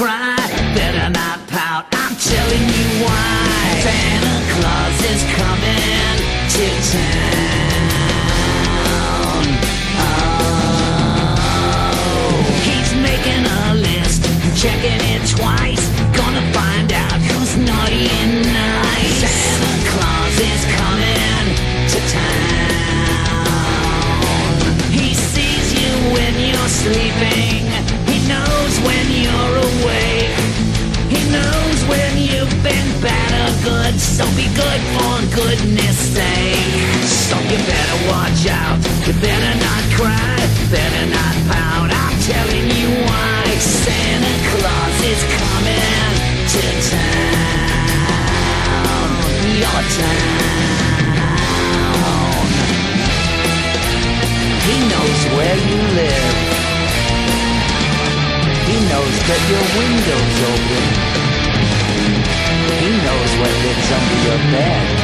cry. So be good for goodness sake. So you better watch out. You better not cry. Better not pout. I'm telling you why. Santa Claus is coming to town. Your town. He knows where you live. He knows that your window's open. He knows what lives under your bed.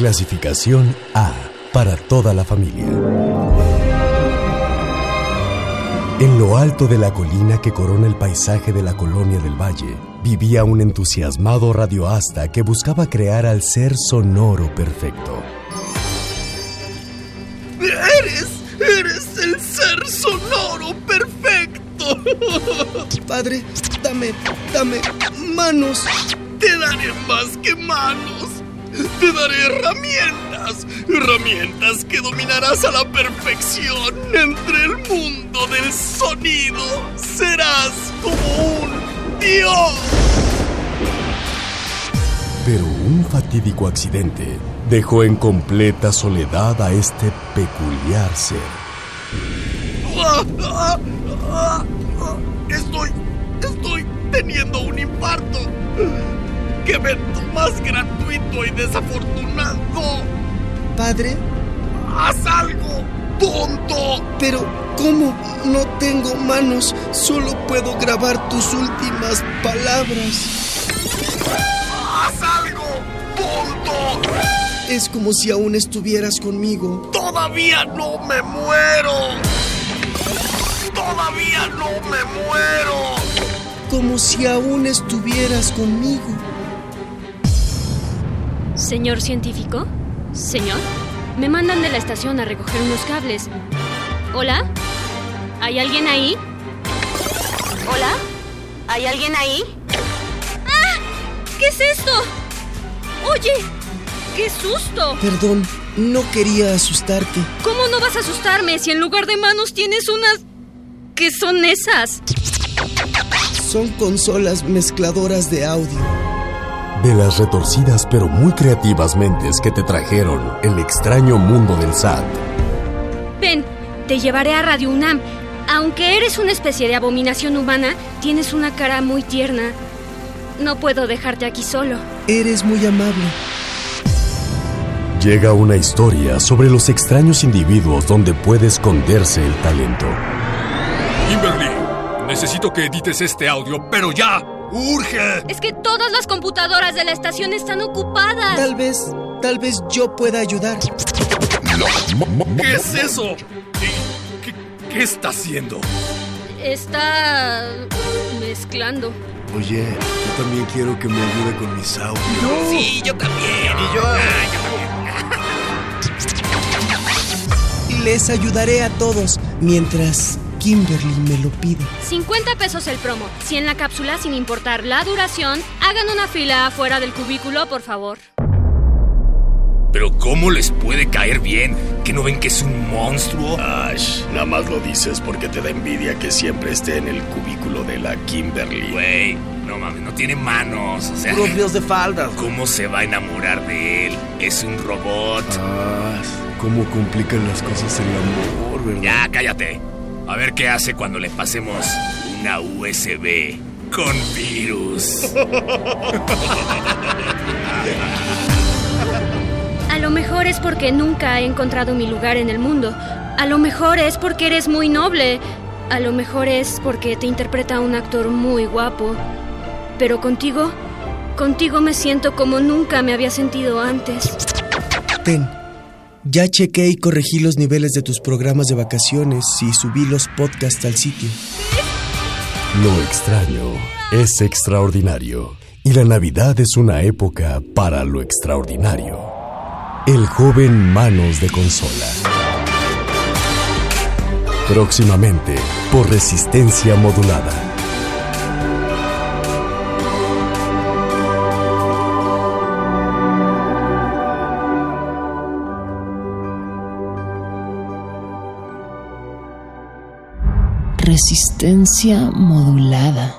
Clasificación A para toda la familia. lo alto de la colina que corona el paisaje de la colonia del Valle, vivía un entusiasmado radioasta que buscaba crear al ser sonoro perfecto. ¡Eres! ¡Eres el ser sonoro perfecto! Padre, dame, dame manos. Te daré más que manos. Daré herramientas, herramientas que dominarás a la perfección entre el mundo del sonido. Serás como un dios. Pero un fatídico accidente dejó en completa soledad a este peculiar ser. Estoy, estoy teniendo un infarto. ¡Qué evento más gratuito y desafortunado! Padre, ¡Haz algo, tonto! pero ¿cómo? No tengo manos, solo puedo grabar tus últimas palabras. ¡Haz algo, tonto! Es como si aún estuvieras conmigo. ¡Todavía no me muero! ¡Todavía no me muero! Como si aún estuvieras conmigo. Señor científico, señor, me mandan de la estación a recoger unos cables. ¿Hola? ¿Hay alguien ahí? ¿Hola? ¿Hay alguien ahí? ¡Ah! ¿Qué es esto? Oye, qué susto. Perdón, no quería asustarte. ¿Cómo no vas a asustarme si en lugar de manos tienes unas... ¿Qué son esas? Son consolas mezcladoras de audio. De las retorcidas pero muy creativas mentes que te trajeron el extraño mundo del SAT. Ven, te llevaré a Radio UNAM. Aunque eres una especie de abominación humana, tienes una cara muy tierna. No puedo dejarte aquí solo. Eres muy amable. Llega una historia sobre los extraños individuos donde puede esconderse el talento. Kimberly, necesito que edites este audio, pero ya. ¡Urge! Es que todas las computadoras de la estación están ocupadas. Tal vez, tal vez yo pueda ayudar. ¿Qué es eso? ¿Qué, está haciendo? Está mezclando. Oye, yo también quiero que me ayude con mis audios. Sí, yo también. Y yo. Les ayudaré a todos mientras Kimberly me lo pide. 50 pesos el promo. 100 la cápsula sin importar la duración. Hagan una fila afuera del cubículo, por favor. Pero ¿cómo les puede caer bien? ¿Que no ven que es un monstruo? Ash, nada más lo dices porque te da envidia que siempre esté en el cubículo de la Kimberly. Güey, no mames, no tiene manos. O sea, Puros dios de faldas. ¿cómo se va a enamorar de él? Es un robot. Ah, cómo complican las cosas el amor, ¿verdad? Ya, cállate. A ver qué hace cuando le pasemos una USB con virus. A lo mejor es porque nunca he encontrado mi lugar en el mundo. A lo mejor es porque eres muy noble. A lo mejor es porque te interpreta un actor muy guapo. Pero contigo, contigo me siento como nunca me había sentido antes. Ten. Ya chequé y corregí los niveles de tus programas de vacaciones y subí los podcasts al sitio. Lo extraño es extraordinario y la Navidad es una época para lo extraordinario. El joven Manos de Consola. Próximamente por resistencia modulada. Resistencia modulada.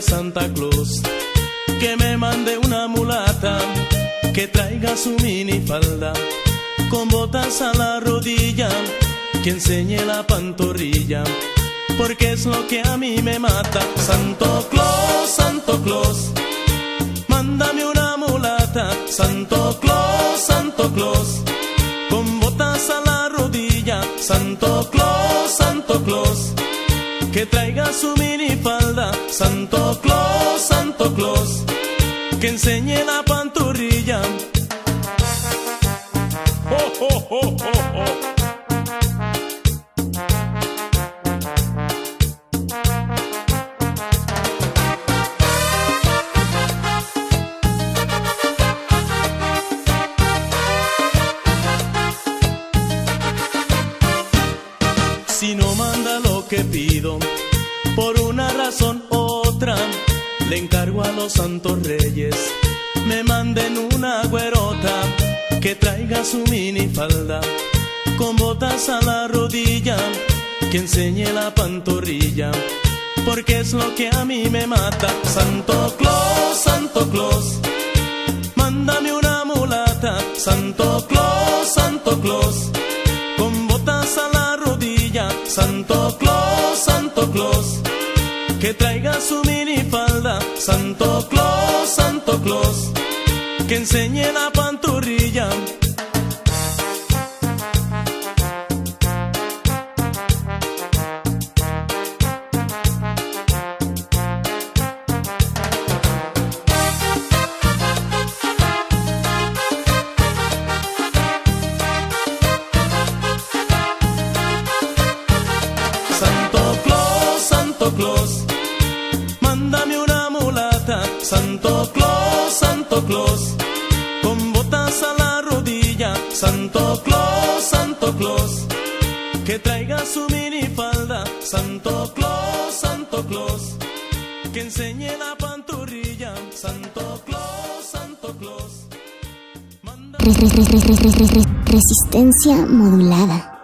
Santa Claus que me mande una mulata, que traiga su minifalda, con botas a la rodilla, que enseñe la pantorrilla porque es lo que a mí me mata. Santo Claus, Santo Claus, mándame una mulata. Santo Claus, Santo Claus, con botas a la rodilla. Santo Claus, Santo Claus, que traiga su minifalda. Santo Claus, Santo Claus, que enseñe la panturrilla. Le encargo a los santos reyes, me manden una güerota que traiga su minifalda, con botas a la rodilla, que enseñe la pantorrilla, porque es lo que a mí me mata. Santo Claus, Santo Claus, mándame una mulata, Santo Claus, Santo Claus, con botas a la rodilla, Santo Claus, Santo Claus, que traiga su minifalda, Santo Claus, Santo Claus, que enseñe la panturrilla. Enseñe la panturrilla. Santo Claus, Santo Claus. Re- Resistencia modulada.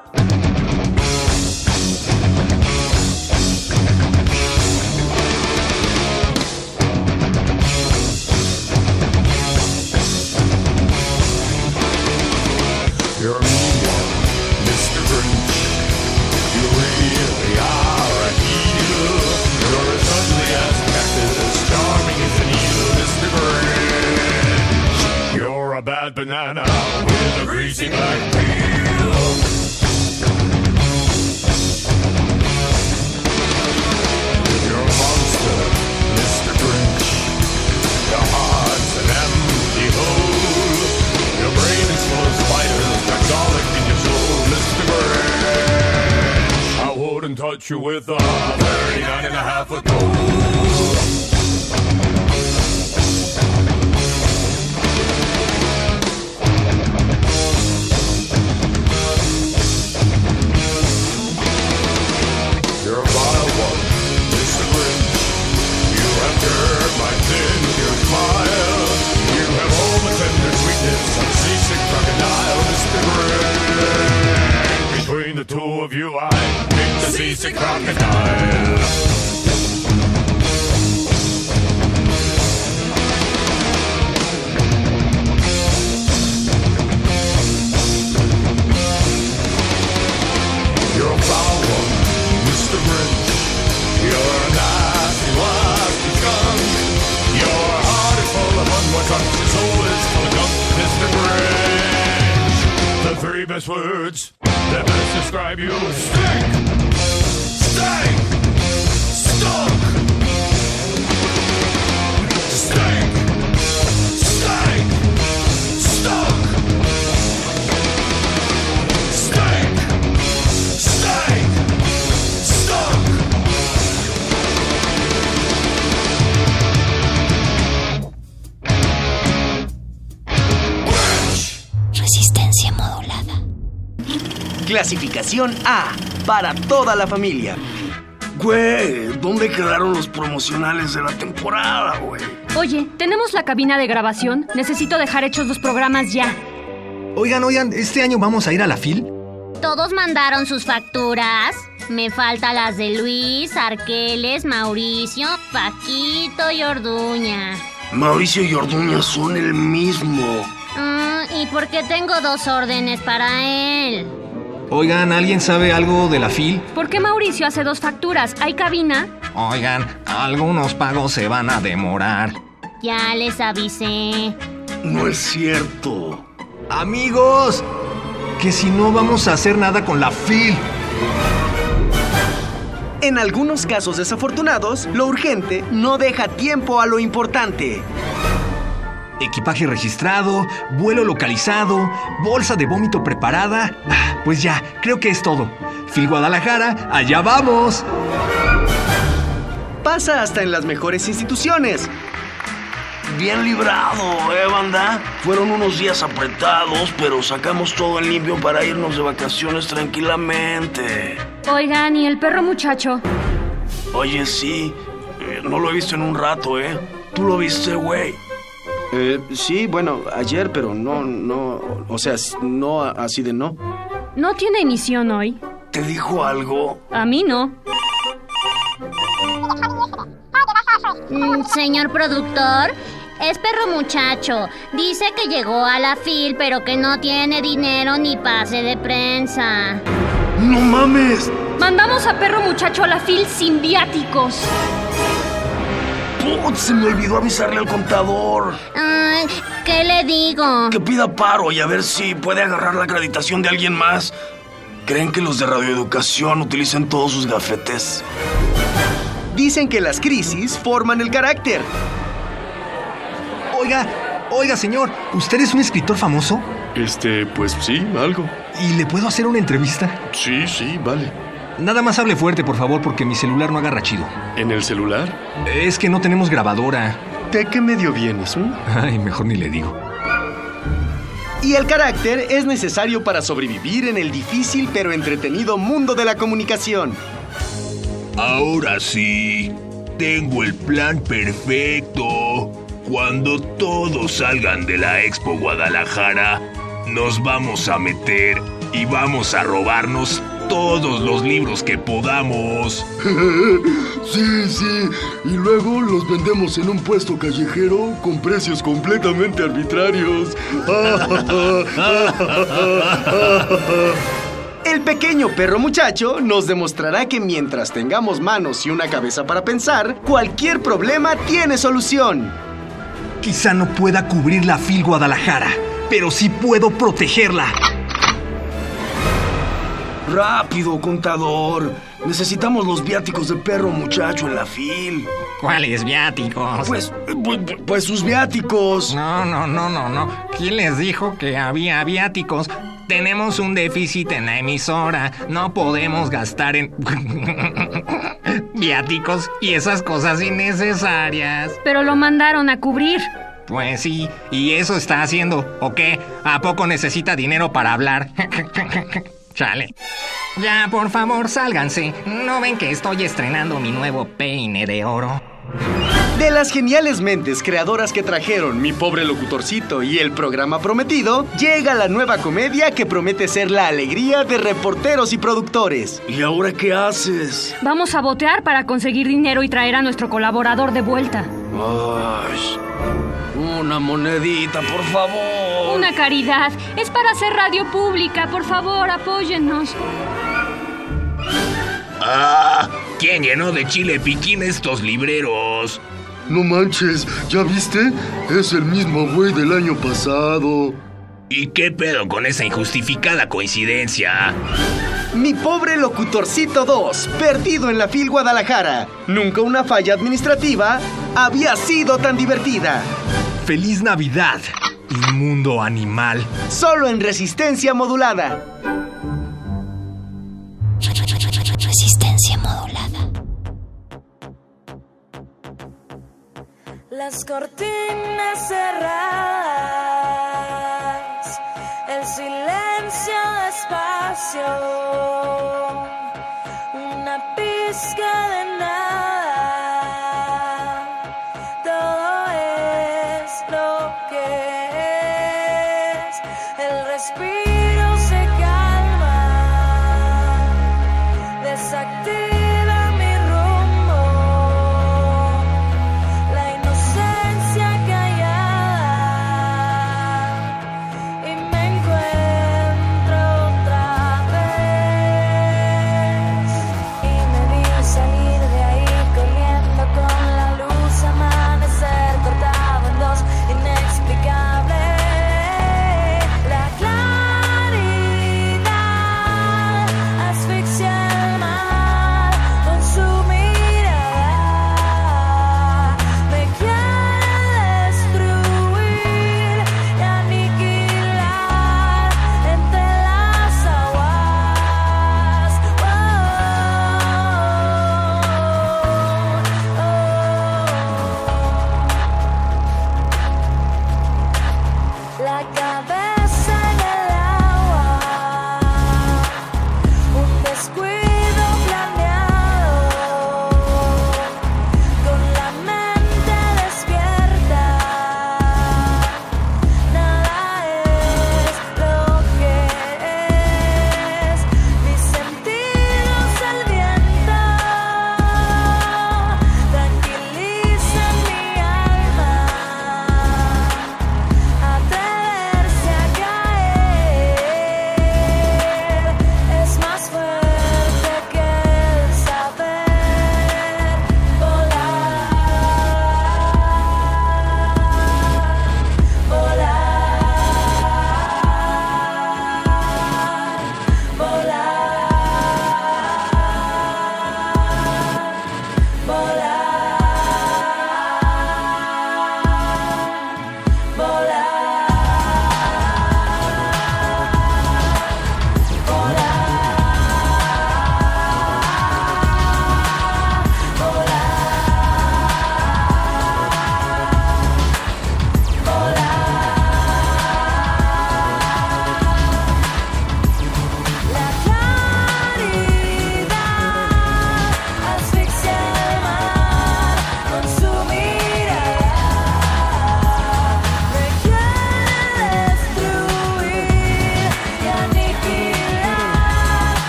You with a 39 and a half foot Clasificación A, para toda la familia. Güey, ¿dónde quedaron los promocionales de la temporada, güey? Oye, tenemos la cabina de grabación. Necesito dejar hechos los programas ya. Oigan, oigan, ¿este año vamos a ir a la FIL? ¿Todos mandaron sus facturas? Me faltan las de Luis, Arqueles, Mauricio, Paquito y Orduña. Mauricio y Orduña son el mismo. Mm, ¿Y por qué tengo dos órdenes para él? Oigan, ¿alguien sabe algo de la FIL? ¿Por qué Mauricio hace dos facturas? ¿Hay cabina? Oigan, algunos pagos se van a demorar. Ya les avisé. No es cierto. Amigos, que si no vamos a hacer nada con la FIL. En algunos casos desafortunados, lo urgente no deja tiempo a lo importante. Equipaje registrado, vuelo localizado, bolsa de vómito preparada. Ah, Pues ya, creo que es todo. Phil Guadalajara, allá vamos. Pasa hasta en las mejores instituciones. Bien librado, ¿eh, banda? Fueron unos días apretados, pero sacamos todo en limpio para irnos de vacaciones tranquilamente. Oigan, ¿y el perro muchacho? Oye, sí, eh, no lo he visto en un rato, ¿eh? ¿Tú lo viste, güey? Eh, sí, bueno, ayer, pero no, no, o sea, no así de no. ¿No tiene emisión hoy? ¿Te dijo algo? A mí no. Mm, señor productor, es perro muchacho. Dice que llegó a la FIL, pero que no tiene dinero ni pase de prensa. ¡No mames! Mandamos a perro muchacho a la FIL sin viáticos. Putz, se me olvidó avisarle al contador. Ay, ¿qué le digo? Que pida paro y a ver si puede agarrar la acreditación de alguien más. ¿Creen que los de radioeducación utilicen todos sus gafetes? Dicen que las crisis forman el carácter. Oiga, oiga, señor, ¿usted es un escritor famoso? Este, pues sí, algo. ¿Y le puedo hacer una entrevista? Sí, sí, vale. Nada más hable fuerte, por favor, porque mi celular no agarra chido. ¿En el celular? Es que no tenemos grabadora. ¿De qué medio vienes? eh? Ay, mejor ni le digo. Y el carácter es necesario para sobrevivir en el difícil pero entretenido mundo de la comunicación. Ahora sí, tengo el plan perfecto. Cuando todos salgan de la Expo Guadalajara, nos vamos a meter y vamos a robarnos todos los libros que podamos. Sí, sí. Y luego los vendemos en un puesto callejero con precios completamente arbitrarios. El pequeño perro muchacho nos demostrará que mientras tengamos manos y una cabeza para pensar, cualquier problema tiene solución. Quizá no pueda cubrir la FIL Guadalajara, pero sí puedo protegerla. Rápido, contador. Necesitamos los viáticos de perro muchacho en la fil. ¿Cuáles viáticos? Pues, pues, pues sus viáticos. No, no, no, no, no. ¿Quién les dijo que había viáticos? Tenemos un déficit en la emisora. No podemos gastar en viáticos y esas cosas innecesarias. Pero lo mandaron a cubrir. Pues sí, y eso está haciendo. ¿O qué? ¿A poco necesita dinero para hablar? Chale. Ya, por favor, sálganse. ¿No ven que estoy estrenando mi nuevo peine de oro? De las geniales mentes creadoras que trajeron Mi pobre locutorcito y el programa prometido, llega la nueva comedia que promete ser la alegría de reporteros y productores. ¿Y ahora qué haces? Vamos a botear para conseguir dinero y traer a nuestro colaborador de vuelta. Ay, una monedita, por favor. Una caridad. Es para hacer radio pública. Por favor, apóyennos. ¡Ah! ¿Quién llenó de chile piquín estos libreros? No manches, ¿ya viste? Es el mismo güey del año pasado. ¿Y qué pedo con esa injustificada coincidencia? Mi pobre locutorcito 2, perdido en la FIL Guadalajara. Nunca una falla administrativa había sido tan divertida. ¡Feliz Navidad! Inmundo animal. Solo en resistencia modulada. Resistencia modulada. Las cortinas cerradas, el silencio despacio, una pizca de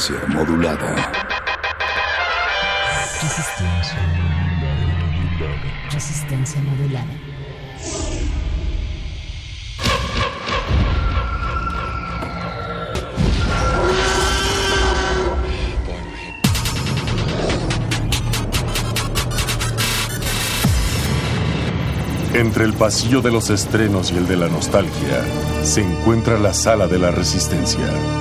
Resistencia modulada. Resistencia. Resistencia modulada. Entre el pasillo de los estrenos y el de la nostalgia se encuentra la sala de la resistencia.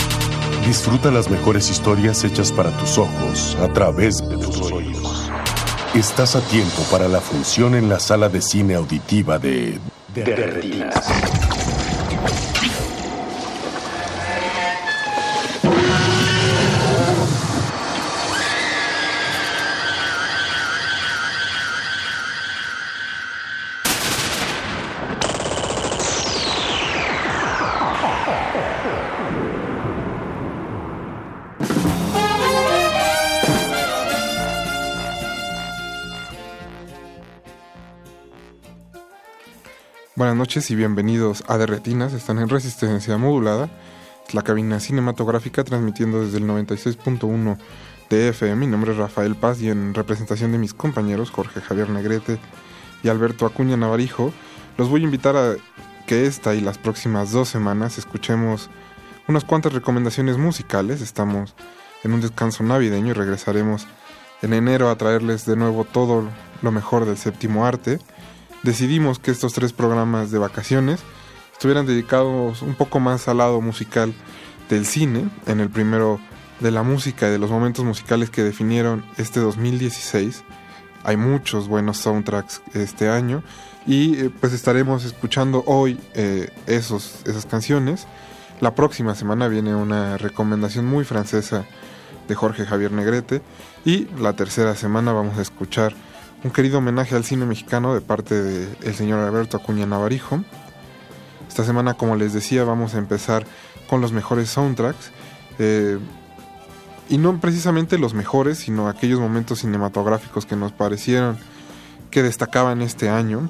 Disfruta las mejores historias hechas para tus ojos a través de tus oídos. Estás a tiempo para la función en la sala de cine auditiva de... De retinas. Noches y bienvenidos a Derretinas. Están en resistencia modulada. Es la cabina cinematográfica transmitiendo desde el 96.1 de FM. Mi nombre es Rafael Paz y en representación de mis compañeros Jorge Javier Negrete y Alberto Acuña Navarijo, los voy a invitar a que esta y las próximas dos semanas escuchemos unas cuantas recomendaciones musicales. Estamos en un descanso navideño y regresaremos en enero a traerles de nuevo todo lo mejor del séptimo arte decidimos que estos tres programas de vacaciones estuvieran dedicados un poco más al lado musical del cine, en el primero de la música y de los momentos musicales que definieron este 2016. Hay muchos buenos soundtracks este año y eh, pues estaremos escuchando hoy eh, esos, esas canciones. La próxima semana viene una recomendación muy francesa de Jorge Javier Negrete y la tercera semana vamos a escuchar un querido homenaje al cine mexicano de parte del señor Alberto Acuña Navarijo. Esta semana, como les decía, vamos a empezar con los mejores soundtracks. eh, y no precisamente los mejores, sino aquellos momentos cinematográficos que nos parecieron que destacaban este año.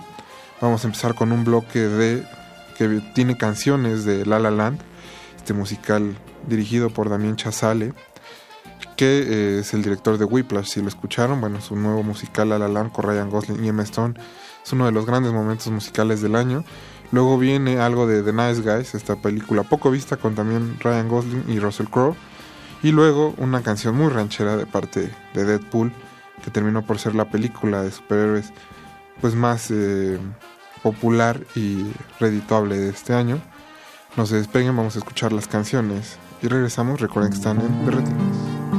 Vamos a empezar con un bloque de que tiene canciones de La La Land, este musical dirigido por Damien Chazelle, que eh, es el director de Whiplash, si lo escucharon, bueno, su nuevo musical La Land con Ryan Gosling y Emma Stone es uno de los grandes momentos musicales del año. Luego viene algo de The Nice Guys, esta película poco vista con también Ryan Gosling y Russell Crowe. Y luego una canción muy ranchera de parte de Deadpool, que terminó por ser la película de superhéroes pues más eh, popular y redituable de este año. No se despeguen, vamos a escuchar las canciones y regresamos. Recuerden que están en The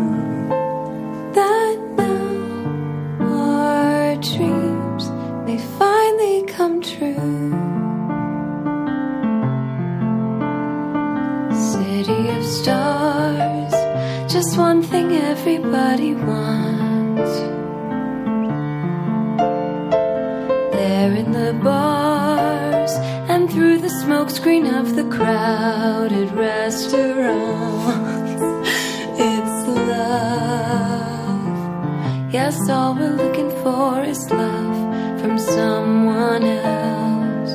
City of stars, just one thing everybody wants. There in the bars and through the smokescreen of the crowded restaurants. It's love. Yes, all we're looking for is love from someone else.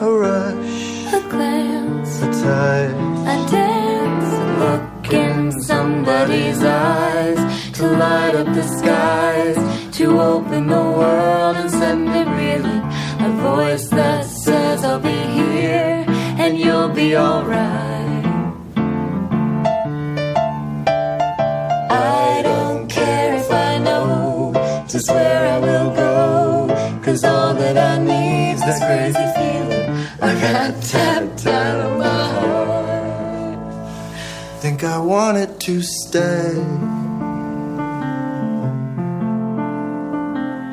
A rush, A glance, a touch, a dance, a look in somebody's eyes to light up the skies, to open the world and send it reeling. A voice that says, I'll be here and you'll be alright. I don't care if I know just where I will go, cause all that I need's that crazy feeling I got tapped out of my heart. think I wanted to stay.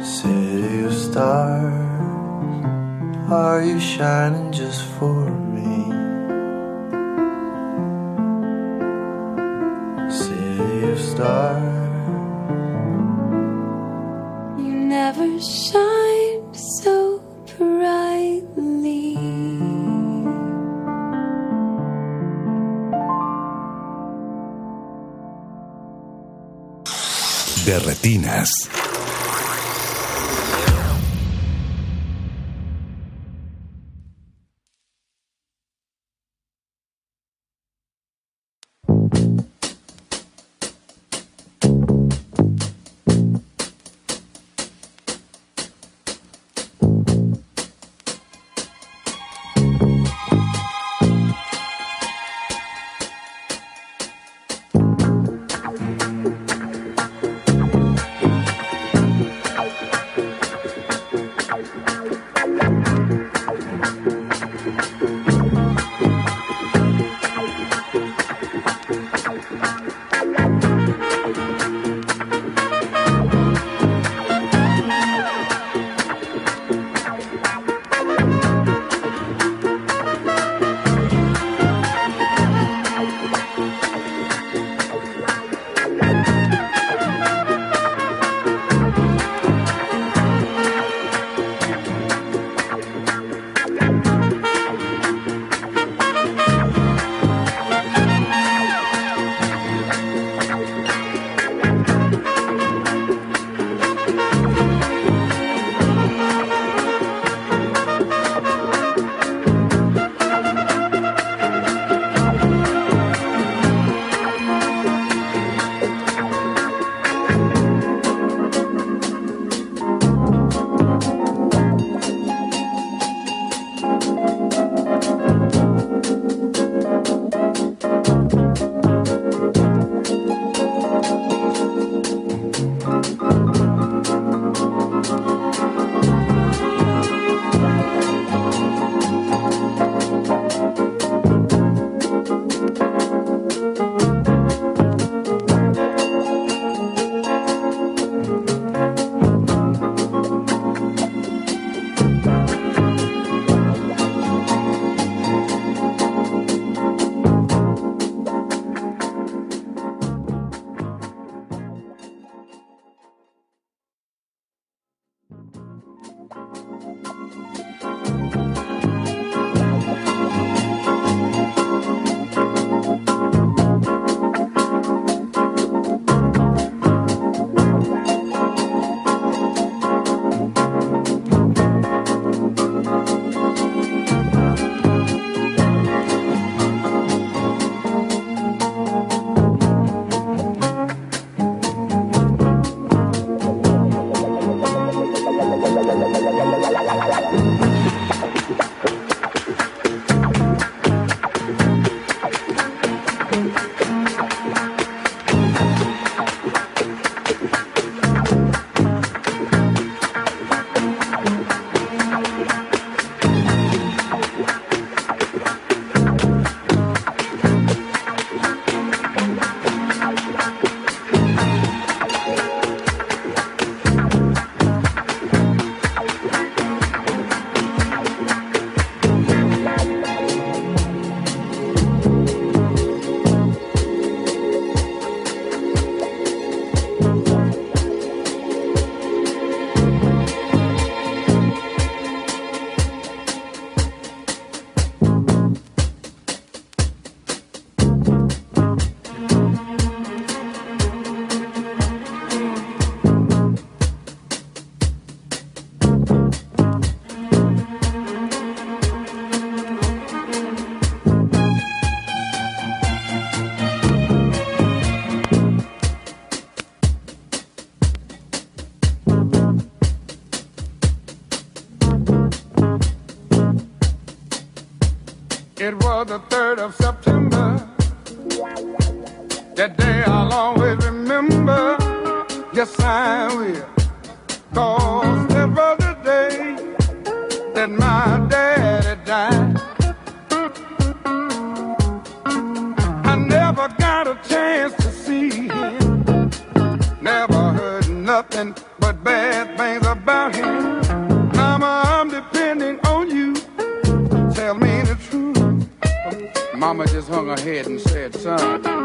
City of stars, are you shining just for me? City of stars, You never shine De retinas. I will. Cause there was day that my daddy died. I never got a chance to see him. Never heard nothing but bad things about him. Mama, I'm depending on you. Tell me the truth. Mama just hung her head and said, son.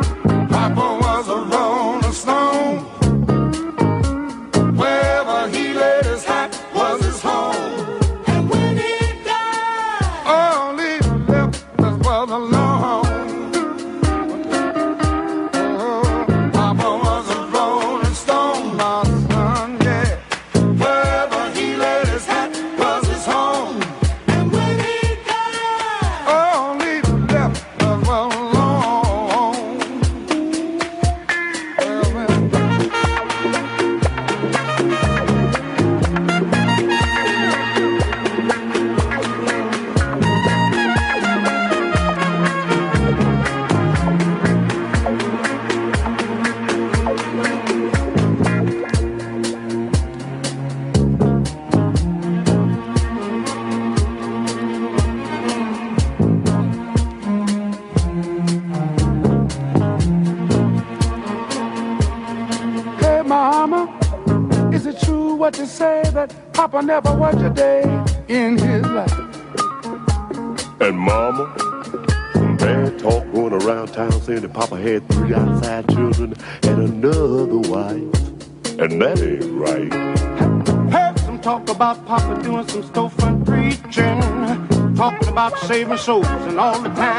had three outside children and another wife, and that ain't right. Heard some talk about Papa doing some storefront preaching, talking about saving souls and all the time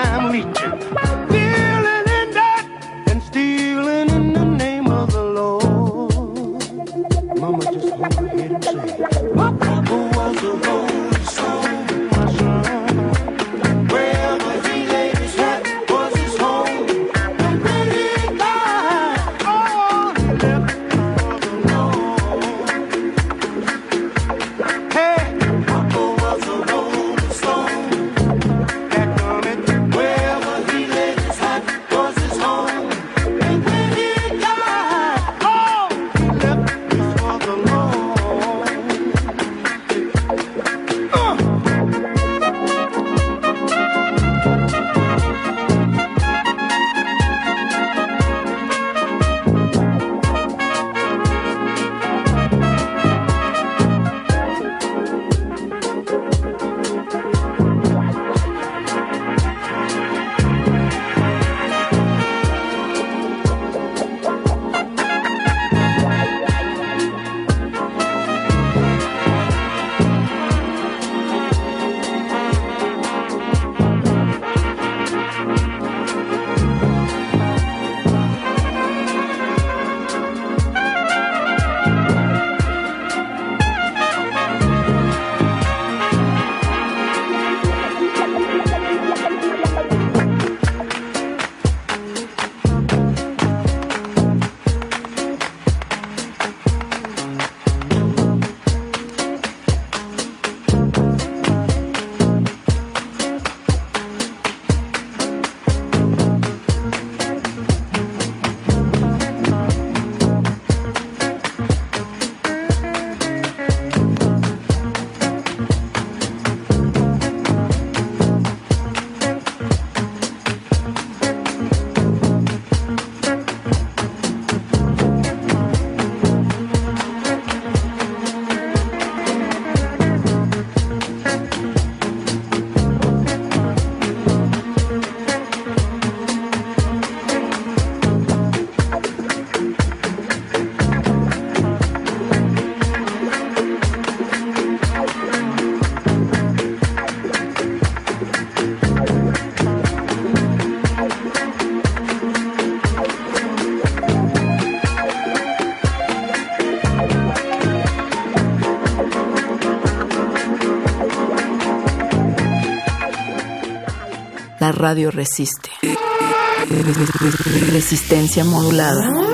Radio Resiste. Resistencia modulada.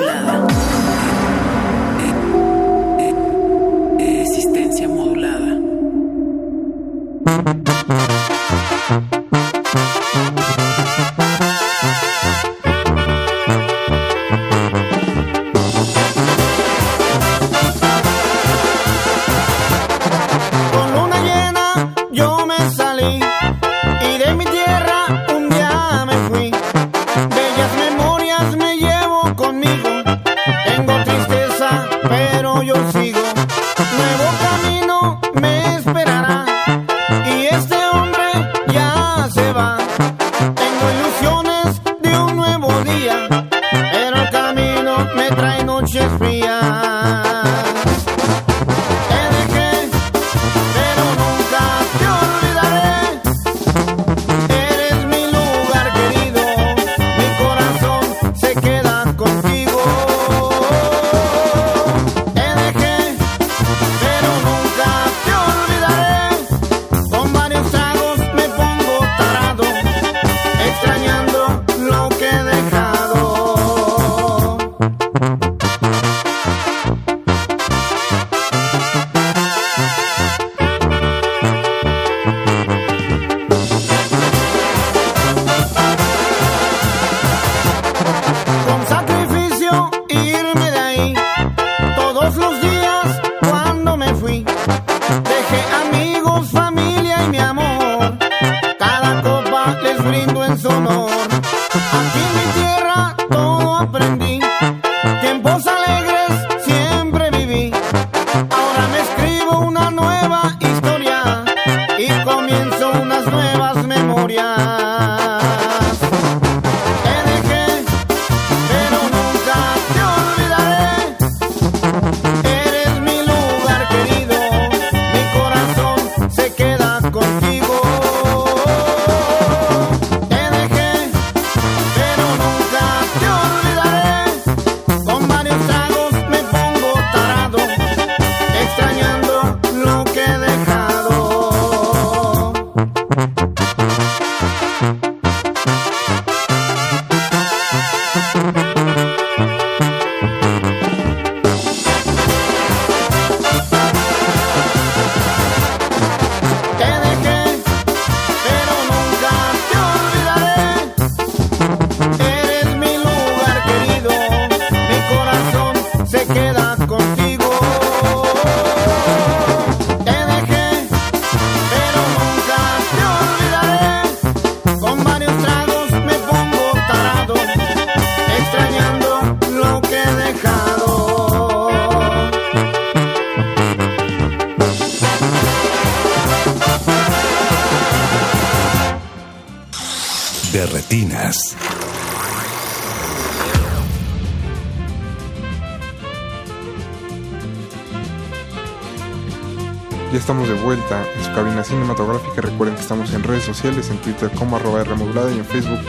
Sociales, en Twitter como arroba R modulada y en Facebook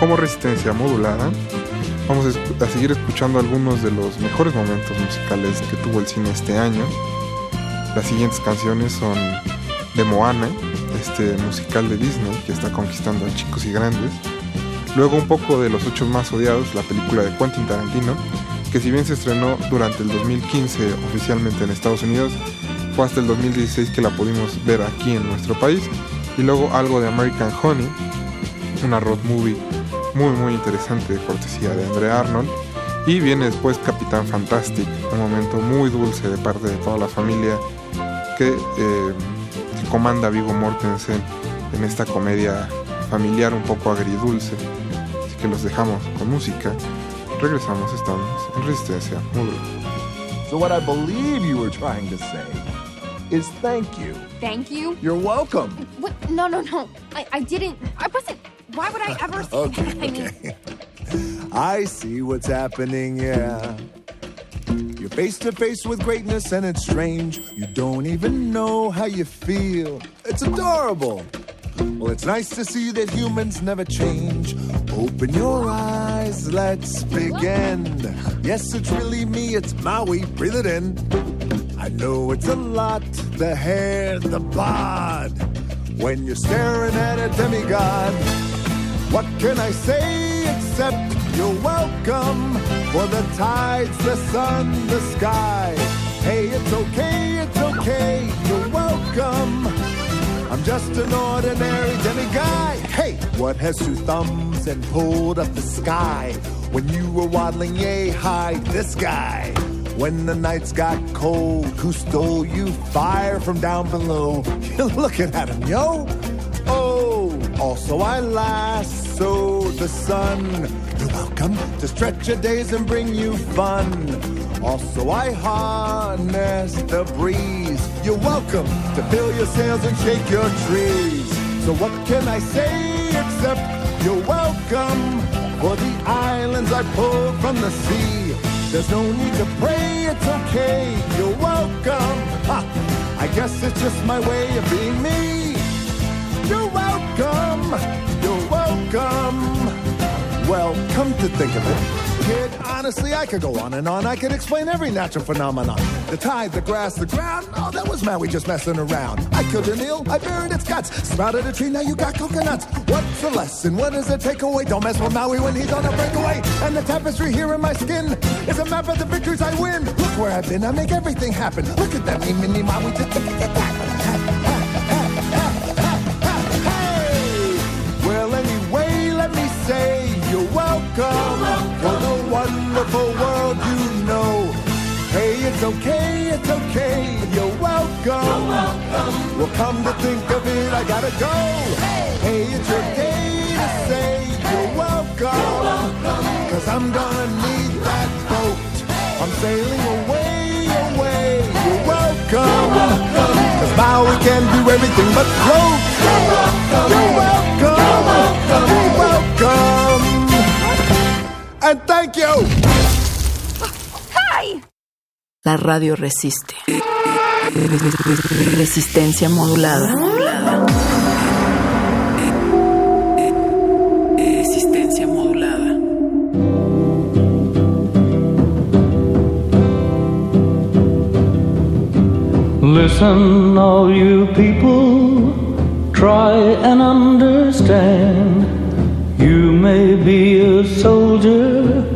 como Resistencia Modulada. Vamos a, a seguir escuchando algunos de los mejores momentos musicales que tuvo el cine este año. Las siguientes canciones son de Moana, este musical de Disney que está conquistando a chicos y grandes. Luego un poco de Los Ocho Más Odiados, la película de Quentin Tarantino, que si bien se estrenó durante el 2015 oficialmente en Estados Unidos, fue hasta el 2016 que la pudimos ver aquí en nuestro país. Y luego algo de American Honey, una road movie muy muy interesante de cortesía de Andrea Arnold. Y viene después Capitán Fantastic, un momento muy dulce de parte de toda la familia que, eh, que comanda Vigo Mortensen en esta comedia familiar un poco agridulce. Así que los dejamos con música. Regresamos, estamos en Resistencia Modulada. So, what I believe you were trying to say is thank you. Thank you. You're welcome. What? No, no, no. I, I didn't. I wasn't. Why would I ever say Okay, that? I mean, I see what's happening, yeah. You're face to face with greatness and it's strange. You don't even know how you feel. It's adorable. Well, it's nice to see that humans never change. Open your eyes, let's begin. Yes, it's really me, it's Maui, breathe it in. I know it's a lot the hair, the bod. When you're staring at a demigod, what can I say except you're welcome for the tides, the sun, the sky? Hey, it's okay, it's okay, you're welcome. I'm just an ordinary demiguy. Hey, what has two thumbs and pulled up the sky? When you were waddling yay high, this guy. When the nights got cold, who stole you fire from down below? Looking at him, yo. Oh, also I lasso the sun. You're welcome to stretch your days and bring you fun. Also I harness the breeze. You're welcome to fill your sails and shake your trees. So what can I say except you're welcome for the islands I pulled from the sea. There's no need to pray, it's okay. You're welcome. Ha, I guess it's just my way of being me. You're welcome. You're welcome. Well, come to think of it, kid, honestly, I could go on and on. I could explain every natural phenomenon. The tide, the grass, the ground. Oh, that was Maui just messing around. I killed an eel, I buried its guts. Sprouted a tree, now you got coconuts. What's the lesson? What does it take away? Don't mess with Maui when he's on a breakaway. And the tapestry here in my skin is a map of the victories I win. Look where I've been, I make everything happen. Look at that, me, mini Maui. Wonderful world you know. Hey, it's okay, it's okay, you're welcome. Well, come to think of it, I gotta go. Hey, it's your day to say you're welcome, cause I'm gonna need that boat. I'm sailing away, away, you're welcome. Cause now we can do everything but float. You're welcome. You're welcome. And thank you. Hi. La radio resiste. Resistencia modulada. Resistencia modulada. Listen, all you people, try and understand. You may be a soldier,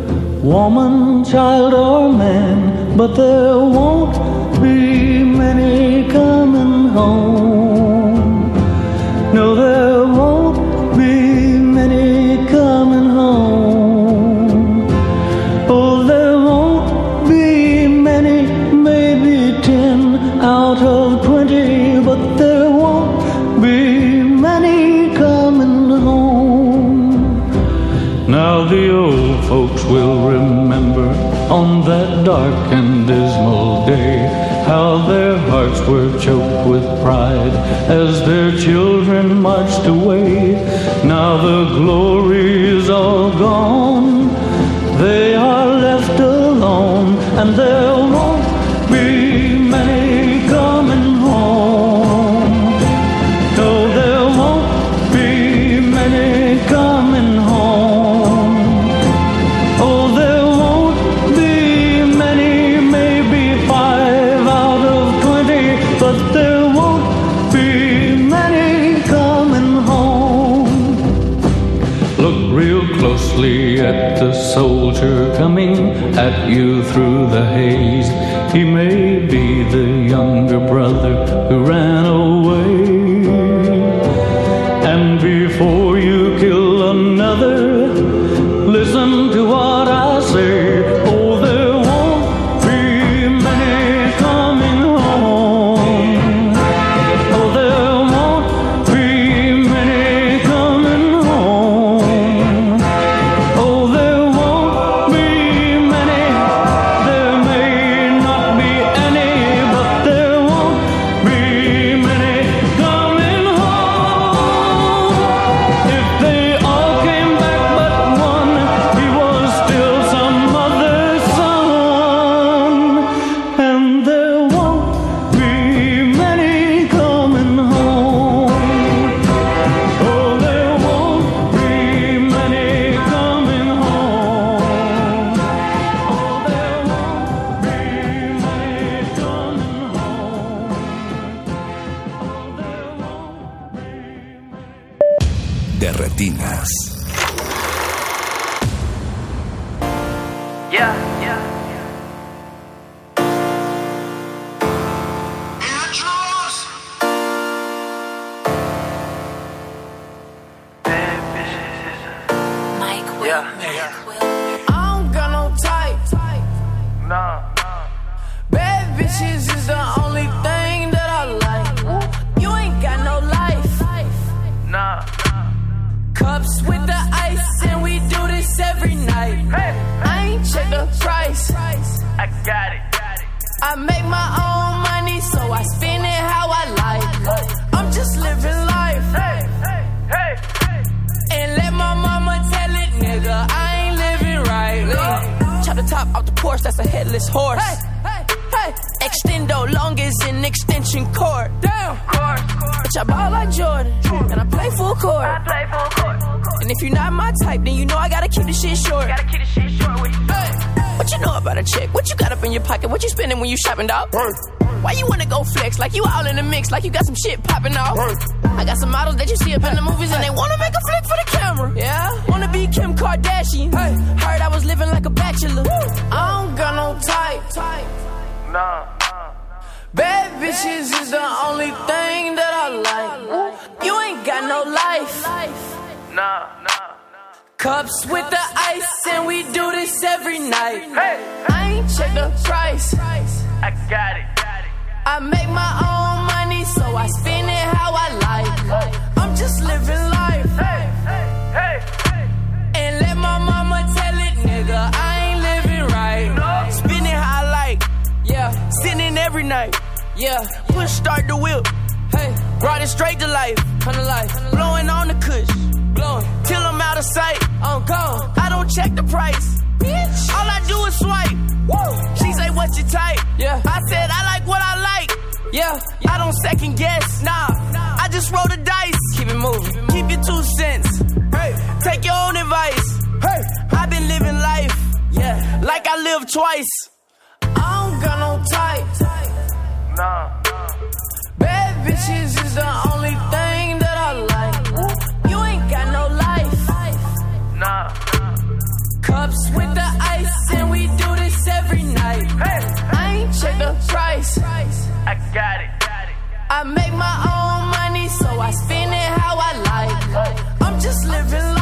woman, child, or man, but there won't be many coming home. that dark and dismal day, how their hearts were choked with pride as their children marched away. Now the glory is all gone, they are left alone, and you through the haze. He may be the younger brother who ran Yeah, push start the whip. Hey, brought it straight to life. Come to life. Blowing on the cush. Blowing. Till I'm out of sight. I'm gone. I don't check the price. Bitch. All I do is swipe. Woo. She say, what you type? Yeah. I said, I like what I like. Yeah. yeah. I don't second guess. Nah. nah. I just roll the dice. Keep it moving. Keep, it moving. Keep your two cents. Hey. Take your own advice. Hey. I've been living life. Yeah. Like I lived twice. I don't got no type. Bad bitches is the only thing that I like. You ain't got no life. Nah. Cups with the ice, and we do this every night. I ain't check the price. I got it. I make my own money, so I spend it how I like. I'm just living life.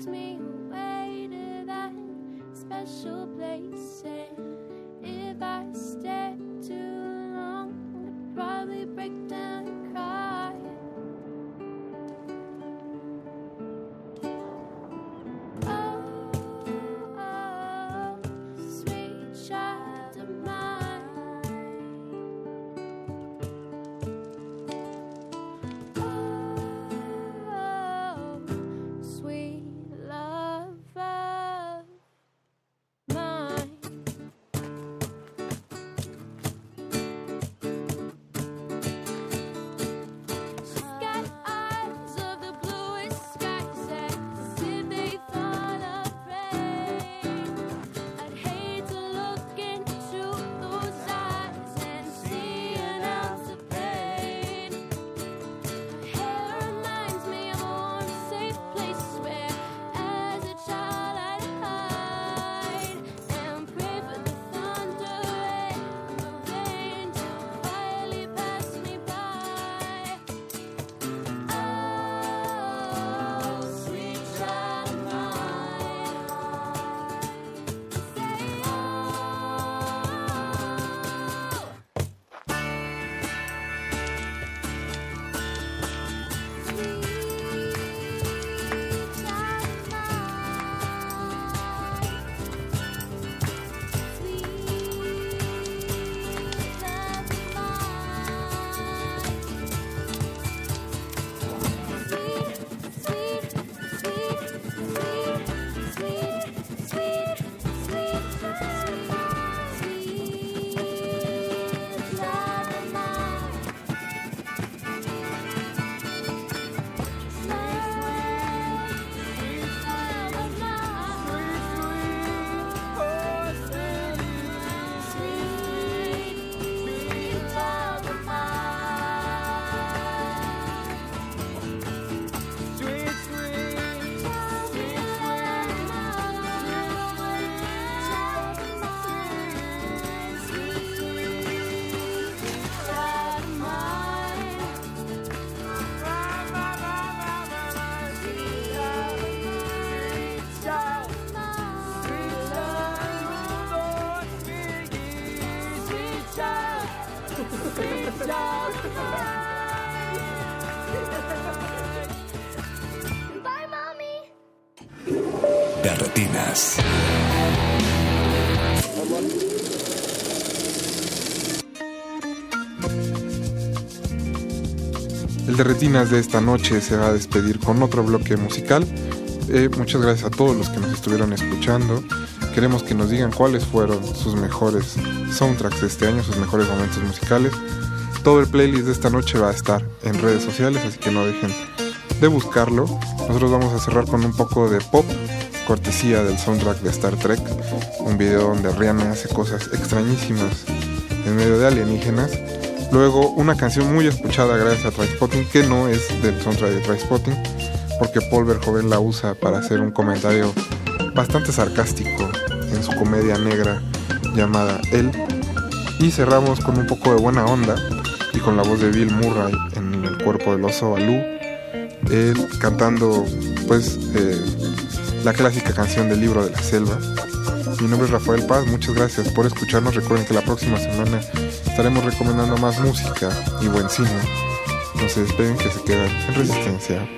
takes me away to that special place. And if I stay too long, I'd probably break down de retinas de esta noche se va a despedir con otro bloque musical. Eh, muchas gracias a todos los que nos estuvieron escuchando. Queremos que nos digan cuáles fueron sus mejores soundtracks de este año, sus mejores momentos musicales. Todo el playlist de esta noche va a estar en redes sociales, así que no dejen de buscarlo. Nosotros vamos a cerrar con un poco de pop, cortesía del soundtrack de Star Trek, un video donde Rihanna hace cosas extrañísimas en medio de alienígenas. Luego una canción muy escuchada gracias a Trainspotting, que no es del soundtrack de Trainspotting, porque Paul Verhoeven la usa para hacer un comentario bastante sarcástico en su comedia negra llamada Él. Y cerramos con un poco de buena onda y con la voz de Bill Murray en el cuerpo del oso Balú, él cantando pues eh, la clásica canción del libro de la selva. Mi nombre es Rafael Paz, muchas gracias por escucharnos. Recuerden que la próxima semana estaremos recomendando más música y buen cine. No se despeguen que se quedan en resistencia.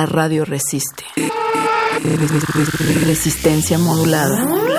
La radio resiste. Resistencia modulada.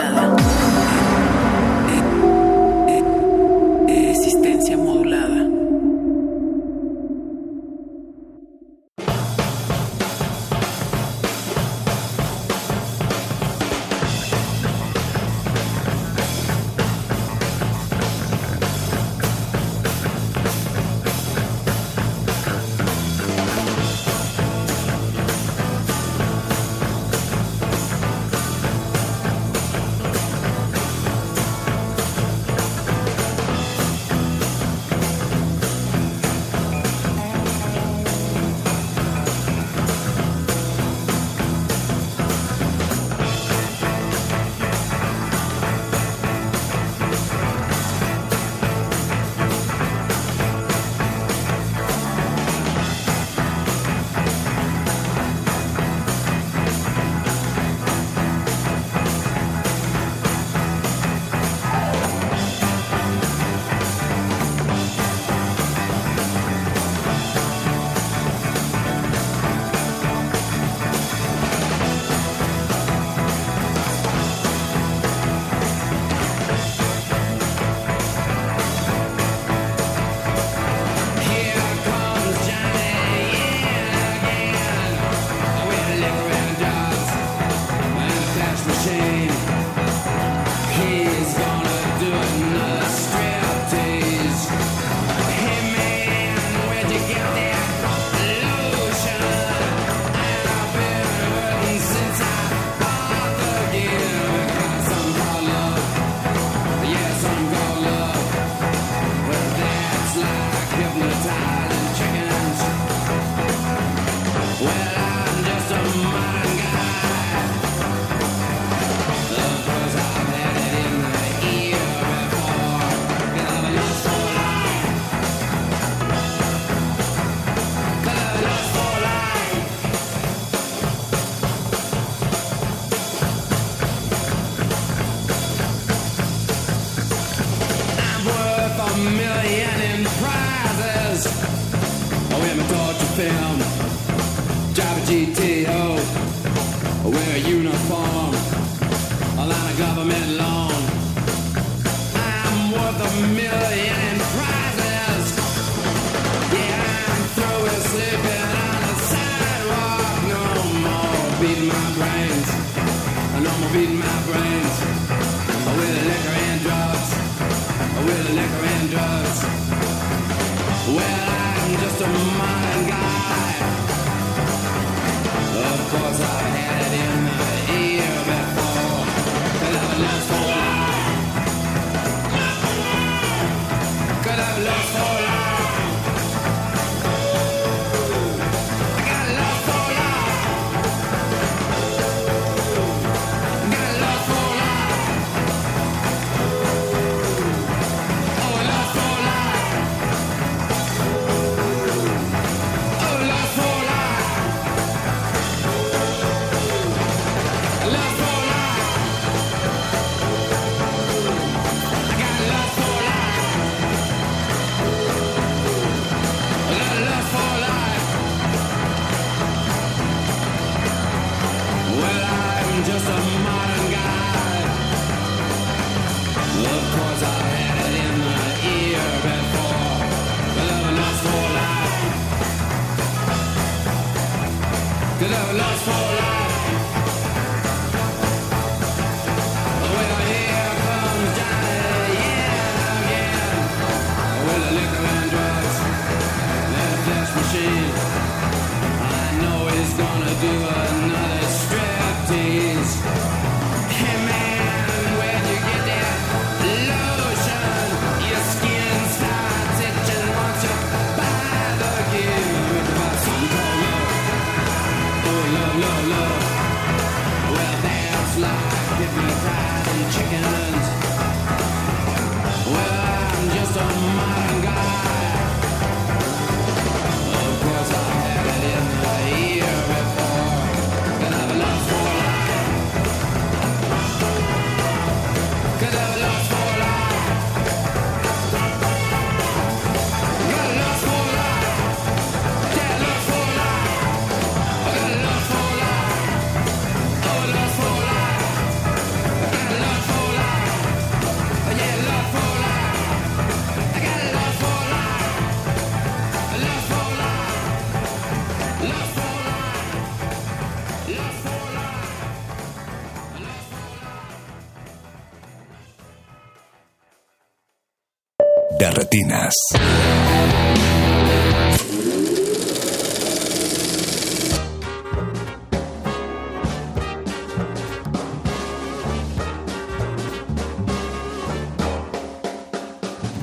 De retinas.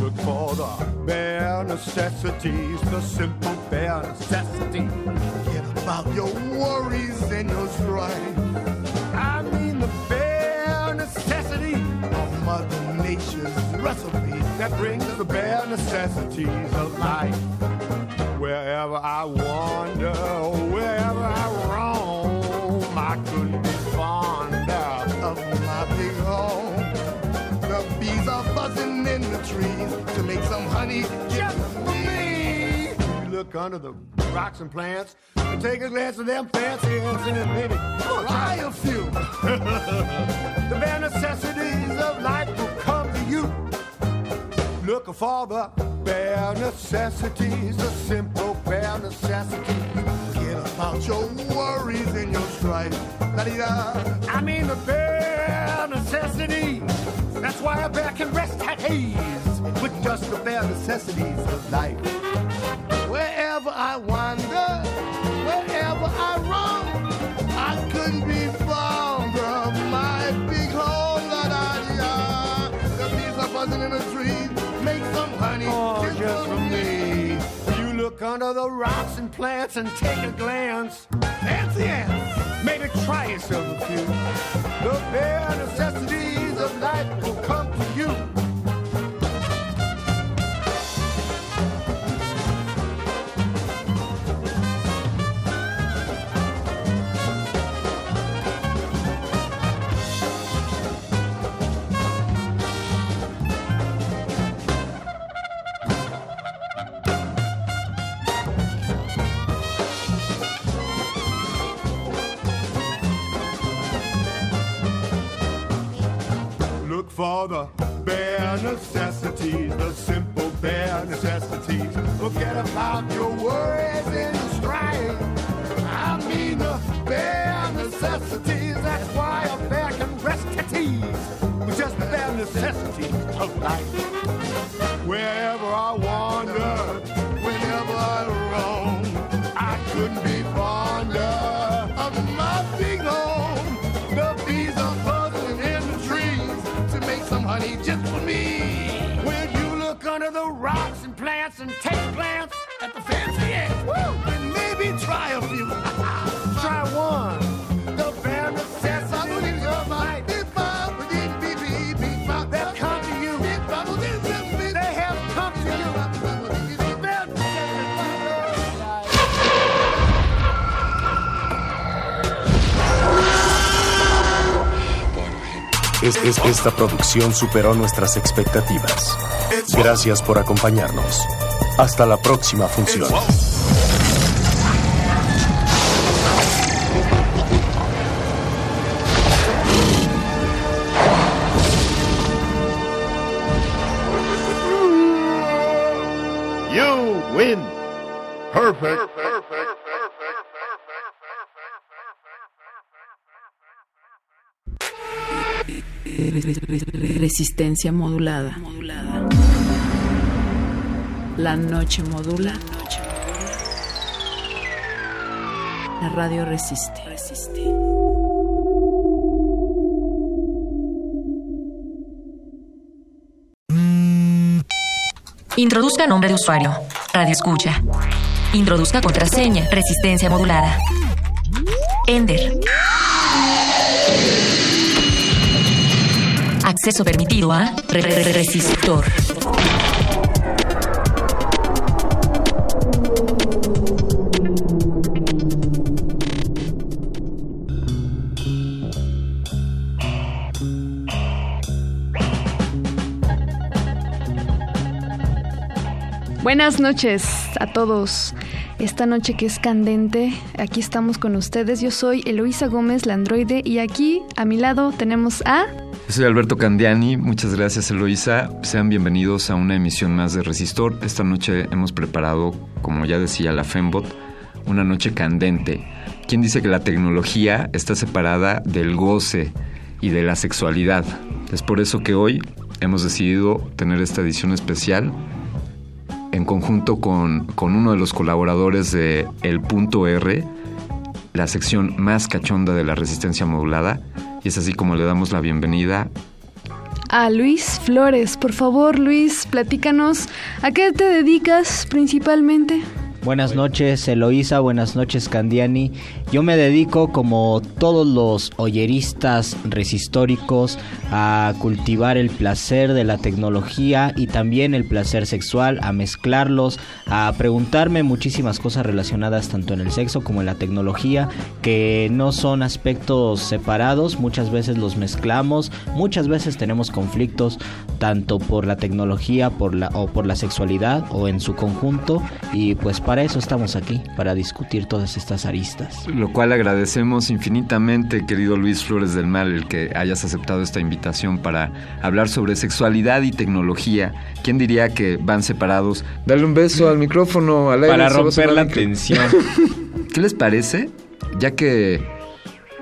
Look for the bare necessities, the simple bare necessities. Forget about your worries and your strife. I mean the bare necessity of Mother Nature's recipe that brings the bare necessities of life. Wherever I wander, wherever I roam, I couldn't be fonder of my big home. The bees are buzzing in the trees to make some honey just for me. You look under the rocks and plants and take a glance at them fancy ants and maybe try a few. the bare necessities Looking for the bare necessities, the simple bare necessities. Forget about your worries and your strife. La-dee-da. I mean the bare necessities. That's why a bear can rest at ease with just the bare necessities of life. Wherever I wander, wherever I roam, I couldn't be fonder of my big home. La da da. The bees are buzzing in the trees, under the rocks and plants and take a glance. Fancy ants, maybe try yourself a few. The bare necessities of life will come to you. For the bare necessities, the simple bare necessities. Forget about your worries and strife. I mean the bare necessities. That's why a bear can rest at ease with just the bare necessities of life. Wherever I wander, whenever I roam, I couldn't be just for me. When you look under the rocks and plants and take plants at the fancy ants, woo, and maybe try a few. try one. Es- es- esta producción superó nuestras expectativas. Gracias por acompañarnos. Hasta la próxima función. You win. Perfect. Resistencia modulada. La noche modula. La radio resiste. Introduzca nombre de usuario. Radio escucha. Introduzca contraseña. Resistencia modulada. Ender. Acceso permitido a re- re- re- resistor. Buenas noches a todos. Esta noche que es candente, aquí estamos con ustedes. Yo soy Eloísa Gómez, la androide, y aquí a mi lado tenemos a... Soy Alberto Candiani, muchas gracias Eloisa. Sean bienvenidos a una emisión más de Resistor. Esta noche hemos preparado, como ya decía la Fembot, una noche candente. ¿Quién dice que la tecnología está separada del goce y de la sexualidad? Es por eso que hoy hemos decidido tener esta edición especial en conjunto con, con uno de los colaboradores de El Punto R, la sección más cachonda de la resistencia modulada. Es así como le damos la bienvenida. A Luis Flores. Por favor, Luis, platícanos, ¿a qué te dedicas principalmente? Buenas noches, Eloísa. Buenas noches, Candiani. Yo me dedico, como todos los oyeristas resistóricos, a cultivar el placer de la tecnología y también el placer sexual, a mezclarlos, a preguntarme muchísimas cosas relacionadas tanto en el sexo como en la tecnología, que no son aspectos separados. Muchas veces los mezclamos, muchas veces tenemos conflictos tanto por la tecnología por la, o por la sexualidad o en su conjunto. Y pues para eso estamos aquí, para discutir todas estas aristas. Lo cual agradecemos infinitamente, querido Luis Flores del Mal, el que hayas aceptado esta invitación para hablar sobre sexualidad y tecnología. ¿Quién diría que van separados? Dale un beso al micrófono, al aire. Para romper la tensión. ¿Qué les parece? Ya que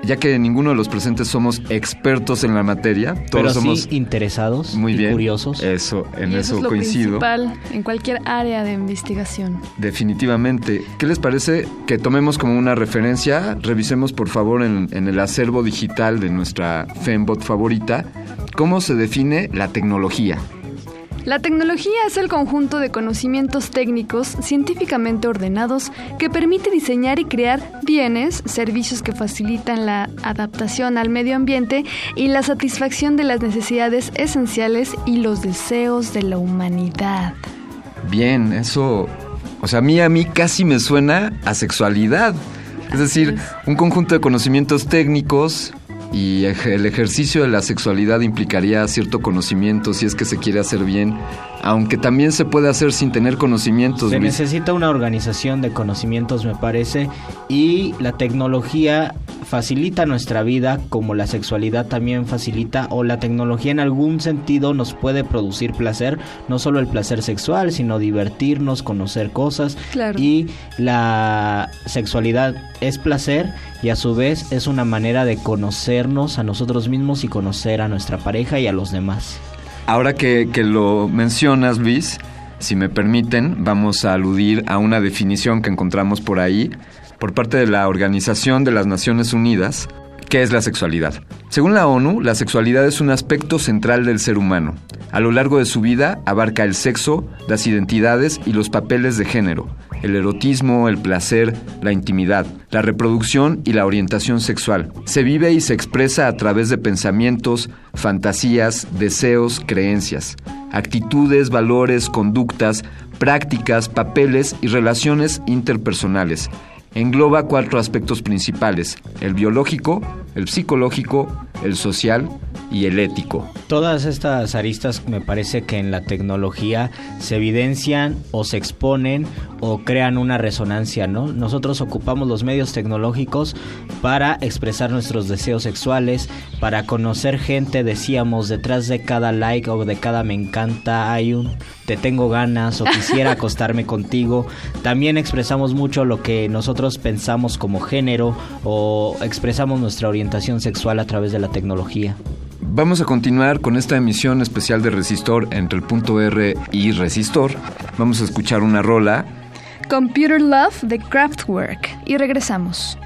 ya que ninguno de los presentes somos expertos en la materia, todos Pero somos sí interesados muy y bien curiosos. Eso, en Y eso, es lo coincido. principal en cualquier área de investigación. Definitivamente. ¿Qué les parece que tomemos como una referencia? Revisemos por favor en, en el acervo digital de nuestra Fembot favorita cómo se define la tecnología. La tecnología es el conjunto de conocimientos técnicos científicamente ordenados que permite diseñar y crear bienes, servicios que facilitan la adaptación al medio ambiente y la satisfacción de las necesidades esenciales y los deseos de la humanidad. Bien, eso, o sea, a mí a mí casi me suena a sexualidad. Es decir, un conjunto de conocimientos técnicos y el ejercicio de la sexualidad implicaría cierto conocimiento si es que se quiere hacer bien aunque también se puede hacer sin tener conocimientos. Se Luis. necesita una organización de conocimientos, me parece, y la tecnología facilita nuestra vida como la sexualidad también facilita o la tecnología en algún sentido nos puede producir placer, no solo el placer sexual, sino divertirnos, conocer cosas Claro. y la sexualidad es placer y a su vez es una manera de conocernos a nosotros mismos y conocer a nuestra pareja y a los demás. Ahora que, que lo mencionas, Luis, si me permiten, vamos a aludir a una definición que encontramos por ahí por parte de la Organización de las Naciones Unidas, que es la sexualidad. Según la ONU, la sexualidad es un aspecto central del ser humano. A lo largo de su vida abarca el sexo, las identidades y los papeles de género, el erotismo, el placer, la intimidad, la reproducción y la orientación sexual. Se vive y se expresa a través de pensamientos, fantasías, deseos, creencias, actitudes, valores, conductas, prácticas, papeles y relaciones interpersonales. Engloba cuatro aspectos principales, el biológico, el psicológico, el social y el ético. Todas estas aristas me parece que en la tecnología se evidencian o se exponen o crean una resonancia, ¿no? Nosotros ocupamos los medios tecnológicos para expresar nuestros deseos sexuales, para conocer gente, decíamos, detrás de cada like o de cada me encanta hay un te tengo ganas o quisiera acostarme contigo. También expresamos mucho lo que nosotros pensamos como género o expresamos nuestra orientación sexual a través de la tecnología. Vamos a continuar con esta emisión especial de Resistor entre el punto R y Resistor. Vamos a escuchar una rola. Computer Love de Kraftwerk. Y regresamos.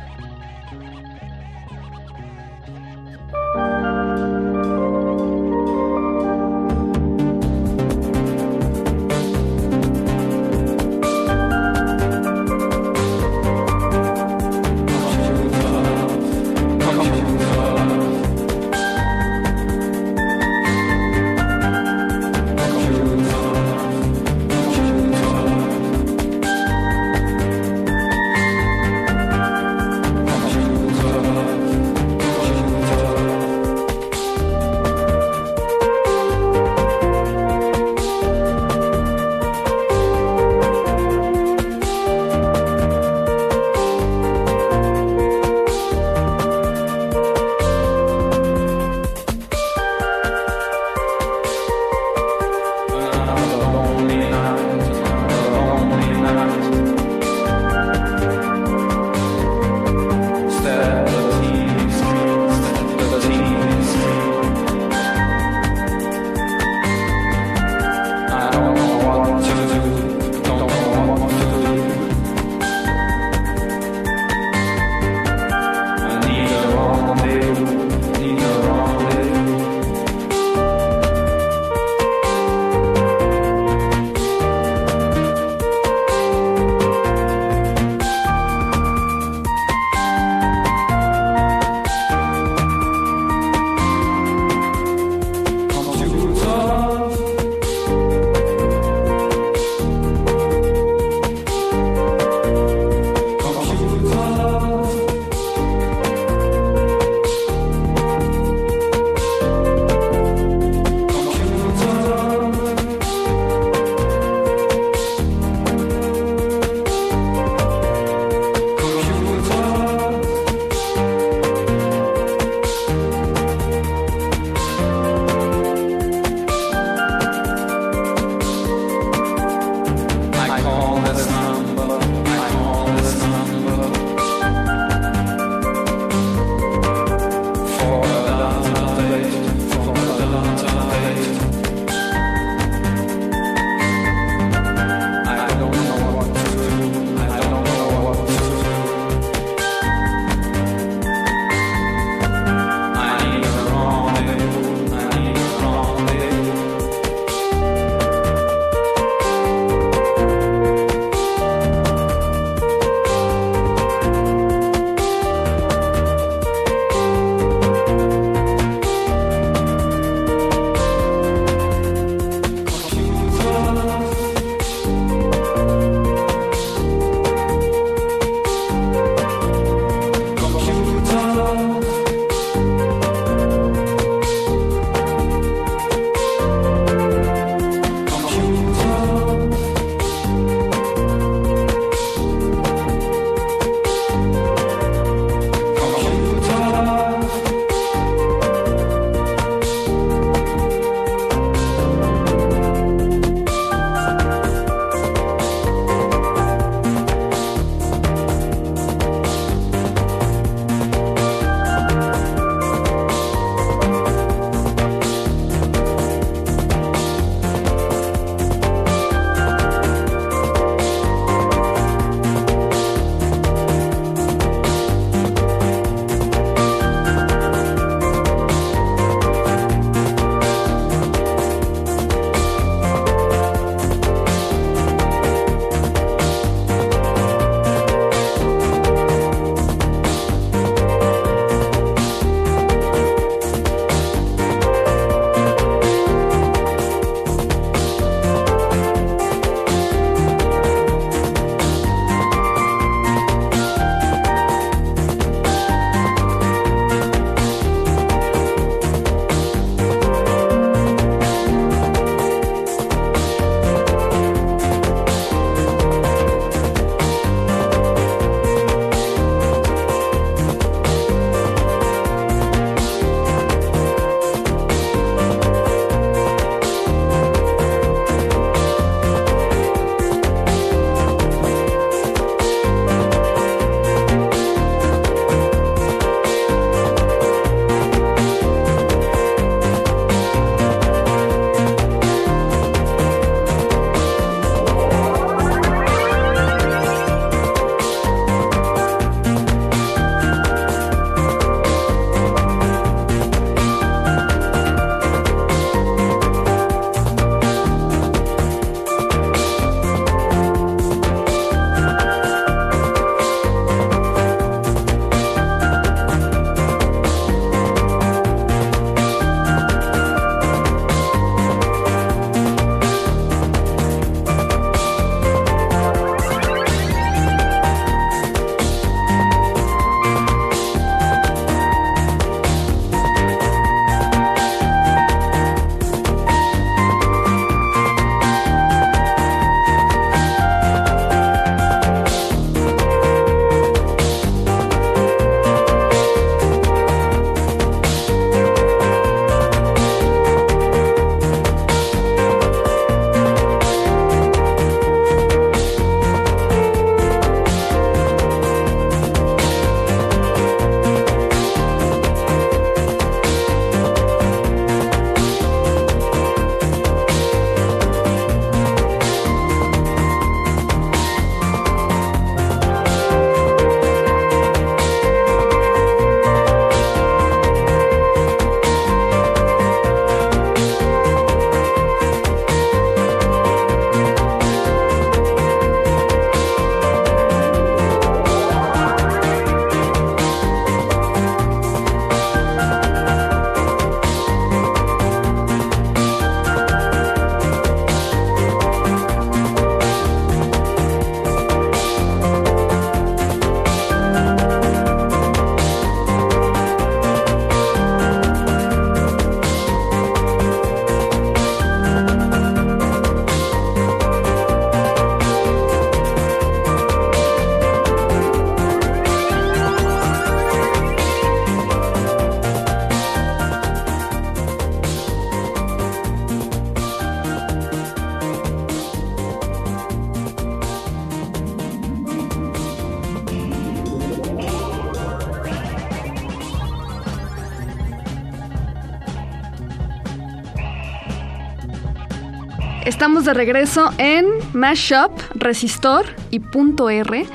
Estamos de regreso en Mashup, Resistor y Punto R,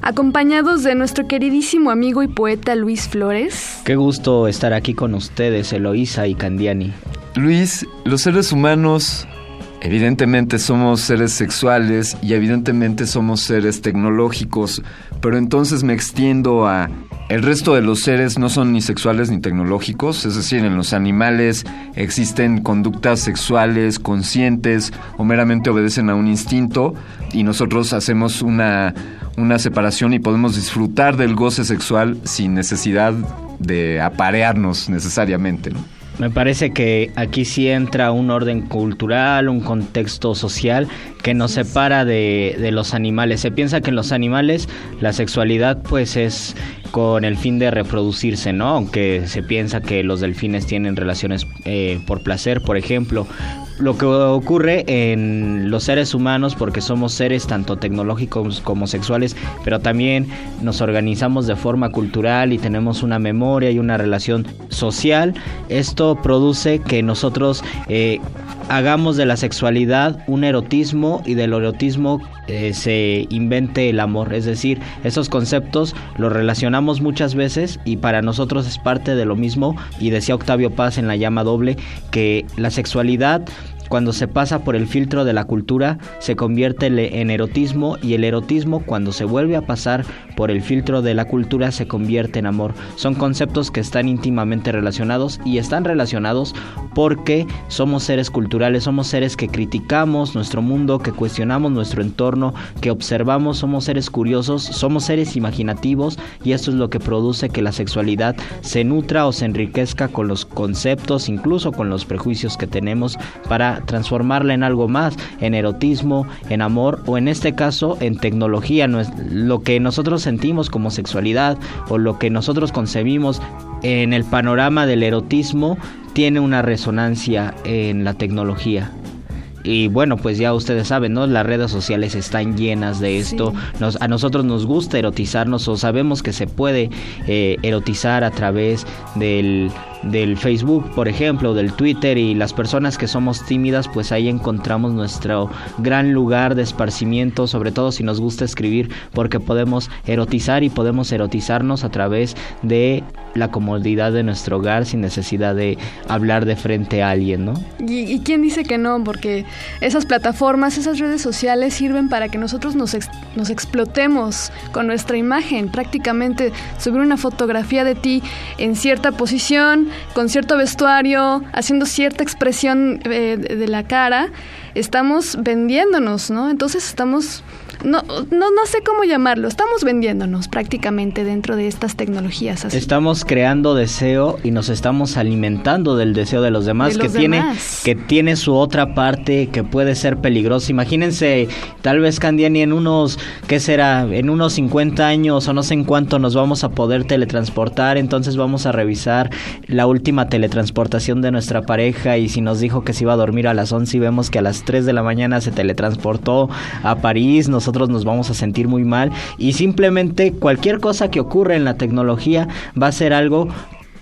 acompañados de nuestro queridísimo amigo y poeta Luis Flores. Qué gusto estar aquí con ustedes, Eloísa y Candiani. Luis, los seres humanos evidentemente somos seres sexuales y evidentemente somos seres tecnológicos, pero entonces me extiendo a el resto de los seres no son ni sexuales ni tecnológicos, es decir, en los animales existen conductas sexuales conscientes o meramente obedecen a un instinto y nosotros hacemos una, una separación y podemos disfrutar del goce sexual sin necesidad de aparearnos necesariamente. Me parece que aquí sí entra un orden cultural, un contexto social que nos separa de, de, los animales. Se piensa que en los animales la sexualidad pues es con el fin de reproducirse, ¿no? Aunque se piensa que los delfines tienen relaciones eh, por placer, por ejemplo. Lo que ocurre en los seres humanos, porque somos seres tanto tecnológicos como sexuales, pero también nos organizamos de forma cultural y tenemos una memoria y una relación social, esto produce que nosotros eh, hagamos de la sexualidad un erotismo y del erotismo eh, se invente el amor. Es decir, esos conceptos los relacionamos muchas veces y para nosotros es parte de lo mismo. Y decía Octavio Paz en la llama doble que la sexualidad cuando se pasa por el filtro de la cultura se convierte en erotismo y el erotismo cuando se vuelve a pasar por el filtro de la cultura se convierte en amor. Son conceptos que están íntimamente relacionados y están relacionados porque somos seres culturales, somos seres que criticamos nuestro mundo, que cuestionamos nuestro entorno, que observamos, somos seres curiosos, somos seres imaginativos y esto es lo que produce que la sexualidad se nutra o se enriquezca con los conceptos, incluso con los prejuicios que tenemos para transformarla en algo más, en erotismo, en amor o en este caso en tecnología, lo que nosotros sentimos como sexualidad o lo que nosotros concebimos en el panorama del erotismo tiene una resonancia en la tecnología. Y bueno, pues ya ustedes saben, ¿no? Las redes sociales están llenas de esto. Sí. Nos, a nosotros nos gusta erotizarnos o sabemos que se puede eh, erotizar a través del, del Facebook, por ejemplo, del Twitter y las personas que somos tímidas, pues ahí encontramos nuestro gran lugar de esparcimiento, sobre todo si nos gusta escribir, porque podemos erotizar y podemos erotizarnos a través de la comodidad de nuestro hogar sin necesidad de hablar de frente a alguien, ¿no? ¿Y, y quién dice que no? Porque esas plataformas, esas redes sociales sirven para que nosotros nos, ex nos explotemos con nuestra imagen, prácticamente subir una fotografía de ti en cierta posición, con cierto vestuario, haciendo cierta expresión eh, de la cara, estamos vendiéndonos, ¿no? Entonces estamos no, no, no sé cómo llamarlo, estamos vendiéndonos prácticamente dentro de estas tecnologías. Así. Estamos creando deseo y nos estamos alimentando del deseo de los demás, de que, tiene, que tiene su otra parte que puede ser peligrosa. Imagínense, tal vez Candiani en unos, ¿qué será? En unos 50 años o no sé en cuánto nos vamos a poder teletransportar, entonces vamos a revisar la última teletransportación de nuestra pareja y si nos dijo que se iba a dormir a las 11 y vemos que a las 3 de la mañana se teletransportó a París, nosotros nos vamos a sentir muy mal y simplemente cualquier cosa que ocurra en la tecnología va a ser algo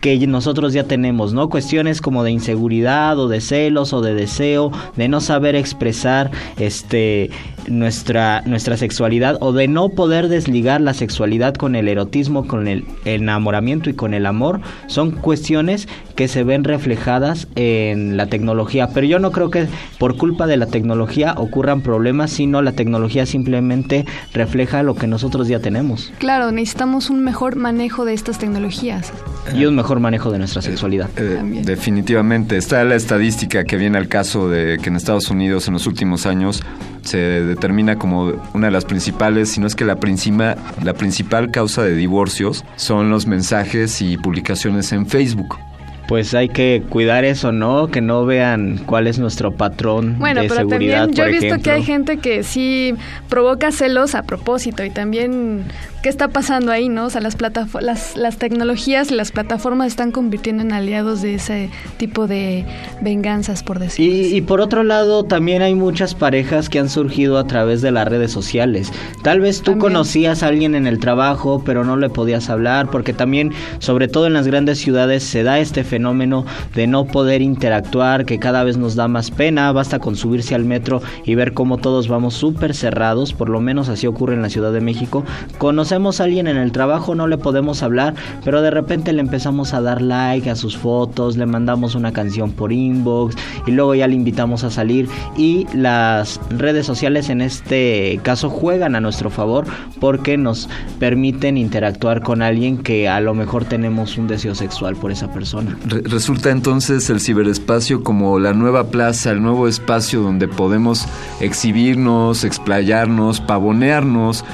que nosotros ya tenemos, ¿no? Cuestiones como de inseguridad o de celos o de deseo, de no saber expresar este nuestra nuestra sexualidad o de no poder desligar la sexualidad con el erotismo, con el enamoramiento y con el amor, son cuestiones que se ven reflejadas en la tecnología, pero yo no creo que por culpa de la tecnología ocurran problemas, sino la tecnología simplemente refleja lo que nosotros ya tenemos. Claro, necesitamos un mejor manejo de estas tecnologías. Y un mejor manejo de nuestra sexualidad. Eh, definitivamente. Está la estadística que viene al caso de que en Estados Unidos en los últimos años se determina como una de las principales, si no es que la, principal, la principal causa de divorcios son los mensajes y publicaciones en Facebook pues hay que cuidar eso, ¿no? Que no vean cuál es nuestro patrón bueno, de pero seguridad. También yo he visto ejemplo. que hay gente que sí provoca celos a propósito y también qué está pasando ahí, ¿no? O sea, las, las, las tecnologías y las plataformas están convirtiendo en aliados de ese tipo de venganzas, por decir. Y, y por otro lado, también hay muchas parejas que han surgido a través de las redes sociales. Tal vez tú conocías a alguien en el trabajo, pero no le podías hablar, porque también, sobre todo en las grandes ciudades, se da este fenómeno de no poder interactuar, que cada vez nos da más pena. Basta con subirse al metro y ver cómo todos vamos súper cerrados, por lo menos así ocurre en la Ciudad de México. Conocemos a alguien en el trabajo, no le podemos hablar, pero de repente le empezamos a dar like a sus fotos, le mandamos una canción por inbox y luego ya le invitamos a salir y las redes sociales en este caso juegan a nuestro favor porque nos permiten interactuar con alguien que a lo mejor tenemos un deseo sexual por esa persona. Re- resulta entonces el ciberespacio como la nueva plaza, el nuevo espacio donde podemos exhibirnos, explayarnos, pavonearnos,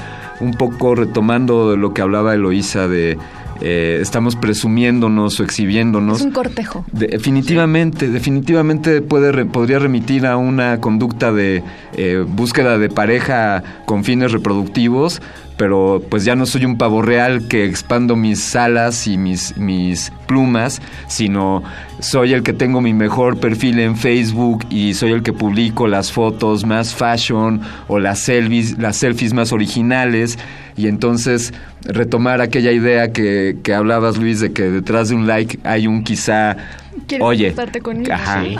un poco retomando de lo que hablaba Eloísa de eh, estamos presumiéndonos o exhibiéndonos. Es un cortejo. Definitivamente, definitivamente puede re- podría remitir a una conducta de eh, búsqueda de pareja con fines reproductivos, pero pues ya no soy un pavo real que expando mis alas y mis, mis plumas, sino soy el que tengo mi mejor perfil en Facebook y soy el que publico las fotos más fashion o las selfies, las selfies más originales. Y entonces retomar aquella idea que, que hablabas Luis de que detrás de un like hay un quizá ¿Quieres Oye, acostarte conmigo? ajá. Sí.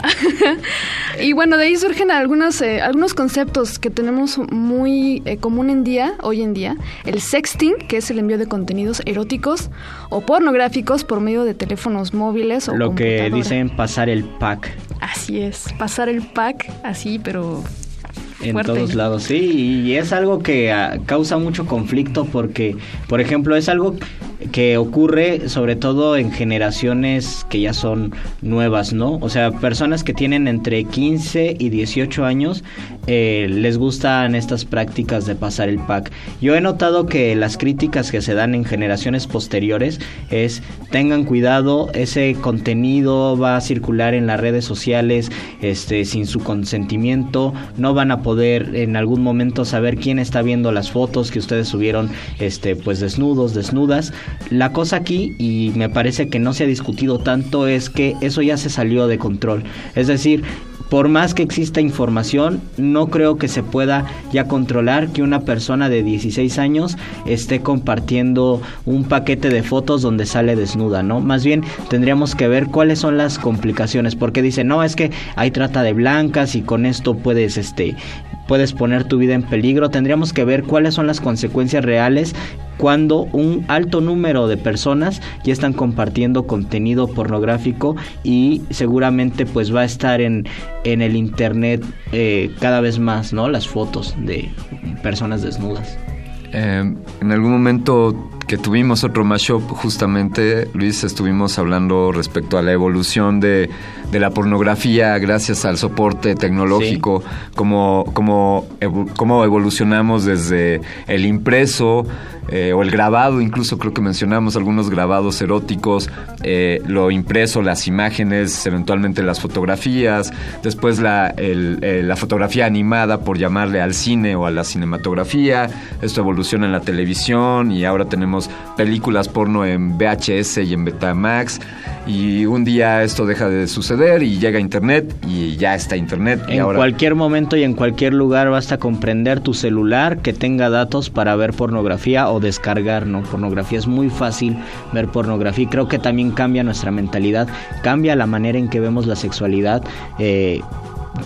y bueno, de ahí surgen algunos, eh, algunos conceptos que tenemos muy eh, común en día, hoy en día. El sexting, que es el envío de contenidos eróticos o pornográficos por medio de teléfonos móviles o Lo que dicen pasar el pack. Así es, pasar el pack así, pero En fuerte. todos lados, sí, y es algo que ah, causa mucho conflicto porque, por ejemplo, es algo que ocurre sobre todo en generaciones que ya son nuevas, ¿no? O sea, personas que tienen entre 15 y 18 años eh, les gustan estas prácticas de pasar el pack. Yo he notado que las críticas que se dan en generaciones posteriores es tengan cuidado, ese contenido va a circular en las redes sociales este, sin su consentimiento, no van a poder en algún momento saber quién está viendo las fotos que ustedes subieron este, pues desnudos, desnudas. La cosa aquí, y me parece que no se ha discutido tanto, es que eso ya se salió de control. Es decir, por más que exista información, no creo que se pueda ya controlar que una persona de 16 años esté compartiendo un paquete de fotos donde sale desnuda, ¿no? Más bien tendríamos que ver cuáles son las complicaciones, porque dice, no, es que hay trata de blancas y con esto puedes, este, puedes poner tu vida en peligro. Tendríamos que ver cuáles son las consecuencias reales cuando un alto número de personas ya están compartiendo contenido pornográfico y seguramente pues va a estar en, en el internet eh, cada vez más, ¿no? Las fotos de personas desnudas. Eh, en algún momento que tuvimos otro mashup, justamente, Luis, estuvimos hablando respecto a la evolución de, de la pornografía gracias al soporte tecnológico, cómo, cómo, evo- cómo evolucionamos desde el impreso eh, o el grabado, incluso creo que mencionamos algunos grabados eróticos, eh, lo impreso, las imágenes, eventualmente las fotografías, después la, el- eh, la fotografía animada, por llamarle al cine o a la cinematografía, esto evoluciona en la televisión y ahora tenemos películas porno en VHS y en Betamax y un día esto deja de suceder y llega Internet y ya está Internet y En ahora... cualquier momento y en cualquier lugar basta comprender tu celular que tenga datos para ver pornografía o descargar, ¿no? Pornografía es muy fácil ver pornografía y creo que también cambia nuestra mentalidad, cambia la manera en que vemos la sexualidad. eh,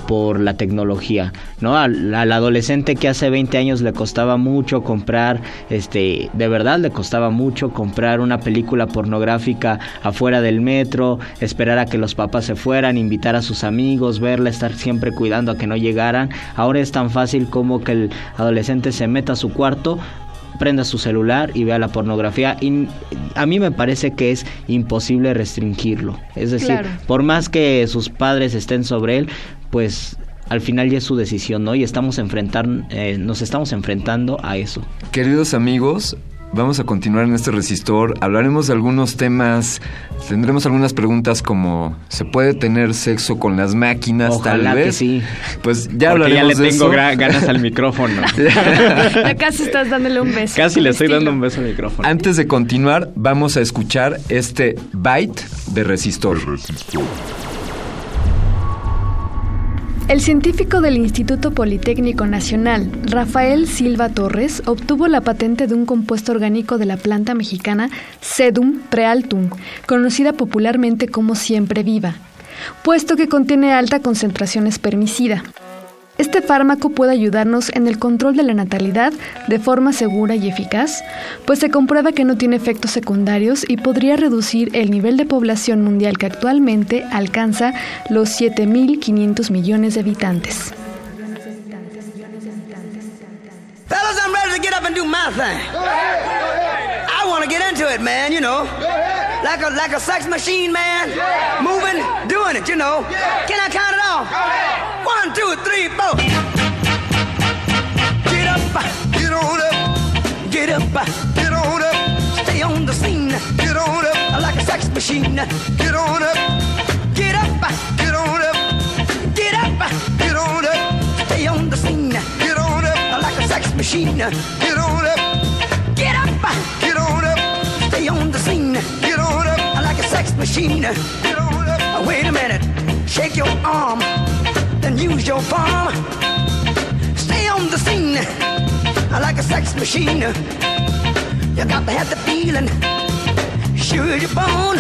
por la tecnología, ¿no? Al, al adolescente que hace 20 años le costaba mucho comprar, este, de verdad le costaba mucho comprar una película pornográfica afuera del metro, esperar a que los papás se fueran, invitar a sus amigos, verla, estar siempre cuidando a que no llegaran. Ahora es tan fácil como que el adolescente se meta a su cuarto, prenda su celular y vea la pornografía. Y a mí me parece que es imposible restringirlo. Es decir, Claro. por más que sus padres estén sobre él, pues al final ya es su decisión, ¿no? Y estamos enfrentar, eh, nos estamos enfrentando a eso. Queridos amigos, Vamos a continuar en este resistor. Hablaremos de algunos temas. Tendremos algunas preguntas como ¿se puede tener sexo con las máquinas Ojalá tal que vez? sí. Pues ya Porque ya hablaremos le de tengo eso. ganas al micrófono. Ya casi estás dándole un beso. Casi le estoy Estilo. dando un beso al micrófono. Antes de continuar, vamos a escuchar este byte de resistor. El científico del Instituto Politécnico Nacional, Rafael Silva Torres, obtuvo la patente de un compuesto orgánico de la planta mexicana Sedum prealtum, conocida popularmente como siempre viva, puesto que contiene alta concentración espermicida. Este fármaco puede ayudarnos en el control de la natalidad de forma segura y eficaz, pues se comprueba que no tiene efectos secundarios y podría reducir el nivel de población mundial que actualmente alcanza los 7.500 millones de habitantes. I want to get into it, man, you know. Like a like a sex machine, man. Yeah. Moving, doing it, you know. Yeah. Can I count it off? One, two, three, four. Get up, get on up. Get up, get on up. Stay on the scene. Get on up. Like a sex machine. Get on up. Get up, get on up. Get up, get on up. Stay on the scene. Get on up. Like a sex machine. Get on up. Get up, get on up. Stay on the scene. Sex machine. Wait a minute. Shake your arm. Then use your palm. Stay on the scene. Like a sex machine. You got to have the feeling. Sure your bone.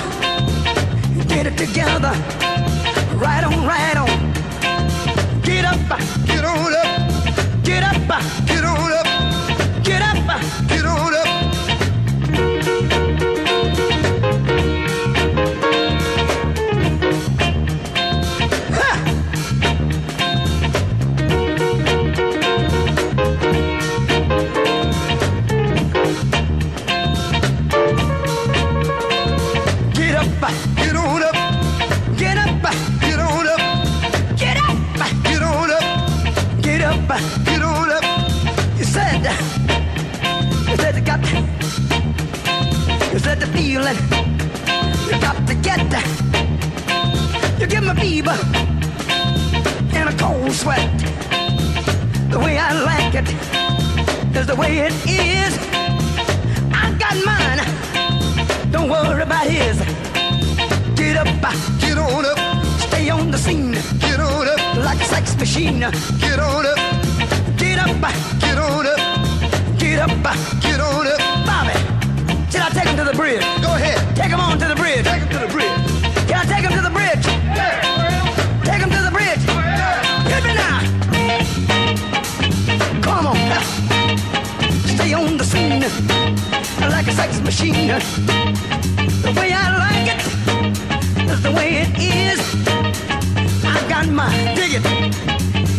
Get it together. Right on, right on. Get up, get on up. Get up. Fever and a cold sweat. The way I like it is the way it is. I got mine. Don't worry about his. Get up, get on up, stay on the scene. Get on up like a sex machine. Get on up, get up, get on up, get up, get on up. Bobby, should I take him to the bridge? Go ahead, take him on to the bridge. Take him to the bridge. Can I take him to the bridge? Take him to the bridge. Hit me now. Come on. Stay on the scene like a sex machine. The way I like it is the way it is. I got.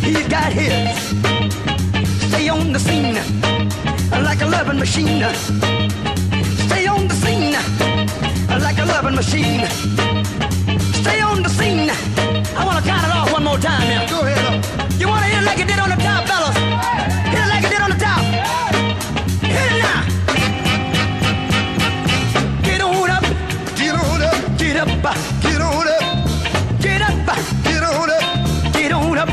He's got his. Stay on the scene like a loving machine. Stay on the scene like a loving machine. Count it off one more time now. Go ahead. You want to hit it like it did on the top, fellas? Hit it like it did on the top. Hit it now. Get on up. Get on up. Get up. Get on up. Get up. Get on up. Get on up.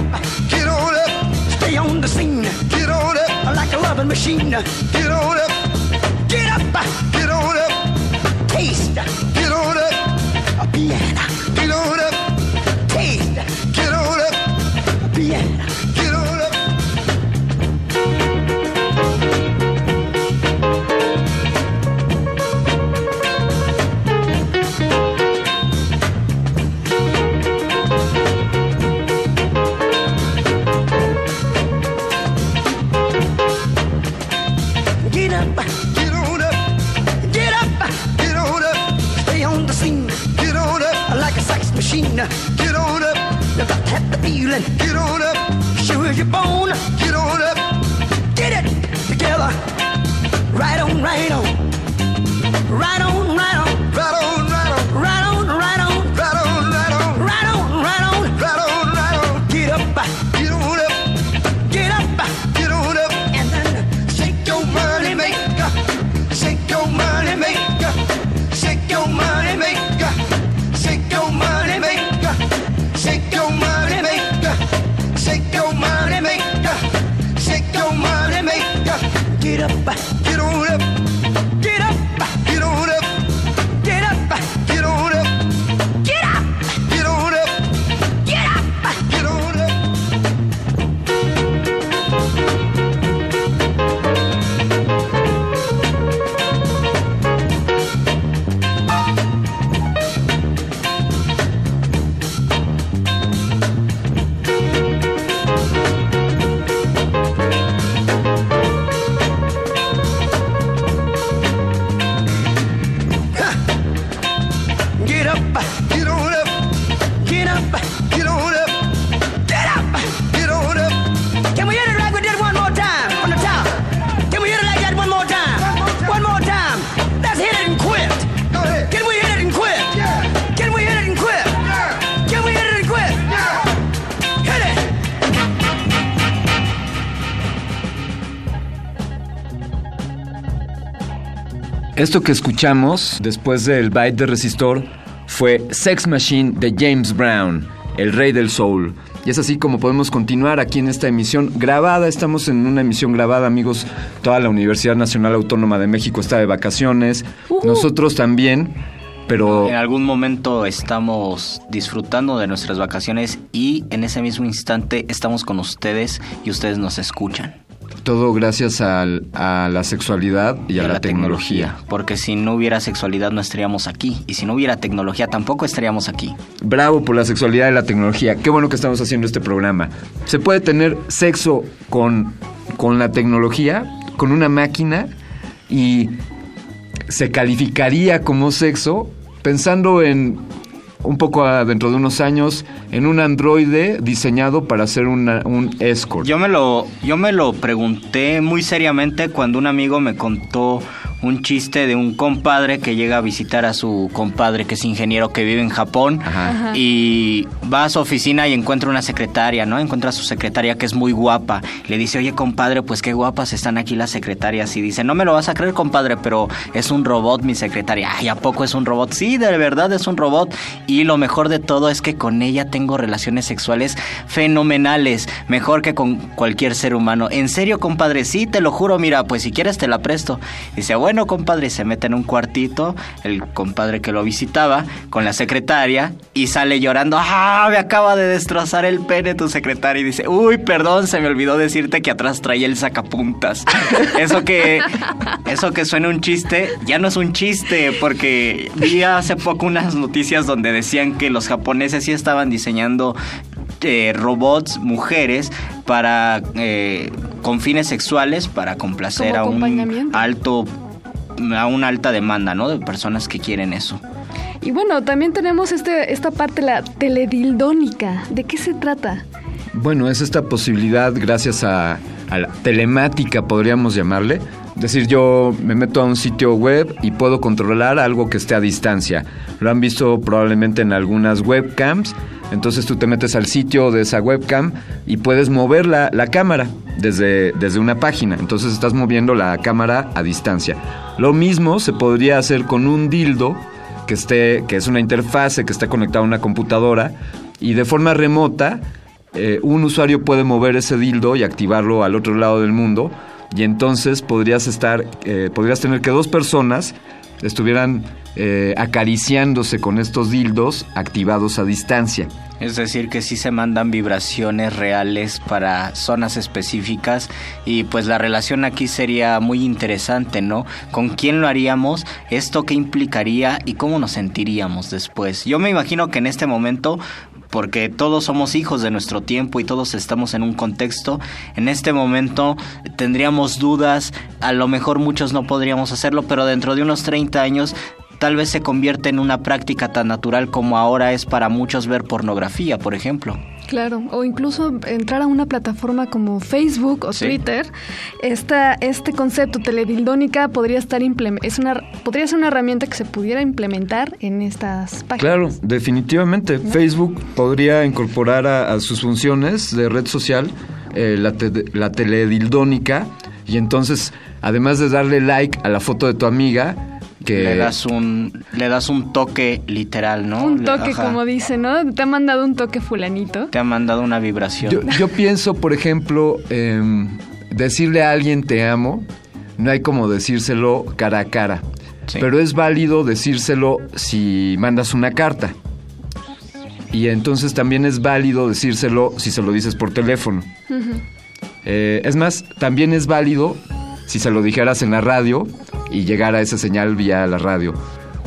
Get on up. Stay on the scene. Get on up. Like a loving machine. Get on up. Get up. Get on up. Taste. Feeling. Get on up, as your bone. Get on up, get it together. Right on, right on, Esto que escuchamos después del byte de resistor fue Sex Machine de James Brown, el rey del soul. Y es así como podemos continuar aquí en esta emisión grabada. Estamos en una emisión grabada, amigos. Toda la Universidad Nacional Autónoma de México está de vacaciones. Nosotros también, pero En algún momento estamos disfrutando de nuestras vacaciones y en ese mismo instante estamos con ustedes y ustedes nos escuchan. Todo gracias al- a la sexualidad y, a, la, tecnología. Porque si no hubiera sexualidad no estaríamos aquí y si no hubiera tecnología tampoco estaríamos aquí. Bravo por la sexualidad y la tecnología. Qué bueno que estamos haciendo este programa. Se puede tener sexo con, con la tecnología, con una máquina, y se calificaría como sexo pensando en un poco dentro de unos años en un androide diseñado para ser una- un escort. Yo me lo yo me lo pregunté muy seriamente cuando un amigo me contó un chiste de un compadre que llega a visitar a su compadre que es ingeniero que vive en Japón Ajá. y va a su oficina y encuentra una secretaria, ¿no? Encuentra a su secretaria que es muy guapa. Le dice, oye compadre, pues qué guapas están aquí las secretarias. Y dice, no me lo vas a creer compadre, pero es un robot mi secretaria. Ay, ¿a poco es un robot? Sí, de verdad es un robot. Y lo mejor de todo es que con ella tengo relaciones sexuales fenomenales, mejor que con cualquier ser humano. En serio compadre, sí, te lo juro, mira, pues si quieres te la presto. Dice, bueno compadre, y se mete en un cuartito, el compadre que lo visitaba, con la secretaria, y sale llorando, ah, me acaba de destrozar el pene tu secretaria. Y dice, uy, perdón, se me olvidó decirte que atrás traía el sacapuntas. Eso que, eso que suena un chiste, ya no es un chiste, porque vi hace poco unas noticias donde decían que los japoneses sí estaban diseñando eh, robots, mujeres, para eh, con fines sexuales, para complacer a un alto a una alta demanda, ¿no? De personas que quieren eso. Y bueno, también tenemos este, esta parte, la teledildónica. ¿De qué se trata? Bueno, es esta posibilidad gracias a, a la telemática, podríamos llamarle. Es decir, yo me meto a un sitio web y puedo controlar algo que esté a distancia. Lo han visto probablemente en algunas webcams. Entonces tú te metes al sitio de esa webcam y puedes mover la, la cámara desde, desde una página. Entonces estás moviendo la cámara a distancia. Lo mismo se podría hacer con un dildo que esté, que es una interfase que está conectada a una computadora y de forma remota eh, un usuario puede mover ese dildo y activarlo al otro lado del mundo y entonces podrías estar, eh, podrías tener que dos personas estuvieran eh, acariciándose con estos dildos activados a distancia. Es decir, que sí se mandan vibraciones reales para zonas específicas y pues la relación aquí sería muy interesante, ¿no? ¿Con quién lo haríamos? ¿Esto qué implicaría y cómo nos sentiríamos después? Yo me imagino que en este momento porque todos somos hijos de nuestro tiempo y todos estamos en un contexto. En este momento tendríamos dudas, a lo mejor muchos no podríamos hacerlo, pero dentro de unos 30 años tal vez se convierte en una práctica tan natural como ahora es para muchos ver pornografía, por ejemplo. Claro, o incluso entrar a una plataforma como Facebook o Sí. Twitter, esta, este concepto teledildónica podría estar implem- es una podría ser una herramienta que se pudiera implementar en estas páginas. Claro, definitivamente. Facebook podría incorporar a, a sus funciones de red social eh, la, te- la teledildónica y entonces, además de darle like a la foto de tu amiga, que... Le das un le das un toque literal, ¿no? Un toque, ajá. como dice, ¿no? Te ha mandado un toque fulanito. te ha mandado una vibración. Yo, yo pienso, por ejemplo, em, decirle a alguien te amo no hay como decírselo cara a cara. Pero es válido decírselo si mandas una carta. Y entonces también es válido decírselo si se lo dices por teléfono. Eh, es más, también es válido si se lo dijeras en la radio y llegara esa señal vía la radio.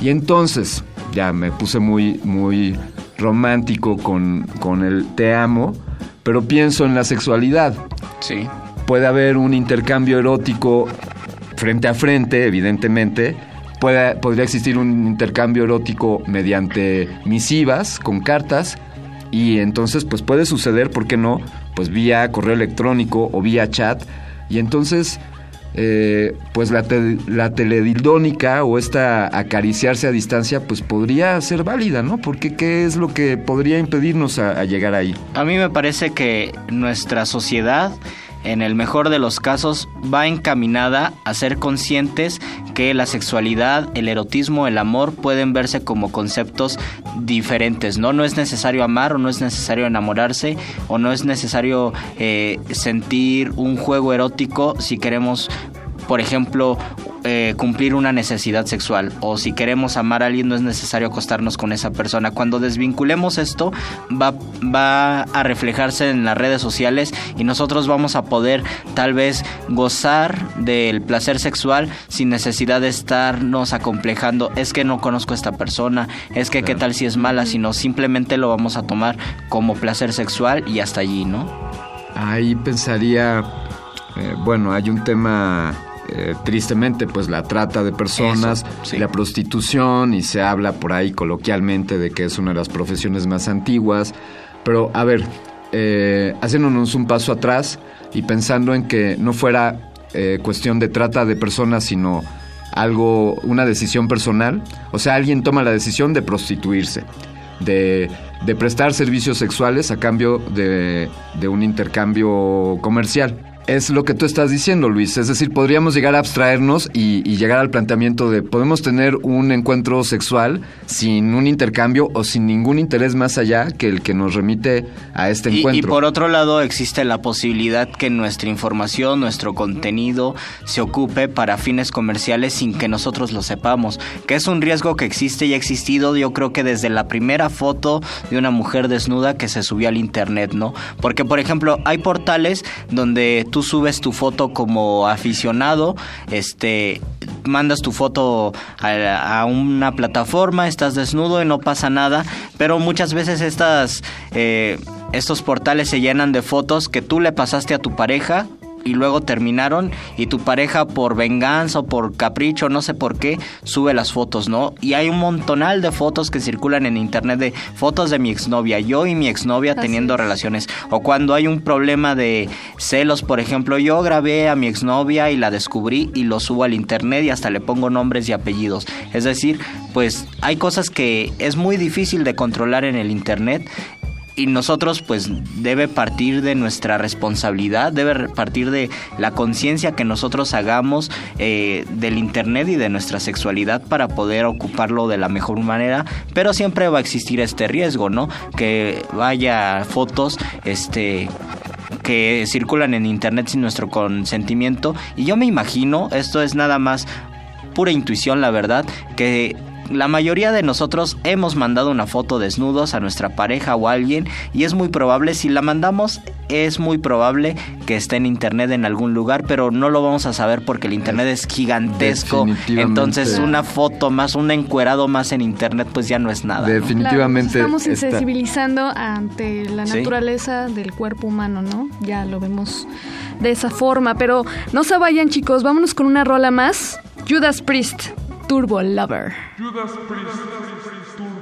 Y entonces, ya me puse muy, muy romántico con, con el te amo, pero pienso en la sexualidad. Sí. Puede haber un intercambio erótico frente a frente, evidentemente. Puede, podría existir un intercambio erótico mediante misivas, con cartas. Y entonces, pues puede suceder, ¿por qué no? Pues vía correo electrónico o vía chat. Y entonces, eh, pues la, te- la teledildónica o esta acariciarse a distancia, pues podría ser válida, ¿no? Porque ¿qué es lo que podría impedirnos a- a llegar ahí? A mí me parece que nuestra sociedad, en el mejor de los casos, va encaminada a ser conscientes que la sexualidad, el erotismo, el amor pueden verse como conceptos diferentes, ¿no? No es necesario amar o no es necesario enamorarse o no es necesario eh, sentir un juego erótico si queremos por ejemplo, eh, cumplir una necesidad sexual o si queremos amar a alguien no es necesario acostarnos con esa persona. Cuando desvinculemos esto va, va a reflejarse en las redes sociales y nosotros vamos a poder tal vez gozar del placer sexual sin necesidad de estarnos acomplejando. Es que no conozco a esta persona, es que qué tal si es mala, sino simplemente lo vamos a tomar como placer sexual y hasta allí, ¿no? Ahí pensaría, eh, bueno, hay un tema eh, tristemente, pues la trata de personas, la prostitución, y se habla por ahí coloquialmente de que es una de las profesiones más antiguas. Pero, a ver, eh, haciéndonos un paso atrás y pensando en que no fuera eh, cuestión de trata de personas, sino algo, una decisión personal. O sea, alguien toma la decisión de prostituirse, de, de prestar servicios sexuales a cambio de, de un intercambio comercial. Es lo que tú estás diciendo, Luis. Es decir, podríamos llegar a abstraernos y, y llegar al planteamiento de podemos tener un encuentro sexual sin un intercambio o sin ningún interés más allá que el que nos remite a este Y, y encuentro. por otro lado existe la posibilidad que nuestra información, nuestro contenido se ocupe para fines comerciales sin que nosotros lo sepamos, que es un riesgo que existe y ha existido yo creo que desde la primera foto de una mujer desnuda que se subió al internet, ¿no? Porque por ejemplo hay portales donde tú subes tu foto como aficionado, este mandas tu foto a, a una plataforma, estás desnudo y no pasa nada, pero muchas veces estas eh, estos portales se llenan de fotos que tú le pasaste a tu pareja y luego terminaron y tu pareja por venganza o por capricho, no sé por qué, sube las fotos, ¿no? Y hay un montonal de fotos que circulan en internet de fotos de mi exnovia, yo y mi exnovia teniendo relaciones. O cuando hay un problema de celos, por ejemplo, yo grabé a mi exnovia y la descubrí y lo subo al internet y hasta le pongo nombres y apellidos. Es decir, pues hay cosas que es muy difícil de controlar en el internet y nosotros pues debe partir de nuestra responsabilidad, debe partir de la conciencia que nosotros hagamos eh, del internet y de nuestra sexualidad para poder ocuparlo de la mejor manera, pero siempre va a existir este riesgo, ¿no? Que vaya fotos, este que circulan en internet sin nuestro consentimiento y yo me imagino, esto es nada más pura intuición, la verdad, que la mayoría de nosotros hemos mandado una foto desnudos a nuestra pareja o a alguien y es muy probable, si la mandamos, es muy probable que esté en internet en algún lugar, pero no lo vamos a saber porque el internet es gigantesco. Entonces una foto más, un encuerado más en internet, pues ya no es nada. ¿no? Definitivamente. Estamos está- insensibilizando ante la Sí. naturaleza del cuerpo humano, ¿no? Ya lo vemos de esa forma, pero no se vayan chicos, vámonos con una rola más. Judas Priest, Turbo Lover. Judas Priest, Turbo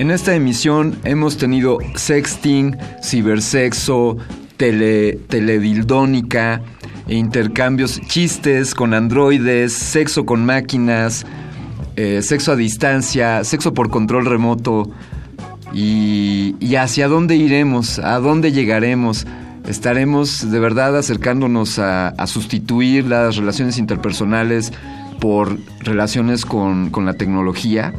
En esta emisión hemos tenido sexting, cibersexo, tele, teledildónica, intercambios, chistes con androides, sexo con máquinas, eh, sexo a distancia, sexo por control remoto. Y, y hacia dónde iremos, a dónde llegaremos. Estaremos de verdad acercándonos a, a sustituir las relaciones interpersonales por relaciones con, con la tecnología.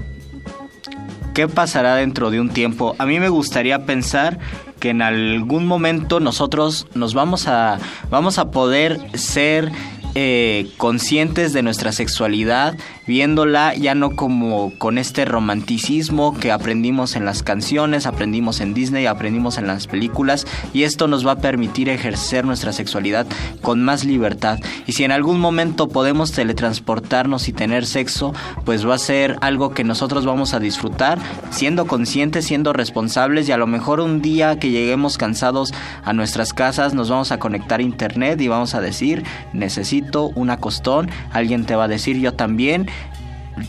¿Qué pasará dentro de un tiempo? A mí me gustaría pensar que en algún momento nosotros nos vamos a vamos a poder ser eh, conscientes de nuestra sexualidad, viéndola ya no como con este romanticismo que aprendimos en las canciones, aprendimos en Disney, aprendimos en las películas, y esto nos va a permitir ejercer nuestra sexualidad con más libertad. Y si en algún momento podemos teletransportarnos y tener sexo, pues va a ser algo que nosotros vamos a disfrutar, siendo conscientes, siendo responsables, y a lo mejor un día que lleguemos cansados a nuestras casas, nos vamos a conectar a internet y vamos a decir, necesito un acostón, alguien te va a decir yo también,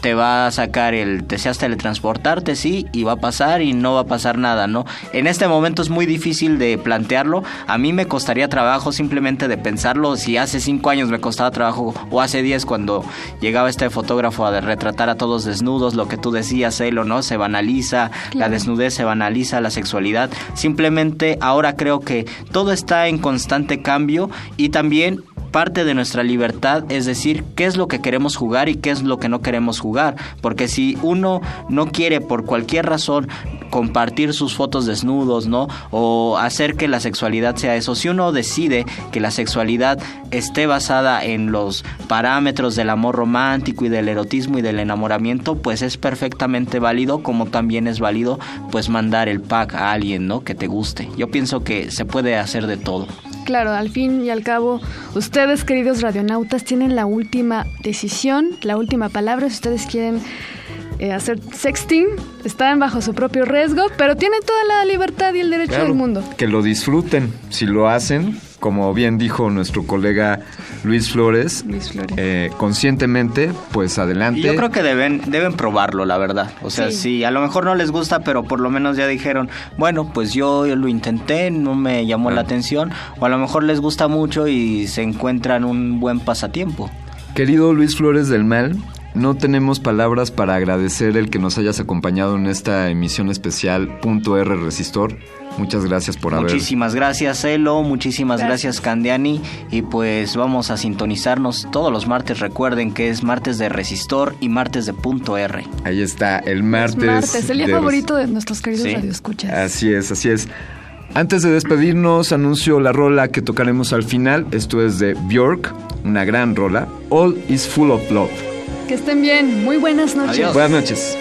te va a sacar el deseas teletransportarte, sí, y va a pasar y no va a pasar nada, ¿no? En este momento es muy difícil de plantearlo. A mí me costaría trabajo simplemente de pensarlo. Si hace cinco años me costaba trabajo, o hace diez cuando llegaba este fotógrafo a retratar a todos desnudos, lo que tú decías, Elo, ¿no? Se banaliza, la desnudez se banaliza, la sexualidad. Simplemente ahora creo que todo está en constante cambio y también parte de nuestra libertad es decir qué es lo que queremos jugar y qué es lo que no queremos jugar. Porque si uno no quiere por cualquier razón compartir sus fotos desnudos, ¿no? O hacer que la sexualidad sea eso. Si uno decide que la sexualidad esté basada en los parámetros del amor romántico y del erotismo y del enamoramiento, pues es perfectamente válido, como también es válido pues mandar el pack a alguien, ¿no? Que te guste. Yo pienso que se puede hacer de todo. Claro, al fin y al cabo, ustedes, queridos radionautas, tienen la última decisión, la última palabra. Si ustedes quieren eh, hacer sexting, están bajo su propio riesgo, pero tienen toda la libertad y el derecho Claro, del mundo. Que lo disfruten. Si lo hacen, como bien dijo nuestro colega Luis Flores, eh, conscientemente, pues adelante. Y yo creo que deben, deben probarlo, la verdad. O sea, Sí. si a lo mejor no les gusta, pero por lo menos ya dijeron, bueno, pues yo lo intenté, no me llamó la atención, o a lo mejor les gusta mucho y se encuentran un buen pasatiempo. Querido Luis Flores del Mal, no tenemos palabras para agradecer el que nos hayas acompañado en esta emisión especial Punto R Resistor. Muchas gracias por haber. Muchísimas gracias, Elo. Muchísimas gracias. Candiani. Y pues vamos a sintonizarnos todos los martes. Recuerden que es martes de Resistor y martes de Punto R. Ahí está, el martes. Martes, el día de- favorito de nuestros queridos Sí. radioescuchas. Así es, así es. Antes de despedirnos, anuncio la rola que tocaremos al final. Esto es de Björk, una gran rola. All is full of love. Que estén bien. Muy buenas noches. Buenas noches.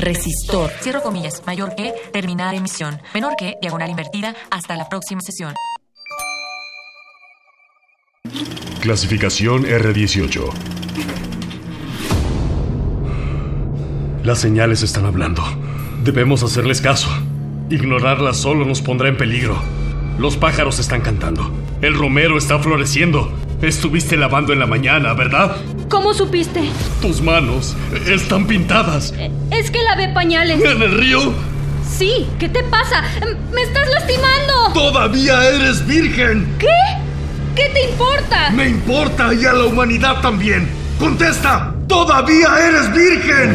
Resistor, cierro comillas, mayor que, terminar emisión, menor que, diagonal invertida, hasta la próxima sesión. Clasificación R18. Las señales están hablando. Debemos hacerles caso. Ignorarlas solo nos pondrá en peligro. Los pájaros están cantando. El romero está floreciendo. Estuviste lavando en la mañana, ¿verdad? ¿Cómo supiste? Tus manos están pintadas. Es que lavé pañales. ¿En el río? Sí, ¿qué te pasa? ¡Me estás lastimando! ¡Todavía eres virgen! ¿Qué? ¿Qué te importa? Me importa y a la humanidad también. ¡Contesta! ¡Todavía eres virgen!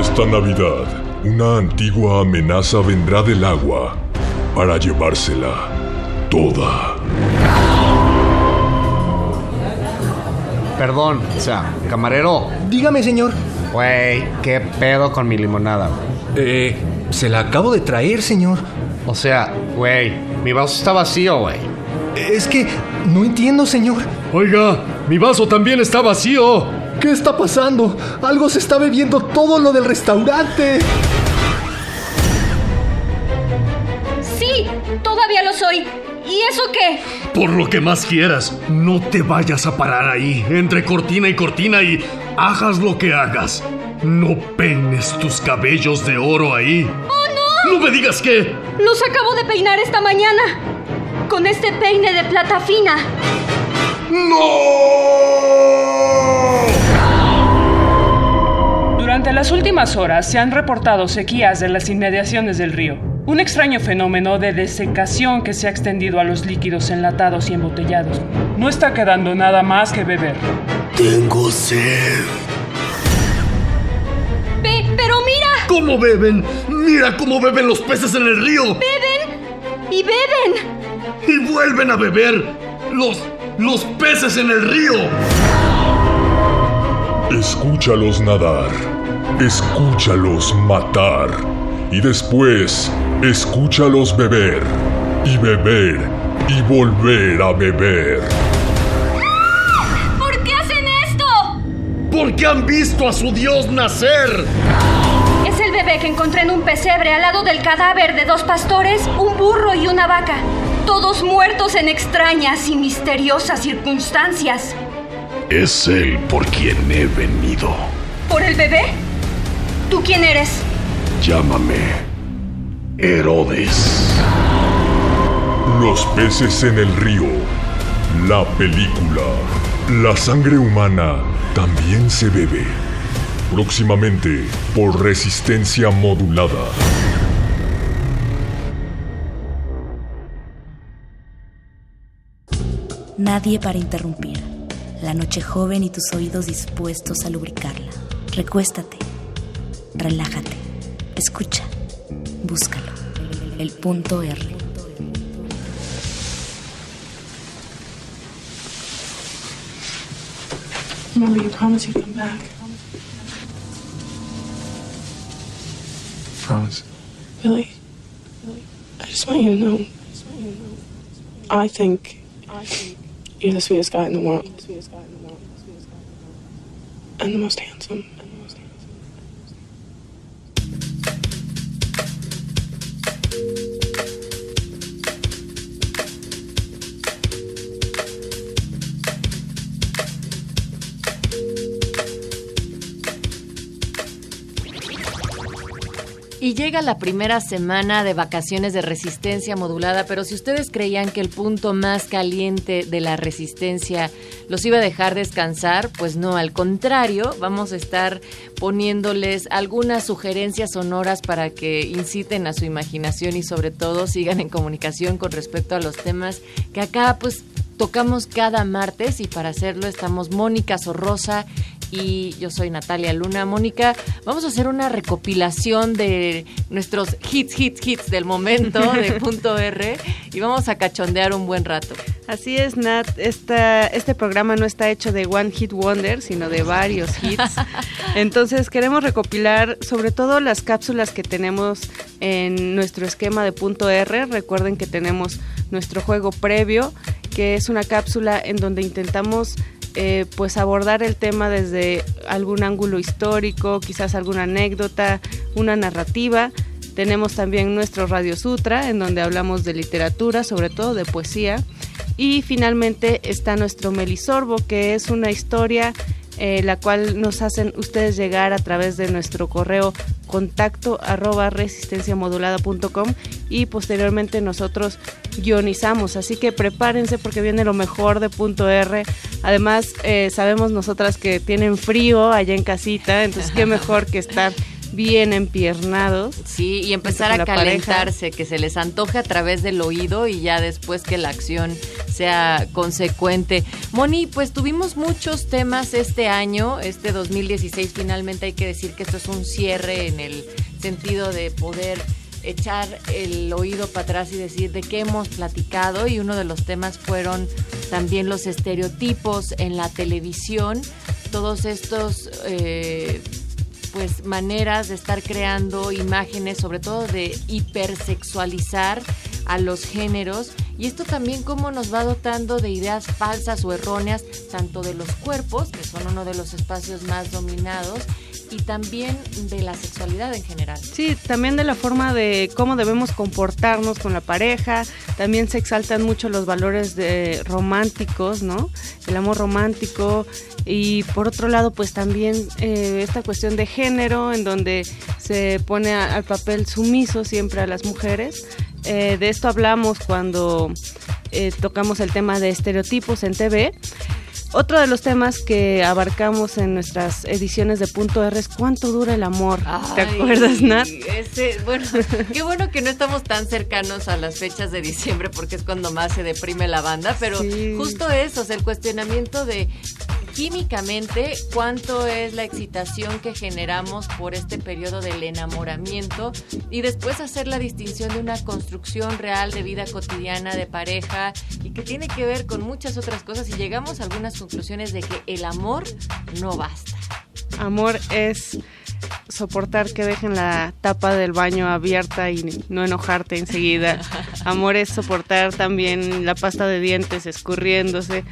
Esta Navidad, una antigua amenaza vendrá del agua para llevársela toda. Perdón, o sea, camarero. Dígame, señor. Güey, ¿qué pedo con mi limonada? Eh, se la acabo de traer, señor. O sea, güey, mi vaso está vacío, güey. Es que no entiendo, señor. Oiga, mi vaso también está vacío. ¿Qué está pasando? Algo se está bebiendo todo lo del restaurante. Sí, todavía lo soy. ¿Y eso qué? Por lo que más quieras, no te vayas a parar ahí, entre cortina y cortina y hagas lo que hagas. No peines tus cabellos de oro ahí. ¡Oh, no! ¡No me digas qué! Los acabo de peinar esta mañana. Con este peine de plata fina. Durante las últimas horas se han reportado sequías en las inmediaciones del río. Un extraño fenómeno de desecación que se ha extendido a los líquidos enlatados y embotellados. No está quedando nada más que beber. Tengo sed. Ve, pero mira. ¿Cómo beben? Mira cómo beben los peces en el río. Beben y beben. Y vuelven a beber los los peces en el río. Escúchalos nadar. Escúchalos matar. Y después, escúchalos beber. Y beber. Y volver a beber. ¿Por qué hacen esto? Porque han visto a su dios nacer. Es el bebé que encontré en un pesebre al lado del cadáver de dos pastores, un burro y una vaca. Todos muertos en extrañas y misteriosas circunstancias. Es él por quien he venido. ¿Por el bebé? ¿Tú quién eres? Llámame Herodes. Los peces en el río. La película. La sangre humana también se bebe. Próximamente por resistencia modulada. Nadie para interrumpir. La noche joven y tus oídos dispuestos a lubricarla. Recuéstate. Relájate. Escucha. Búscalo. El punto R. Mama, you promise you'll come back. Promise. Billy, I just want you to know. I think you're the sweetest guy in the world. Sweetest guy in the world. sweetest guy in the world. And the most handsome. Y llega la primera semana de vacaciones de resistencia modulada, pero si ustedes creían que el punto más caliente de la resistencia los iba a dejar descansar, pues no, al contrario, vamos a estar poniéndoles algunas sugerencias sonoras para que inciten a su imaginación y sobre todo sigan en comunicación con respecto a los temas que acá pues tocamos cada martes y para hacerlo estamos Mónica Sorrosa y yo soy Natalia Luna. Mónica, vamos a hacer una recopilación de nuestros hits, hits, hits del momento de punto R y vamos a cachondear un buen rato. Así es, Nat. Esta, este programa no está hecho de One Hit Wonder, sino de varios hits. Entonces queremos recopilar sobre todo las cápsulas que tenemos en nuestro esquema de punto R. Recuerden que tenemos nuestro juego previo, que es una cápsula en donde intentamos eh, pues abordar el tema desde algún ángulo histórico, quizás alguna anécdota, una narrativa. Tenemos también nuestro Radio Sutra, en donde hablamos de literatura, sobre todo de poesía. Y finalmente está nuestro Melisorbo, que es una historia eh, la cual nos hacen ustedes llegar a través de nuestro correo contacto arroba resistenciamodulada.com y posteriormente nosotros guionizamos. Así que prepárense porque viene lo mejor de punto R. Además, eh, sabemos nosotras que tienen frío allá en casita, entonces qué mejor que estar bien empiernados. Sí, y empezar a pareja. calentarse, que se les antoje a través del oído y ya después que la acción sea consecuente. Moni, pues tuvimos muchos temas este año, este 2016 finalmente hay que decir que esto es un cierre en el sentido de poder echar el oído para atrás y decir de qué hemos platicado y uno de los temas fueron también los estereotipos en la televisión, todos estos eh, pues maneras de estar creando imágenes, sobre todo de hipersexualizar a los géneros. Y esto también cómo nos va dotando de ideas falsas o erróneas tanto de los cuerpos, que son uno de los espacios más dominados, y también de la sexualidad en general. Sí, también de la forma de cómo debemos comportarnos con la pareja. También se exaltan mucho los valores de románticos, ¿no? El amor romántico. Y por otro lado, pues también eh, esta cuestión de género, en donde se pone a- al papel sumiso siempre a las mujeres. Eh, de esto hablamos cuando eh, tocamos el tema de estereotipos en TV. Otro de los temas que abarcamos en nuestras ediciones de Punto R es cuánto dura el amor. ¿Te acuerdas, Nat? ese- bueno, qué bueno que no estamos tan cercanos a las fechas de diciembre porque es cuando más se deprime la banda, pero Sí. justo eso, o sea, el cuestionamiento de químicamente cuánto es la excitación que generamos por este periodo del enamoramiento y después hacer la distinción de una construcción real de vida cotidiana de pareja y que tiene que ver con muchas otras cosas y llegamos a algunas conclusiones de que el amor no basta. Amor es soportar que dejen la tapa del baño abierta y no enojarte enseguida. Amor es soportar también la pasta de dientes escurriéndose.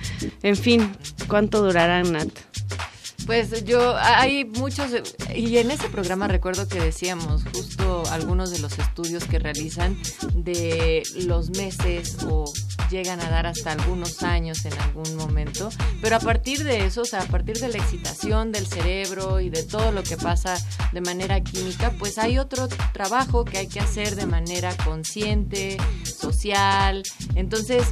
En fin, ¿cuánto durará, Nat? Pues yo, hay muchos, y en ese programa recuerdo que decíamos justo algunos de los estudios que realizan de los meses o llegan a dar hasta algunos años en algún momento, pero a partir de eso, o sea, a partir de la excitación del cerebro y de todo lo que pasa de manera química, pues hay otro trabajo que hay que hacer de manera consciente, social, entonces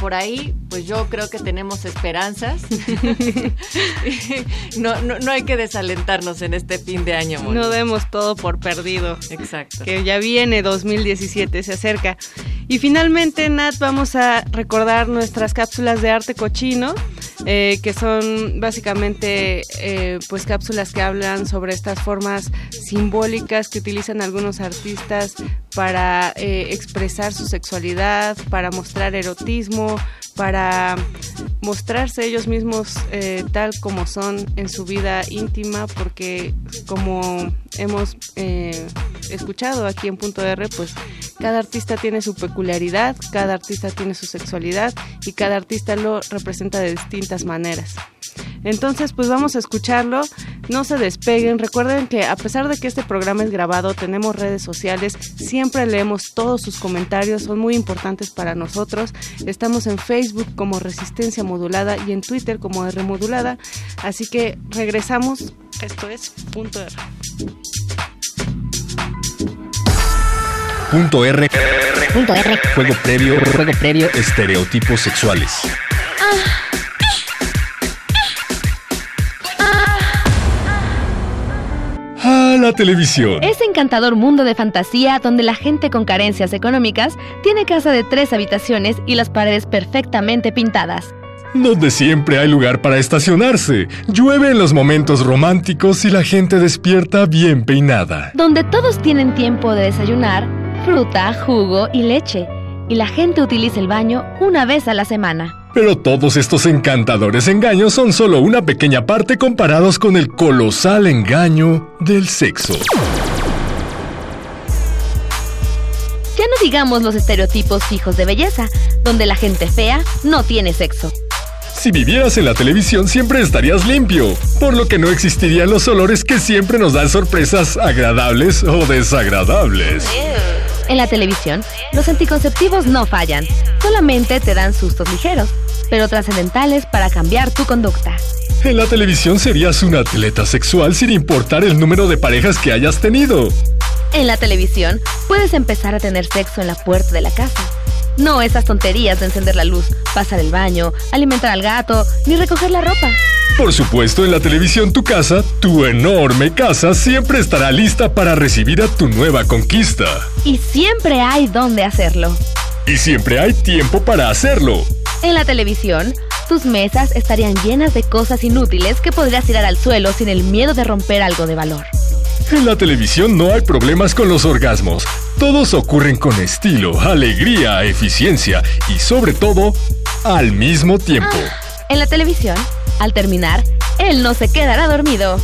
por ahí, pues yo creo que tenemos esperanzas. no, no, no hay que desalentarnos en este fin de año. Moni. No demos todo por perdido. Exacto. Que ya viene 2017, se acerca. Y finalmente, Nat, vamos a recordar nuestras cápsulas de arte cochino, eh, que son básicamente eh, pues cápsulas que hablan sobre estas formas simbólicas que utilizan algunos artistas para eh, expresar su sexualidad, para mostrar erotismo, para mostrarse ellos mismos eh, tal como son en su vida íntima, porque como hemos eh, escuchado aquí en Punto R, pues cada artista tiene su peculiaridad, cada artista tiene su sexualidad y cada artista lo representa de distintas maneras. Entonces, pues vamos a escucharlo. No se despeguen. Recuerden que a pesar de que este programa es grabado, tenemos redes sociales. Siempre leemos todos sus comentarios. Son muy importantes para nosotros. Estamos en Facebook como Resistencia Modulada y en Twitter como R Modulada. Así que regresamos. Esto es Punto R. Punto R. Punto R. Juego previo. Juego previo. Estereotipos sexuales. A la televisión. Ese encantador mundo de fantasía donde la gente con carencias económicas tiene casa de tres habitaciones y las paredes perfectamente pintadas. Donde siempre hay lugar para estacionarse. Llueve en los momentos románticos y la gente despierta bien peinada. Donde todos tienen tiempo de desayunar, fruta, jugo y leche. Y la gente utiliza el baño una vez a la semana. Pero todos estos encantadores engaños son solo una pequeña parte comparados con el colosal engaño del sexo. Ya no digamos los estereotipos fijos de belleza, donde la gente fea no tiene sexo. Si vivieras en la televisión siempre estarías limpio, por lo que no existirían los olores que siempre nos dan sorpresas agradables o desagradables. En la televisión, los anticonceptivos no fallan, solamente te dan sustos ligeros, pero trascendentales para cambiar tu conducta. En la televisión serías un atleta sexual sin importar el número de parejas que hayas tenido. En la televisión, puedes empezar a tener sexo en la puerta de la casa. No esas tonterías de encender la luz, pasar el baño, alimentar al gato, ni recoger la ropa. Por supuesto, en la televisión tu casa, tu enorme casa, siempre estará lista para recibir a tu nueva conquista. Y siempre hay dónde hacerlo. Y siempre hay tiempo para hacerlo. En la televisión, tus mesas estarían llenas de cosas inútiles que podrías tirar al suelo sin el miedo de romper algo de valor. En la televisión no hay problemas con los orgasmos. Todos ocurren con estilo, alegría, eficiencia y sobre todo, al mismo tiempo. En la televisión, al terminar, él no se quedará dormido.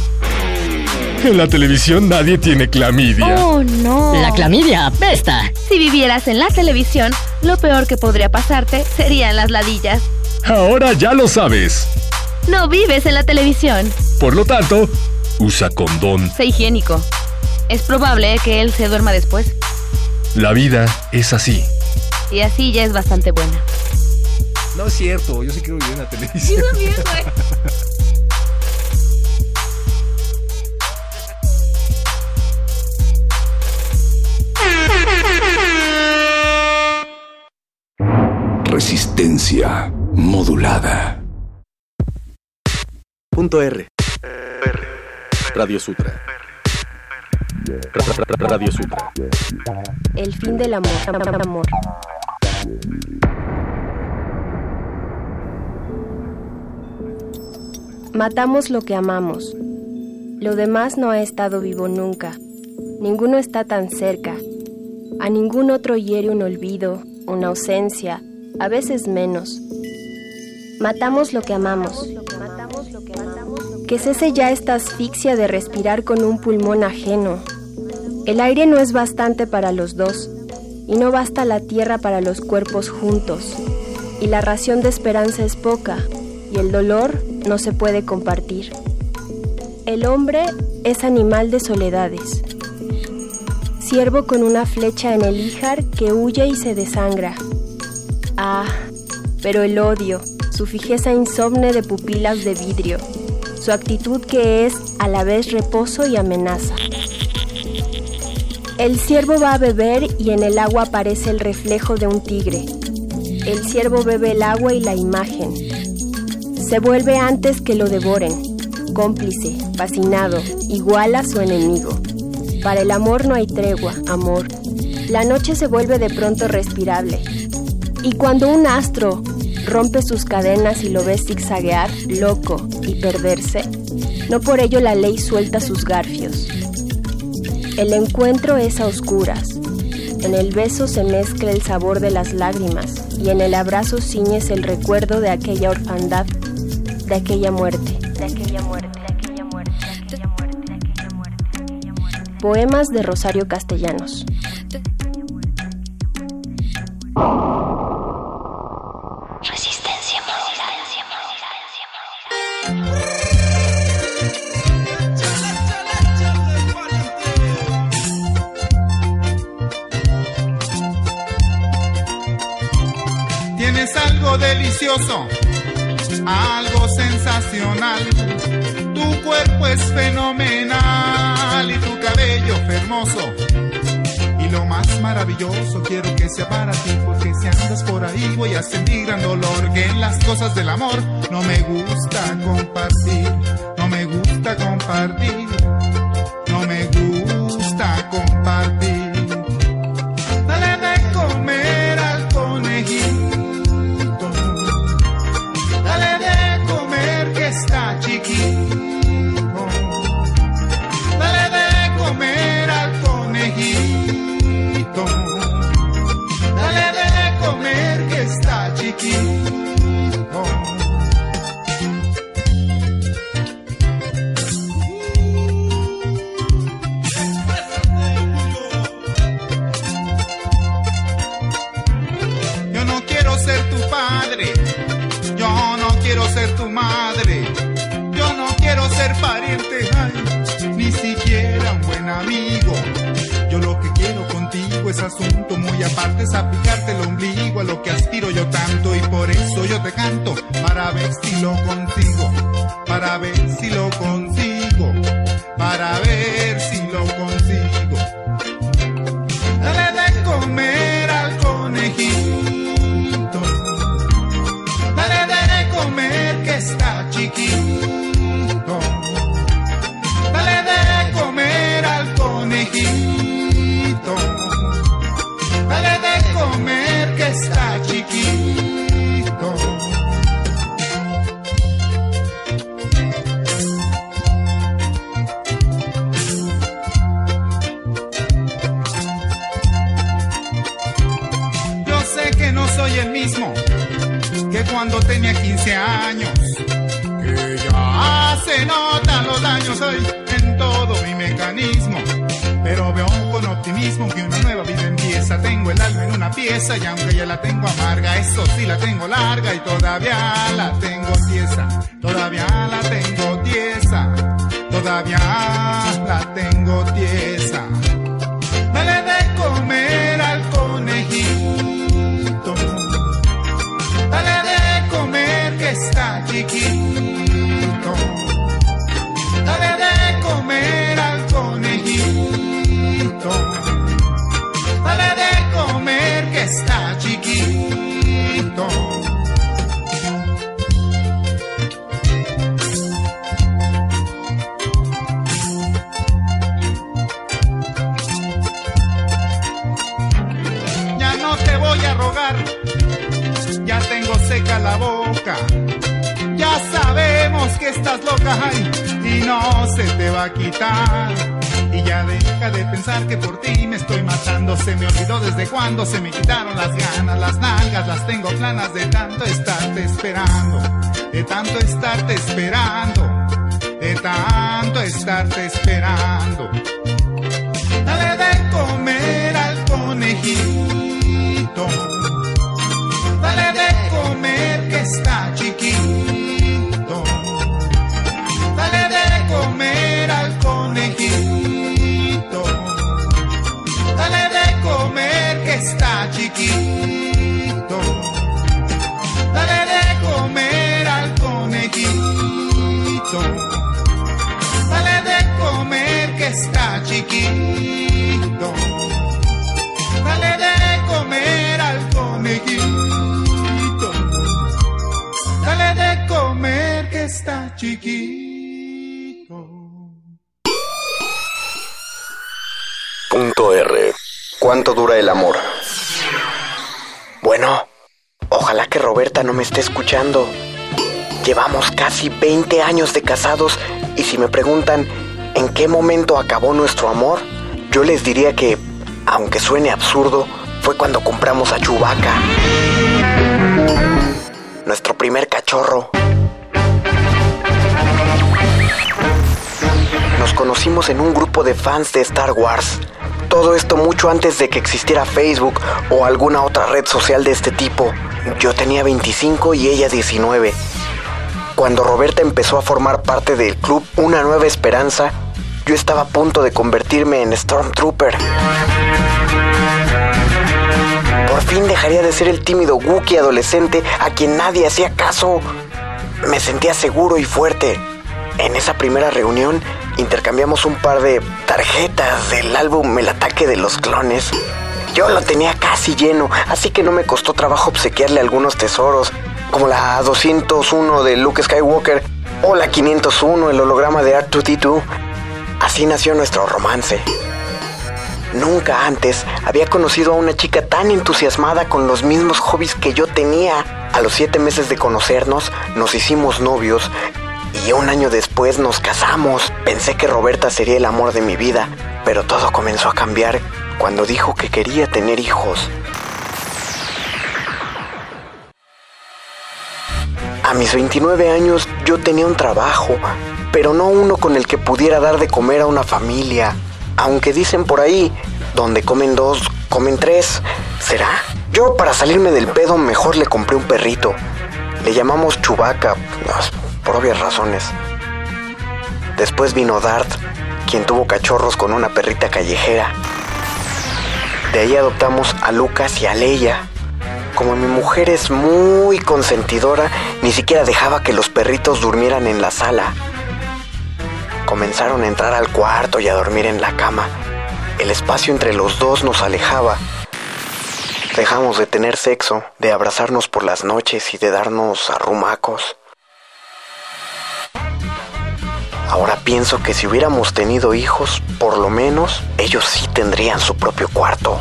En la televisión nadie tiene clamidia. Oh, no. La clamidia apesta. Si vivieras en la televisión, lo peor que podría pasarte serían las ladillas. Ahora ya lo sabes. No vives en la televisión. Por lo tanto, usa condón. Sé higiénico. Es probable que él se duerma después. La vida es así. Y así ya es bastante buena. No es cierto, yo sí quiero vivir en la televisión. Yo también, güey. Resistencia modulada. Punto R. Radio Sutra. Radio Sutra. El fin del amor. amor. Matamos lo que amamos. Lo demás no ha estado vivo nunca. Ninguno está tan cerca. A ningún otro hiere un olvido, una ausencia, a veces menos. Matamos lo que amamos. Que cese ya esta asfixia de respirar con un pulmón ajeno. El aire no es bastante para los dos, y no basta la tierra para los cuerpos juntos, y la ración de esperanza es poca, y el dolor no se puede compartir. El hombre es animal de soledades, ciervo con una flecha en el híjar que huye y se desangra. Ah, pero el odio, su fijeza insomne de pupilas de vidrio, su actitud que es a la vez reposo y amenaza. El ciervo va a beber y en el agua aparece el reflejo de un tigre. El ciervo bebe el agua y la imagen. Se vuelve antes que lo devoren, cómplice, fascinado, igual a su enemigo. Para el amor no hay tregua, amor. La noche se vuelve de pronto respirable. Y cuando un astro rompe sus cadenas y lo ves zigzaguear, loco y perderse, no por ello la ley suelta sus garfios. El encuentro es a oscuras. En el beso se mezcla el sabor de las lágrimas y en el abrazo ciñes el recuerdo de aquella orfandad, de aquella muerte, de aquella muerte. Poemas de Rosario Castellanos. Algo sensacional. Tu cuerpo es fenomenal y tu cabello hermoso. Y lo más maravilloso quiero que sea para ti, porque si andas por ahí voy a sentir gran dolor. Que en las cosas del amor no me gusta compartir, no me gusta compartir, es aplicarte el ombligo a lo que aspiro yo tanto y por eso yo te canto, para ver si diría que, aunque suene absurdo, fue cuando compramos a Chubaca. Nuestro primer cachorro. Nos conocimos en un grupo de fans de Star Wars. Todo esto mucho antes de que existiera Facebook o alguna otra red social de este tipo. Yo tenía 25 y ella 19. Cuando Roberta empezó a formar parte del club Una Nueva Esperanza, yo estaba a punto de convertirme en Stormtrooper. Por fin dejaría de ser el tímido Wookiee adolescente a quien nadie hacía caso. Me sentía seguro y fuerte. En esa primera reunión intercambiamos un par de tarjetas del álbum El ataque de los clones. Yo lo tenía casi lleno, así que no me costó trabajo obsequiarle algunos tesoros, como la 201 de Luke Skywalker o la 501, el holograma de R2D2. Así nació nuestro romance. Nunca antes había conocido a una chica tan entusiasmada con los mismos hobbies que yo tenía. A los siete meses de conocernos, nos hicimos novios y un año después nos casamos. Pensé que Roberta sería el amor de mi vida, pero todo comenzó a cambiar cuando dijo que quería tener hijos. A mis 29 años yo tenía un trabajo, pero no uno con el que pudiera dar de comer a una familia. Aunque dicen por ahí, donde comen dos, comen tres. ¿Será? Yo para salirme del pedo mejor le compré un perrito. Le llamamos Chubaca, por obvias razones. Después vino Dart, quien tuvo cachorros con una perrita callejera. De ahí adoptamos a Lucas y a Leia. Como mi mujer es muy consentidora, ni siquiera dejaba que los perritos durmieran en la sala. Comenzaron a entrar al cuarto y a dormir en la cama. El espacio entre los dos nos alejaba. Dejamos de tener sexo, de abrazarnos por las noches y de darnos arrumacos. Ahora pienso que si hubiéramos tenido hijos, por lo menos ellos sí tendrían su propio cuarto.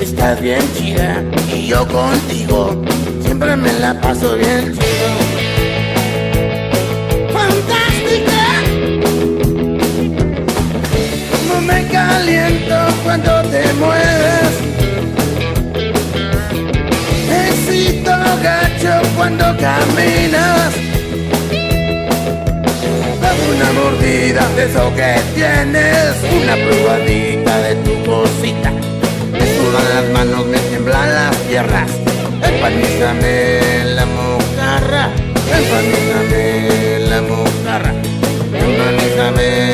Estás bien chida. Y yo contigo siempre me la paso bien chido. Fantástica. No me caliento cuando te mueves. Éxito gacho cuando caminas. Dame una mordida de eso que tienes, una probadita de tu cosita. Sudan las manos, me tiemblan las piernas. Empanízame la mojarra, empanízame la mojarra, empanízame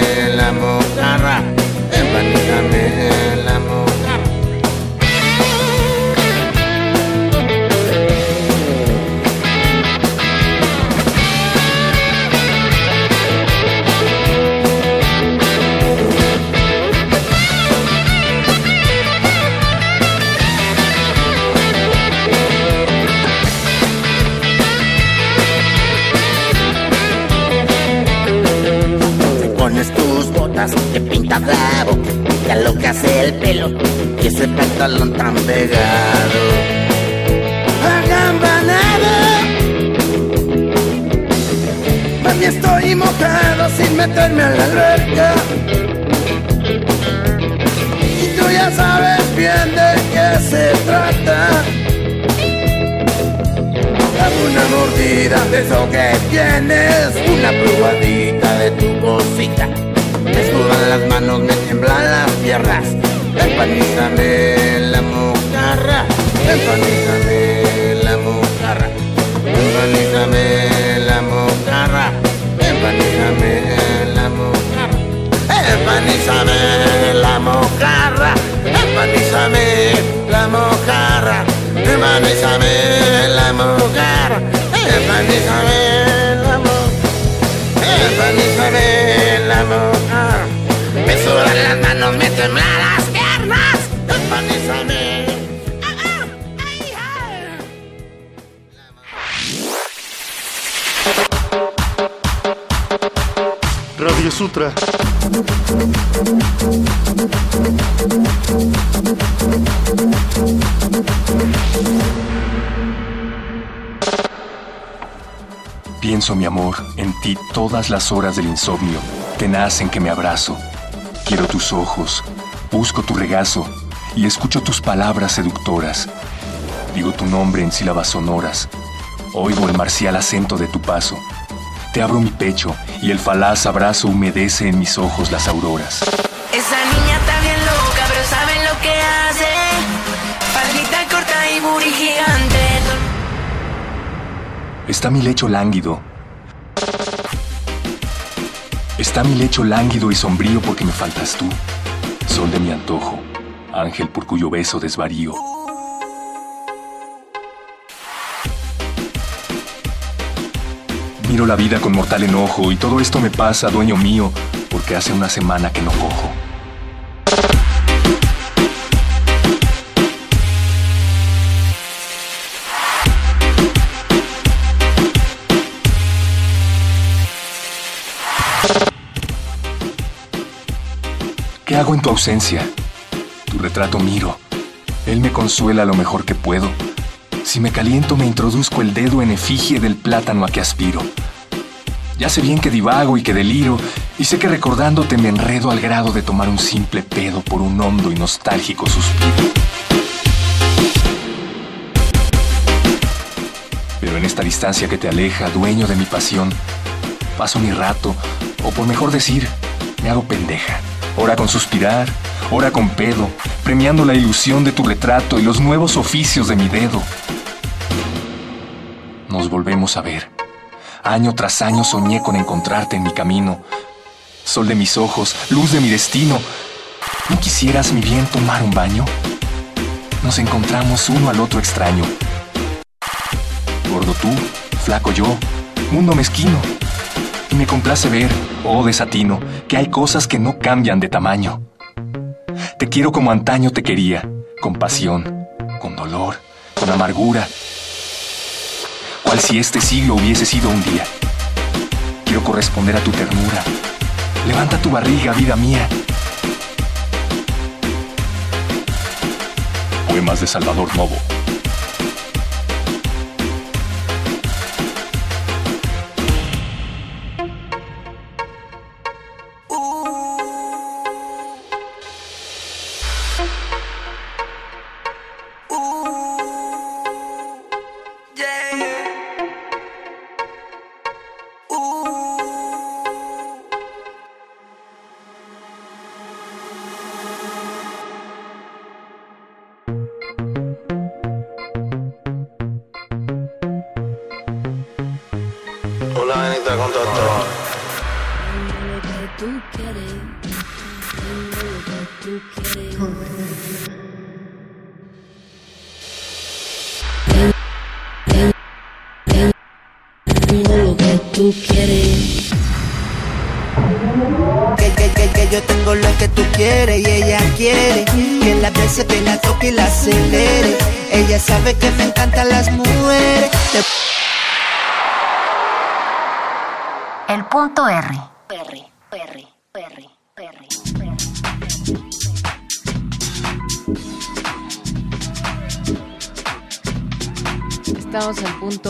pintas la boca, te alocas el pelo y ese pantalón tan pegado. Agambanado. Mami, estoy mojado sin meterme a la alberca. Y tú ya sabes bien de qué se trata. Dame una mordida de eso que tienes, una probadita de tu cosita. Me sudan las manos, me tiemblan las piernas. Empanízame la mojarra, empanízame la mojarra, empanízame la mojarra, empanízame la mojarra, empanízame la mojarra, empanízame la mojarra, empanízame la mojarra, empanízame la mojarra, empanízame la mojarra. Sudan las manos, me tiemblan las piernas, empanízame. Radio Sutra. Pienso, mi amor, en ti todas las horas del insomnio, tenaz en que me abrazo. Quiero tus ojos, busco tu regazo y escucho tus palabras seductoras. Digo tu nombre en sílabas sonoras. Oigo el marcial acento de tu paso. Te abro mi pecho y el falaz abrazo humedece en mis ojos las auroras. Esa niña está bien loca, pero sabe lo que hace. Faldita corta y booty gigante. Está mi lecho lánguido. Está mi lecho lánguido y sombrío porque me faltas tú. Sol de mi antojo, ángel por cuyo beso desvarío. Miro la vida con mortal enojo y todo esto me pasa, dueño mío, porque hace una semana que no cojo. Ausencia? Tu retrato miro. Él me consuela lo mejor que puedo. Si me caliento me introduzco el dedo en efigie del plátano a que aspiro. Ya sé bien que divago y que deliro, y sé que recordándote me enredo al grado de tomar un simple pedo por un hondo y nostálgico suspiro. Pero en esta distancia que te aleja, dueño de mi pasión, paso mi rato, o por mejor decir, me hago pendeja. Ora con suspirar, ora con pedo, premiando la ilusión de tu retrato y los nuevos oficios de mi dedo. Nos volvemos a ver. Año tras año soñé con encontrarte en mi camino. Sol de mis ojos, luz de mi destino. ¿No quisieras, mi bien, tomar un baño? Nos encontramos uno al otro extraño. Gordo tú, flaco yo, mundo mezquino. Y me complace ver, oh desatino, que hay cosas que no cambian de tamaño. Te quiero como antaño te quería, con pasión, con dolor, con amargura, cual si este siglo hubiese sido un día. Quiero corresponder a tu ternura. Levanta tu barriga, vida mía. Poemas de Salvador Novo.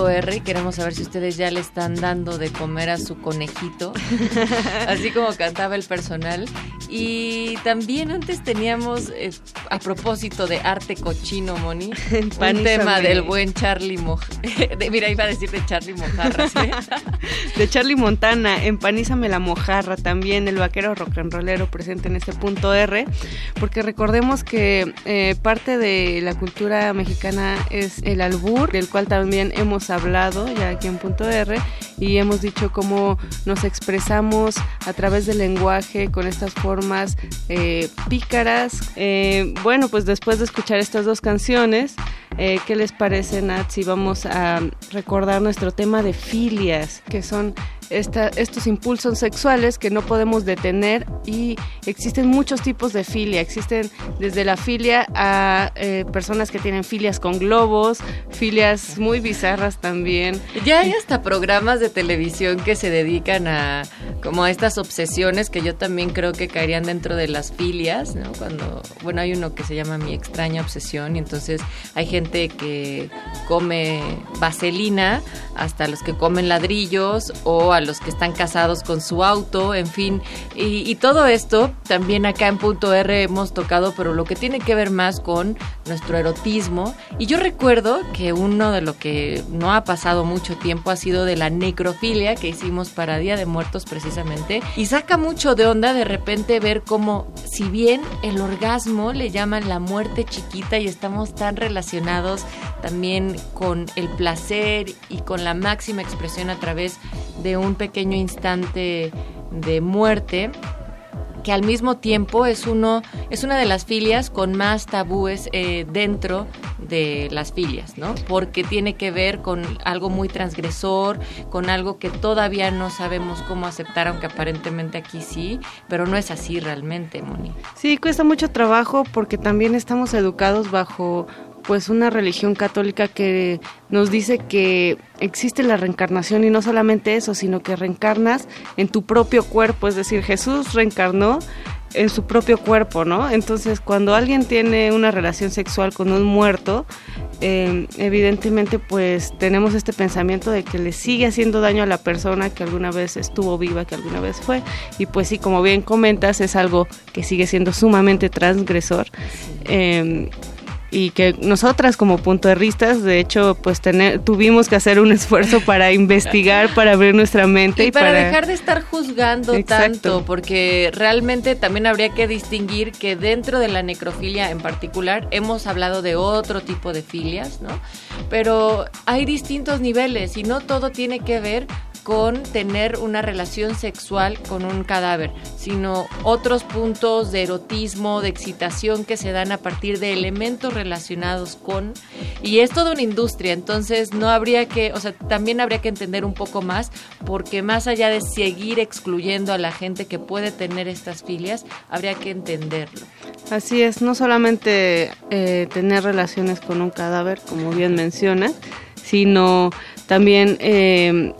R queremos saber si ustedes ya le están dando de comer a su conejito, así como cantaba el personal. Y también antes teníamos, eh, a propósito de arte cochino, Moni, un tema del buen Charlie Moj... de- mira, iba a decir de Charlie Mojarras, ¿eh? De Charlie Montana, Empanízame la mojarra, también el vaquero rock and rollero presente en este punto R, porque recordemos que eh, parte de la cultura mexicana es el albur, del cual también hemos hablado ya aquí en punto R, y hemos dicho cómo nos expresamos a través del lenguaje con estas formas eh, pícaras. Eh, bueno, pues después de escuchar estas dos canciones, eh, ¿qué les parece, Nat, si vamos a recordar nuestro tema de filias, que son esta- estos impulsos sexuales que no podemos detener y existen muchos tipos de filia, existen desde la filia a eh, personas que tienen filias con globos, filias muy bizarras también. Ya hay hasta programas de televisión que se dedican a como a estas obsesiones que yo también creo que caerían dentro de las filias, ¿no? Cuando, bueno, hay uno que se llama Mi extraña obsesión y entonces hay gente que come vaselina, hasta los que comen ladrillos o a los que están casados con su auto, en fin, y, y todo esto también acá en punto R hemos tocado, pero lo que tiene que ver más con nuestro erotismo. Y yo recuerdo que uno de lo que no ha pasado mucho tiempo ha sido de la necrofilia que hicimos para Día de Muertos precisamente. Y saca mucho de onda de repente ver cómo, si bien el orgasmo le llaman la muerte chiquita y estamos tan relacionados también con el placer y con la máxima expresión a través de un pequeño instante de muerte que al mismo tiempo es uno es una de las filias con más tabúes eh, dentro de las filias, ¿no? Porque tiene que ver con algo muy transgresor, con algo que todavía no sabemos cómo aceptar, aunque aparentemente aquí sí, pero no es así realmente, Moni. Sí, cuesta mucho trabajo porque también estamos educados bajo pues una religión católica que nos dice que existe la reencarnación y no solamente eso, sino que reencarnas en tu propio cuerpo, es decir, Jesús reencarnó en su propio cuerpo, ¿no? Entonces, cuando alguien tiene una relación sexual con un muerto, eh, evidentemente, pues tenemos este pensamiento de que le sigue haciendo daño a la persona que alguna vez estuvo viva, que alguna vez fue, y pues sí, como bien comentas, es algo que sigue siendo sumamente transgresor. Eh, y que nosotras como puntuerristas, de hecho, pues tener, tuvimos que hacer un esfuerzo para investigar, para abrir nuestra mente y, para, dejar de estar juzgando tanto, porque realmente también habría que distinguir que dentro de la necrofilia en particular hemos hablado de otro tipo de filias, ¿no? Pero hay distintos niveles y no todo tiene que ver con tener una relación sexual con un cadáver, sino otros puntos de erotismo, de excitación que se dan a partir de elementos relacionados con y es toda una industria, entonces no habría que, o sea, también habría que entender un poco más porque más allá de seguir excluyendo a la gente que puede tener estas filias, habría que entenderlo. Así es, no solamente eh, tener relaciones con un cadáver, como bien menciona, sino también eh,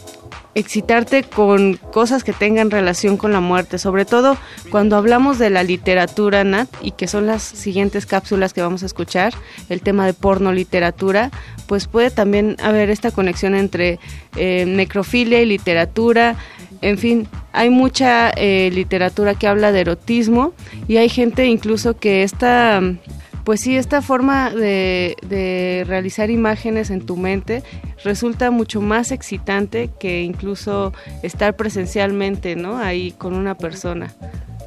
excitarte con cosas que tengan relación con la muerte, sobre todo cuando hablamos de la literatura, Nat, y que son las siguientes cápsulas que vamos a escuchar, el tema de porno literatura, pues puede también haber esta conexión entre eh, necrofilia y literatura, en fin, hay mucha eh, literatura que habla de erotismo y hay gente incluso que está pues sí, esta forma de, realizar imágenes en tu mente resulta mucho más excitante que incluso estar presencialmente, ¿no? Ahí con una persona.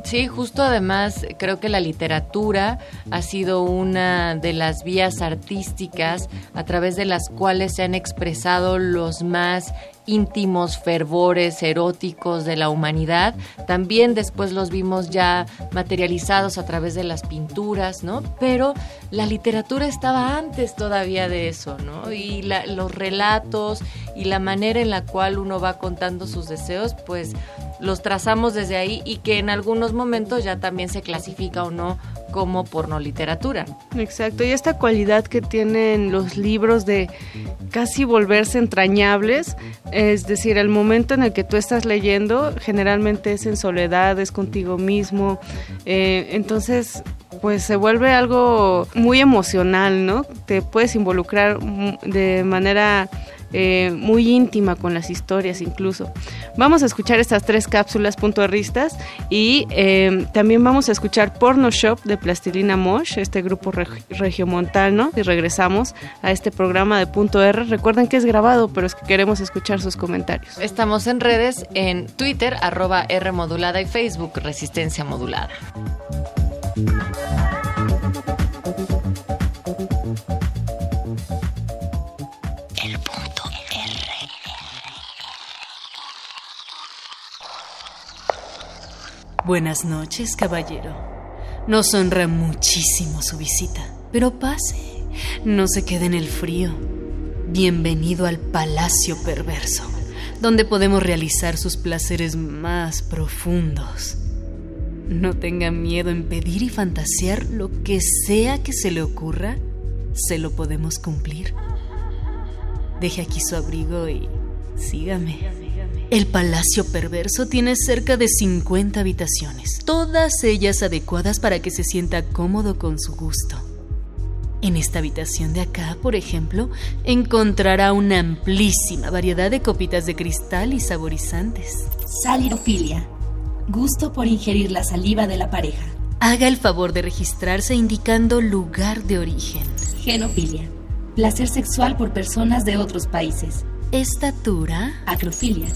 Sí, justo además creo que la literatura ha sido una de las vías artísticas a través de las cuales se han expresado los más íntimos fervores eróticos de la humanidad. También después los vimos ya materializados a través de las pinturas, ¿no? Pero la literatura estaba antes todavía de eso, ¿no? Y los relatos y la manera en la cual uno va contando sus deseos, pues los trazamos desde ahí y que en algunos momentos ya también se clasifica o no como pornoliteratura. Exacto, y esta cualidad que tienen los libros de casi volverse entrañables, es decir, el momento en el que tú estás leyendo generalmente es en soledad, es contigo mismo, eh, entonces pues se vuelve algo muy emocional, ¿no? Te puedes involucrar de manera eh, muy íntima con las historias incluso. Vamos a escuchar estas tres cápsulas puntuarristas y eh, también vamos a escuchar Porno Shop de Plastilina Mosh, este grupo regiomontano, y regresamos a este programa de Punto R. Recuerden que es grabado, pero es que queremos escuchar sus comentarios. Estamos en redes, en Twitter, arroba R modulada y Facebook, Resistencia Modulada. Buenas noches, caballero. Nos honra muchísimo su visita, pero pase, no se quede en el frío. Bienvenido al Palacio Perverso, donde podemos realizar sus placeres más profundos. No tenga miedo en pedir y fantasear lo que sea que se le ocurra, se lo podemos cumplir. Deje aquí su abrigo y sígame. El Palacio Perverso tiene cerca de 50 habitaciones, todas ellas adecuadas para que se sienta cómodo con su gusto. En esta habitación de acá, por ejemplo, encontrará una amplísima variedad de copitas de cristal y saborizantes. Salirofilia. Gusto por ingerir la saliva de la pareja. Haga el favor de registrarse indicando lugar de origen. Genofilia. Placer sexual por personas de otros países. Estatura. Acrofilia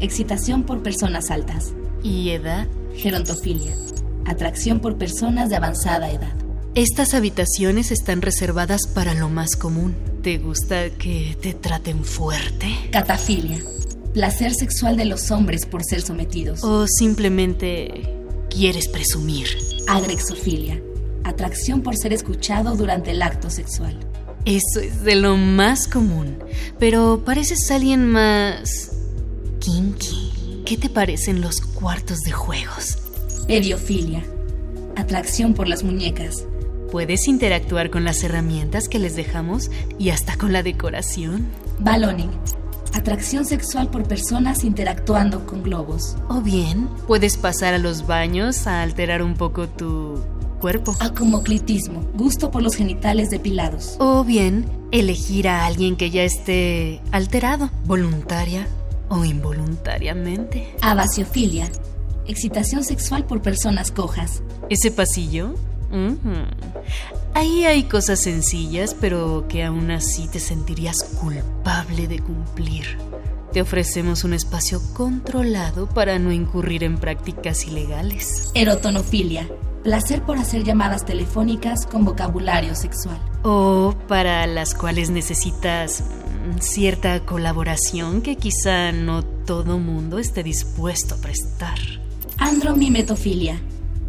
excitación por personas altas. ¿Y edad? Gerontofilia, atracción por personas de avanzada edad. Estas habitaciones están reservadas para lo más común. ¿Te gusta que te traten fuerte? Catafilia, placer sexual de los hombres por ser sometidos. O simplemente quieres presumir. Agrexofilia, atracción por ser escuchado durante el acto sexual. Eso es de lo más común, pero pareces alguien más Kinky, ¿qué te parecen los cuartos de juegos? Pediofilia, atracción por las muñecas. Puedes interactuar con las herramientas que les dejamos y hasta con la decoración. Balloning. Atracción sexual por personas interactuando con globos. O bien, puedes pasar a los baños a alterar un poco tu cuerpo. Acomoclitismo. Gusto por los genitales depilados. O bien, elegir a alguien que ya esté alterado, voluntaria o involuntariamente. Abasiofilia. Excitación sexual por personas cojas. ¿Ese pasillo? Ahí hay cosas sencillas, pero que aún así te sentirías culpable de cumplir. Te ofrecemos un espacio controlado para no incurrir en prácticas ilegales. Erotonofilia. Placer por hacer llamadas telefónicas con vocabulario sexual. O para las cuales necesitas mm, cierta colaboración que quizá no todo mundo esté dispuesto a prestar. Andromimetofilia.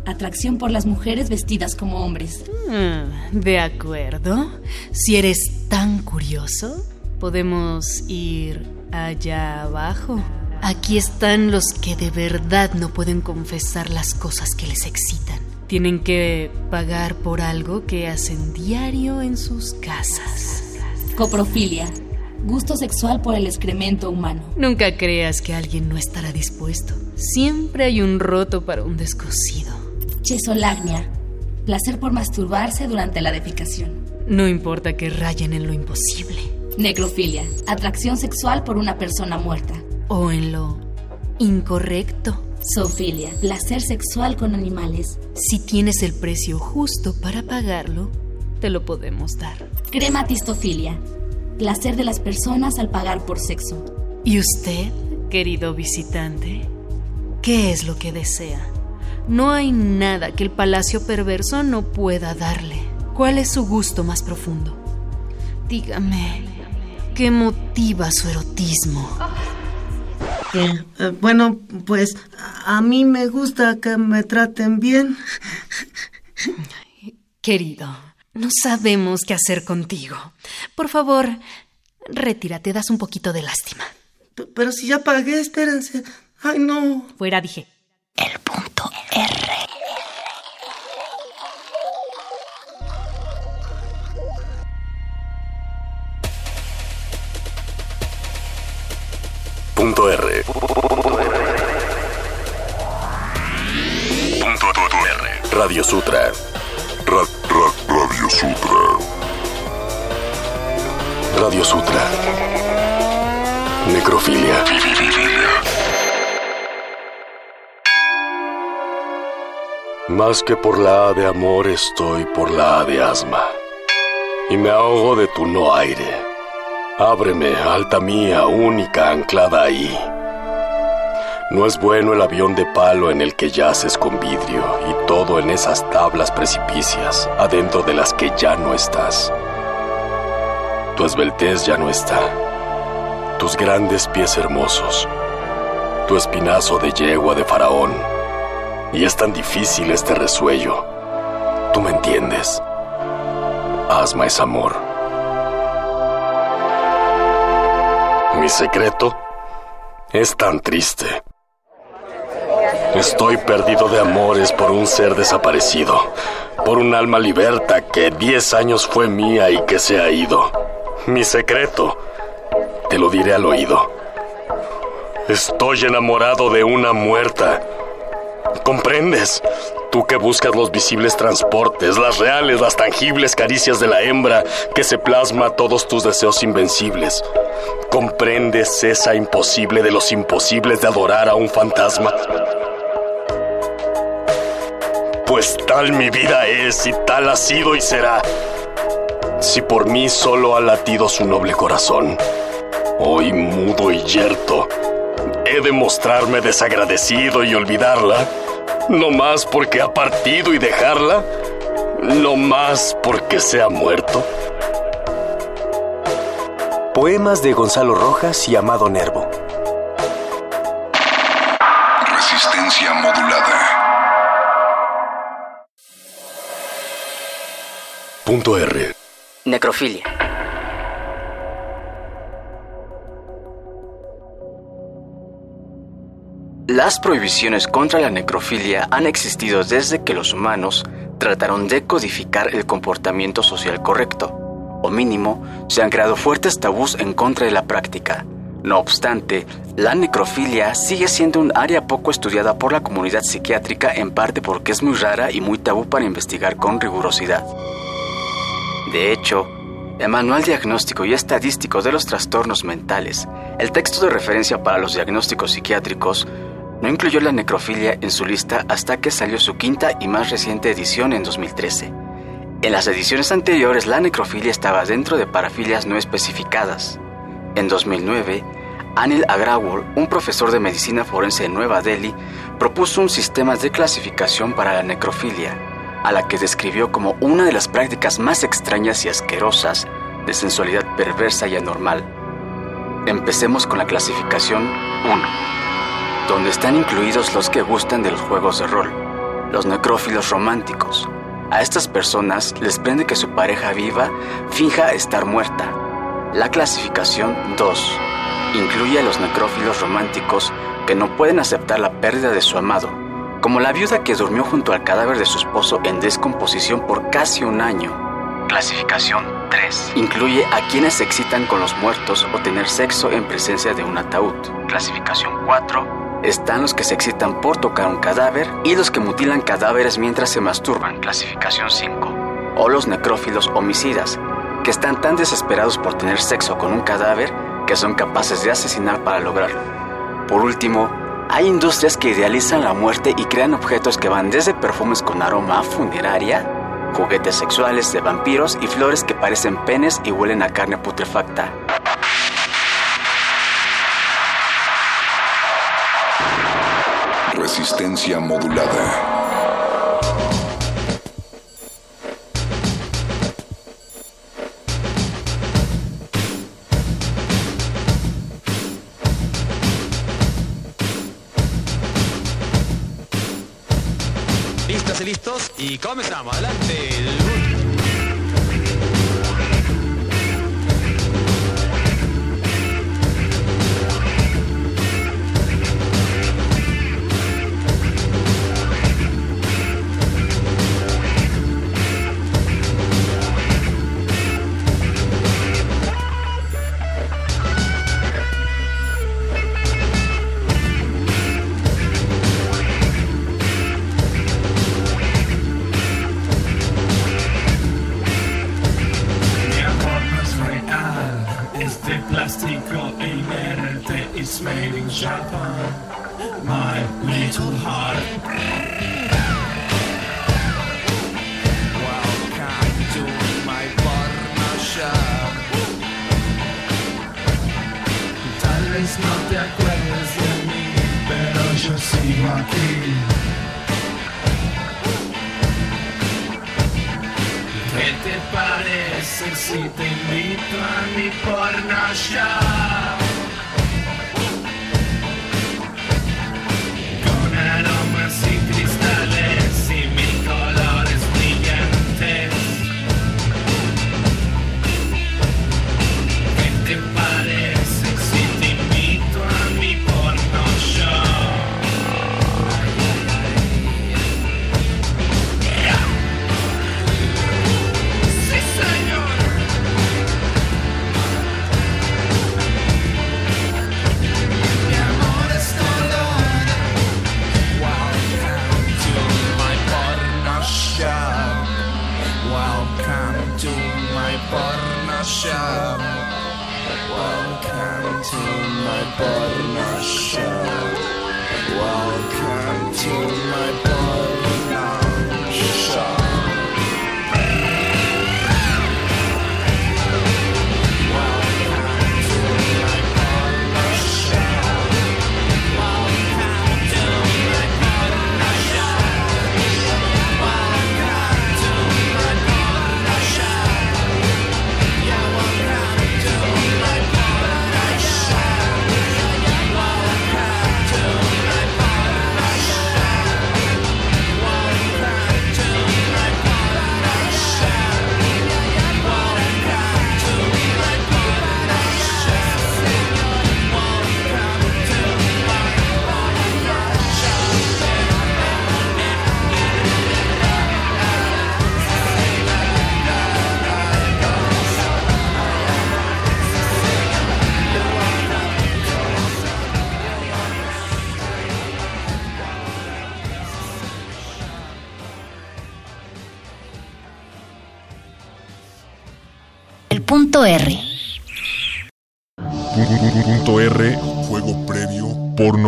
Atracción por las mujeres vestidas como hombres. Mm, de acuerdo. Si eres tan curioso, podemos ir allá abajo. Aquí están los que de verdad no pueden confesar las cosas que les excitan. Tienen que pagar por algo que hacen diario en sus casas. Coprofilia. Gusto sexual por el excremento humano. Nunca creas que alguien no estará dispuesto. Siempre hay un roto para un descosido. Chesolagnia. Placer por masturbarse durante la defecación. No importa que rayen en lo imposible. Necrofilia. Atracción sexual por una persona muerta. O en lo incorrecto. Zoofilia. Placer sexual con animales. Si tienes el precio justo para pagarlo, te lo podemos dar. Crematistofilia. Placer de las personas al pagar por sexo. ¿Y usted, querido visitante? ¿Qué es lo que desea? No hay nada que el palacio perverso no pueda darle. ¿Cuál es su gusto más profundo? Dígame, ¿qué motiva su erotismo? Eh, eh, bueno, pues a mí me gusta que me traten bien. Querido, no sabemos qué hacer contigo. Por favor, retírate, das un poquito de lástima. P- Pero si ya pagué, espérense. Ay, no. Fuera, dije. R. Radio Sutra. Ra- ra- Radio Sutra. Radio Sutra. Necrofilia. Más que por la A de amor estoy por la A de asma. Y me ahogo de tu no aire. Ábreme, alta mía, única anclada ahí. No es bueno el avión de palo en el que yaces con vidrio y todo en esas tablas precipicias, adentro de las que ya no estás. Tu esbeltez ya no está. Tus grandes pies hermosos. Tu espinazo de yegua de faraón. Y es tan difícil este resuello. Tú me entiendes. Asma es amor. Mi secreto es tan triste. Estoy perdido de amores por un ser desaparecido, por un alma liberta que diez años fue mía y que se ha ido. Mi secreto, te lo diré al oído. Estoy enamorado de una muerta. ¿Comprendes? Tú que buscas los visibles transportes, las reales, las tangibles caricias de la hembra que se plasma todos tus deseos invencibles. ¿Comprendes esa imposible de los imposibles de adorar a un fantasma? Pues tal mi vida es y tal ha sido y será. Si por mí solo ha latido su noble corazón, hoy mudo y yerto, he de mostrarme desagradecido y olvidarla, no más porque ha partido y dejarla, no más porque se ha muerto. Poemas de Gonzalo Rojas y Amado Nervo. Resistencia modulada. Punto R. Necrofilia. Las prohibiciones contra la necrofilia han existido desde que los humanos trataron de codificar el comportamiento social correcto, o mínimo, se han creado fuertes tabús en contra de la práctica. No obstante, la necrofilia sigue siendo un área poco estudiada por la comunidad psiquiátrica en parte porque es muy rara y muy tabú para investigar con rigurosidad. De hecho, el Manual Diagnóstico y Estadístico de los Trastornos Mentales, el texto de referencia para los diagnósticos psiquiátricos, no incluyó la necrofilia en su lista hasta que salió su quinta y más reciente edición en 2013. En las ediciones anteriores la necrofilia estaba dentro de parafilias no especificadas. En 2009, Anil Agrawal, un profesor de medicina forense en Nueva Delhi, propuso un sistema de clasificación para la necrofilia, a la que describió como una de las prácticas más extrañas y asquerosas de sensualidad perversa y anormal. Empecemos con la clasificación 1, donde están incluidos los que gustan de los juegos de rol, los necrófilos románticos. A estas personas les prende que su pareja viva finja estar muerta. La clasificación 2 incluye a los necrófilos románticos que no pueden aceptar la pérdida de su amado, como la viuda que durmió junto al cadáver de su esposo en descomposición por casi un año. Clasificación 3. Incluye a quienes se excitan con los muertos o tener sexo en presencia de un ataúd. Clasificación 4. Están los que se excitan por tocar un cadáver y los que mutilan cadáveres mientras se masturban. Clasificación 5. O los necrófilos homicidas, que están tan desesperados por tener sexo con un cadáver que son capaces de asesinar para lograrlo. Por último, hay industrias que idealizan la muerte y crean objetos que van desde perfumes con aroma a funeraria, juguetes sexuales de vampiros y flores que parecen penes y huelen a carne putrefacta. Resistencia modulada. Listos y listos y comenzamos. Adelante.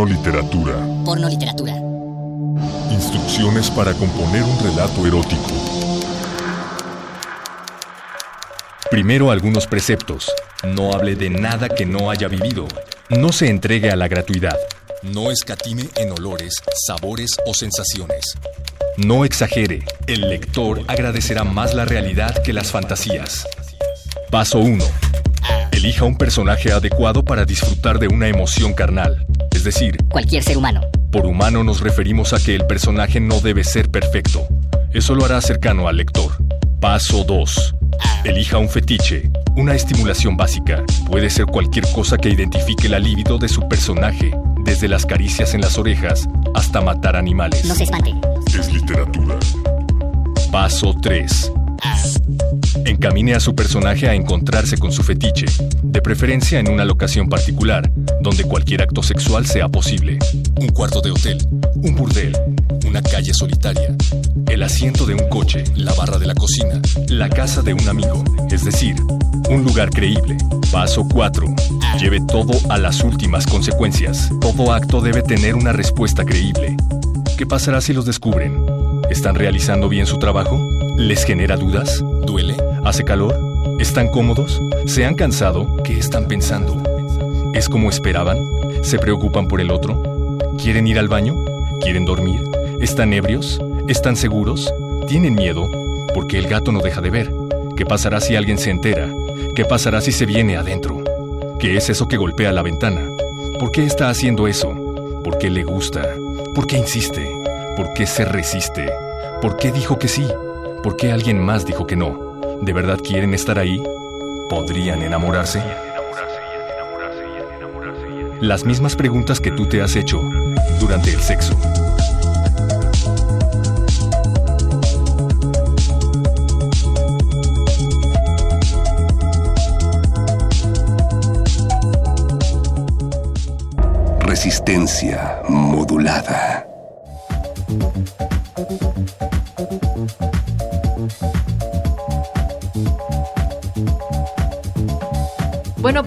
Porno literatura. Porno literatura. Instrucciones para componer un relato erótico. Primero algunos preceptos. No hable de nada que no haya vivido. No se entregue a la gratuidad. No escatime en olores, sabores o sensaciones. No exagere. El lector agradecerá más la realidad que las fantasías. Paso 1. Elija un personaje adecuado para disfrutar de una emoción carnal, es decir, Cualquier ser humano. por humano nos referimos a que el personaje no debe ser perfecto. Eso lo hará cercano al lector. Paso 2. Elija un fetiche, una estimulación básica. Puede ser cualquier cosa que identifique la libido de su personaje, desde las caricias en las orejas hasta matar animales. No se espante. Es literatura. Paso 3. Encamine a su personaje a encontrarse con su fetiche, de preferencia en una locación particular, donde cualquier acto sexual sea posible. Un cuarto de hotel, Un burdel, una calle solitaria, el asiento de un coche, la barra de la cocina, la casa de un amigo, es decir, un lugar creíble. Paso 4. Lleve todo a las últimas consecuencias. Todo acto debe tener una respuesta creíble. ¿Qué pasará si los descubren? ¿Están realizando bien su trabajo? ¿Les genera dudas? duele, ¿Hace calor? ¿Están cómodos? ¿Se han cansado? ¿Qué están pensando? ¿Es como esperaban? ¿Se preocupan por el otro? ¿Quieren ir al baño? ¿Quieren dormir? ¿Están ebrios? ¿Están seguros? ¿Tienen miedo? Porque el gato no deja de ver. ¿Qué pasará si alguien se entera? ¿Qué pasará si se viene adentro? ¿Qué es eso que golpea la ventana? ¿Por qué está haciendo eso? ¿Por qué le gusta? ¿Por qué insiste? ¿Por qué se resiste? ¿Por qué dijo que sí? ¿Por qué alguien más dijo que no? ¿De verdad quieren estar ahí? ¿Podrían enamorarse? Las mismas preguntas que tú te has hecho durante el sexo. Resistencia modulada.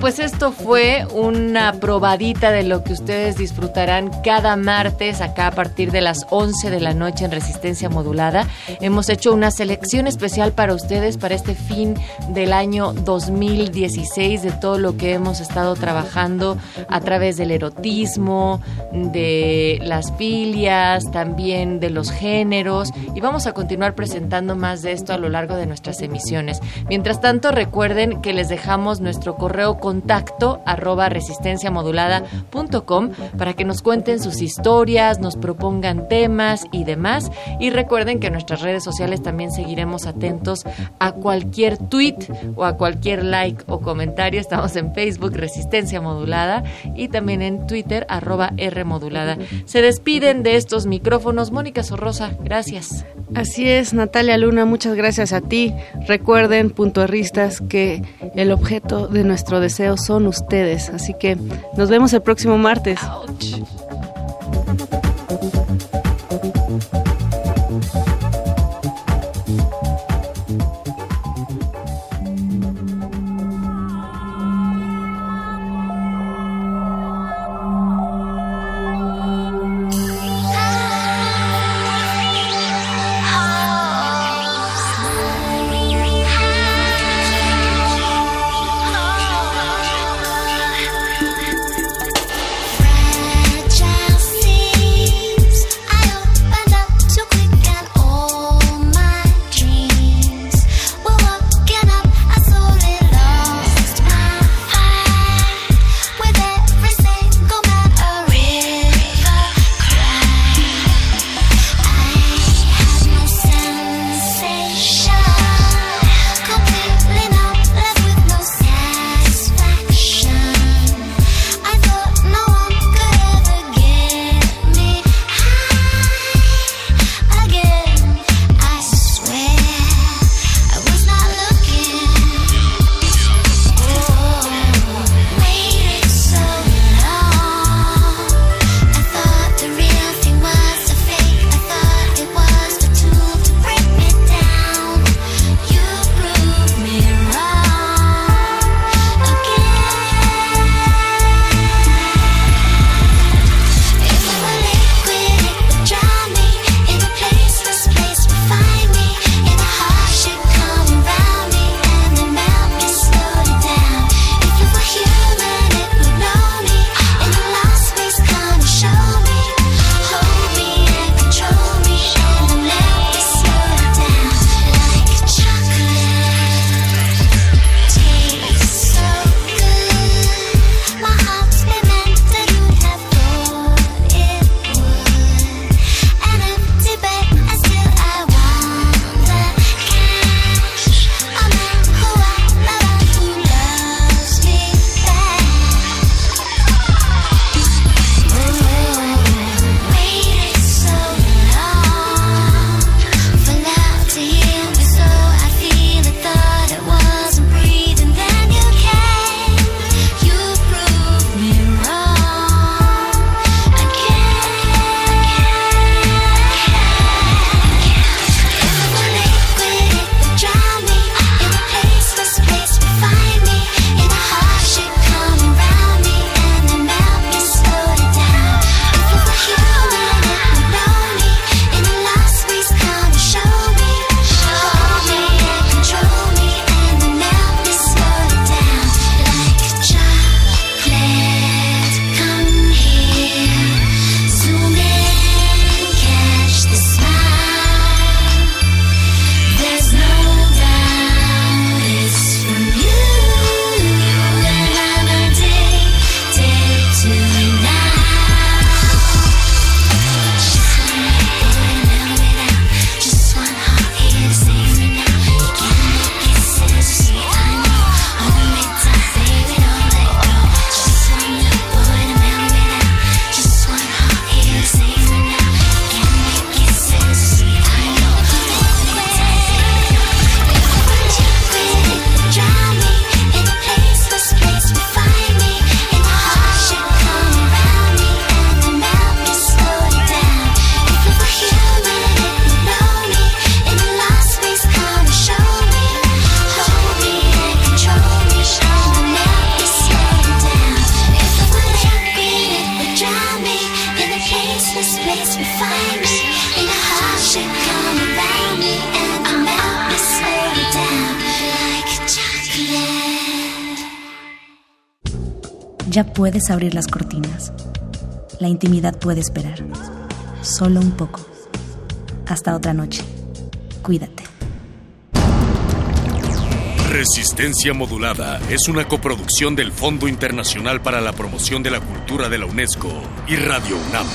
Pues esto fue una probadita de lo que ustedes disfrutarán cada martes acá a partir de las 11 de la noche en Resistencia Modulada. Hemos hecho una selección especial para ustedes para este fin del año 2016 de todo lo que hemos estado trabajando a través del erotismo, de las filias, también de los géneros y vamos a continuar presentando más de esto a lo largo de nuestras emisiones. Mientras tanto, recuerden que les dejamos nuestro correo contacto arroba resistenciamodulada.com para que nos cuenten sus historias, nos propongan temas y demás. Y recuerden que nuestras redes sociales también seguiremos atentos a cualquier tweet o a cualquier like o comentario. Estamos en Facebook Resistencia Modulada y también en Twitter arroba R Modulada. Se despiden de estos micrófonos. Mónica Sorrosa, gracias. Así es, Natalia Luna, muchas gracias a ti. Recuerden, puntuarristas, que el objeto de nuestro deseo son ustedes. Así que nos vemos el próximo martes. Puedes abrir las cortinas. La intimidad puede esperar. Solo un poco. Hasta otra noche. Cuídate. Resistencia Modulada es una coproducción del Fondo Internacional para la Promoción de la Cultura de la UNESCO y Radio UNAM.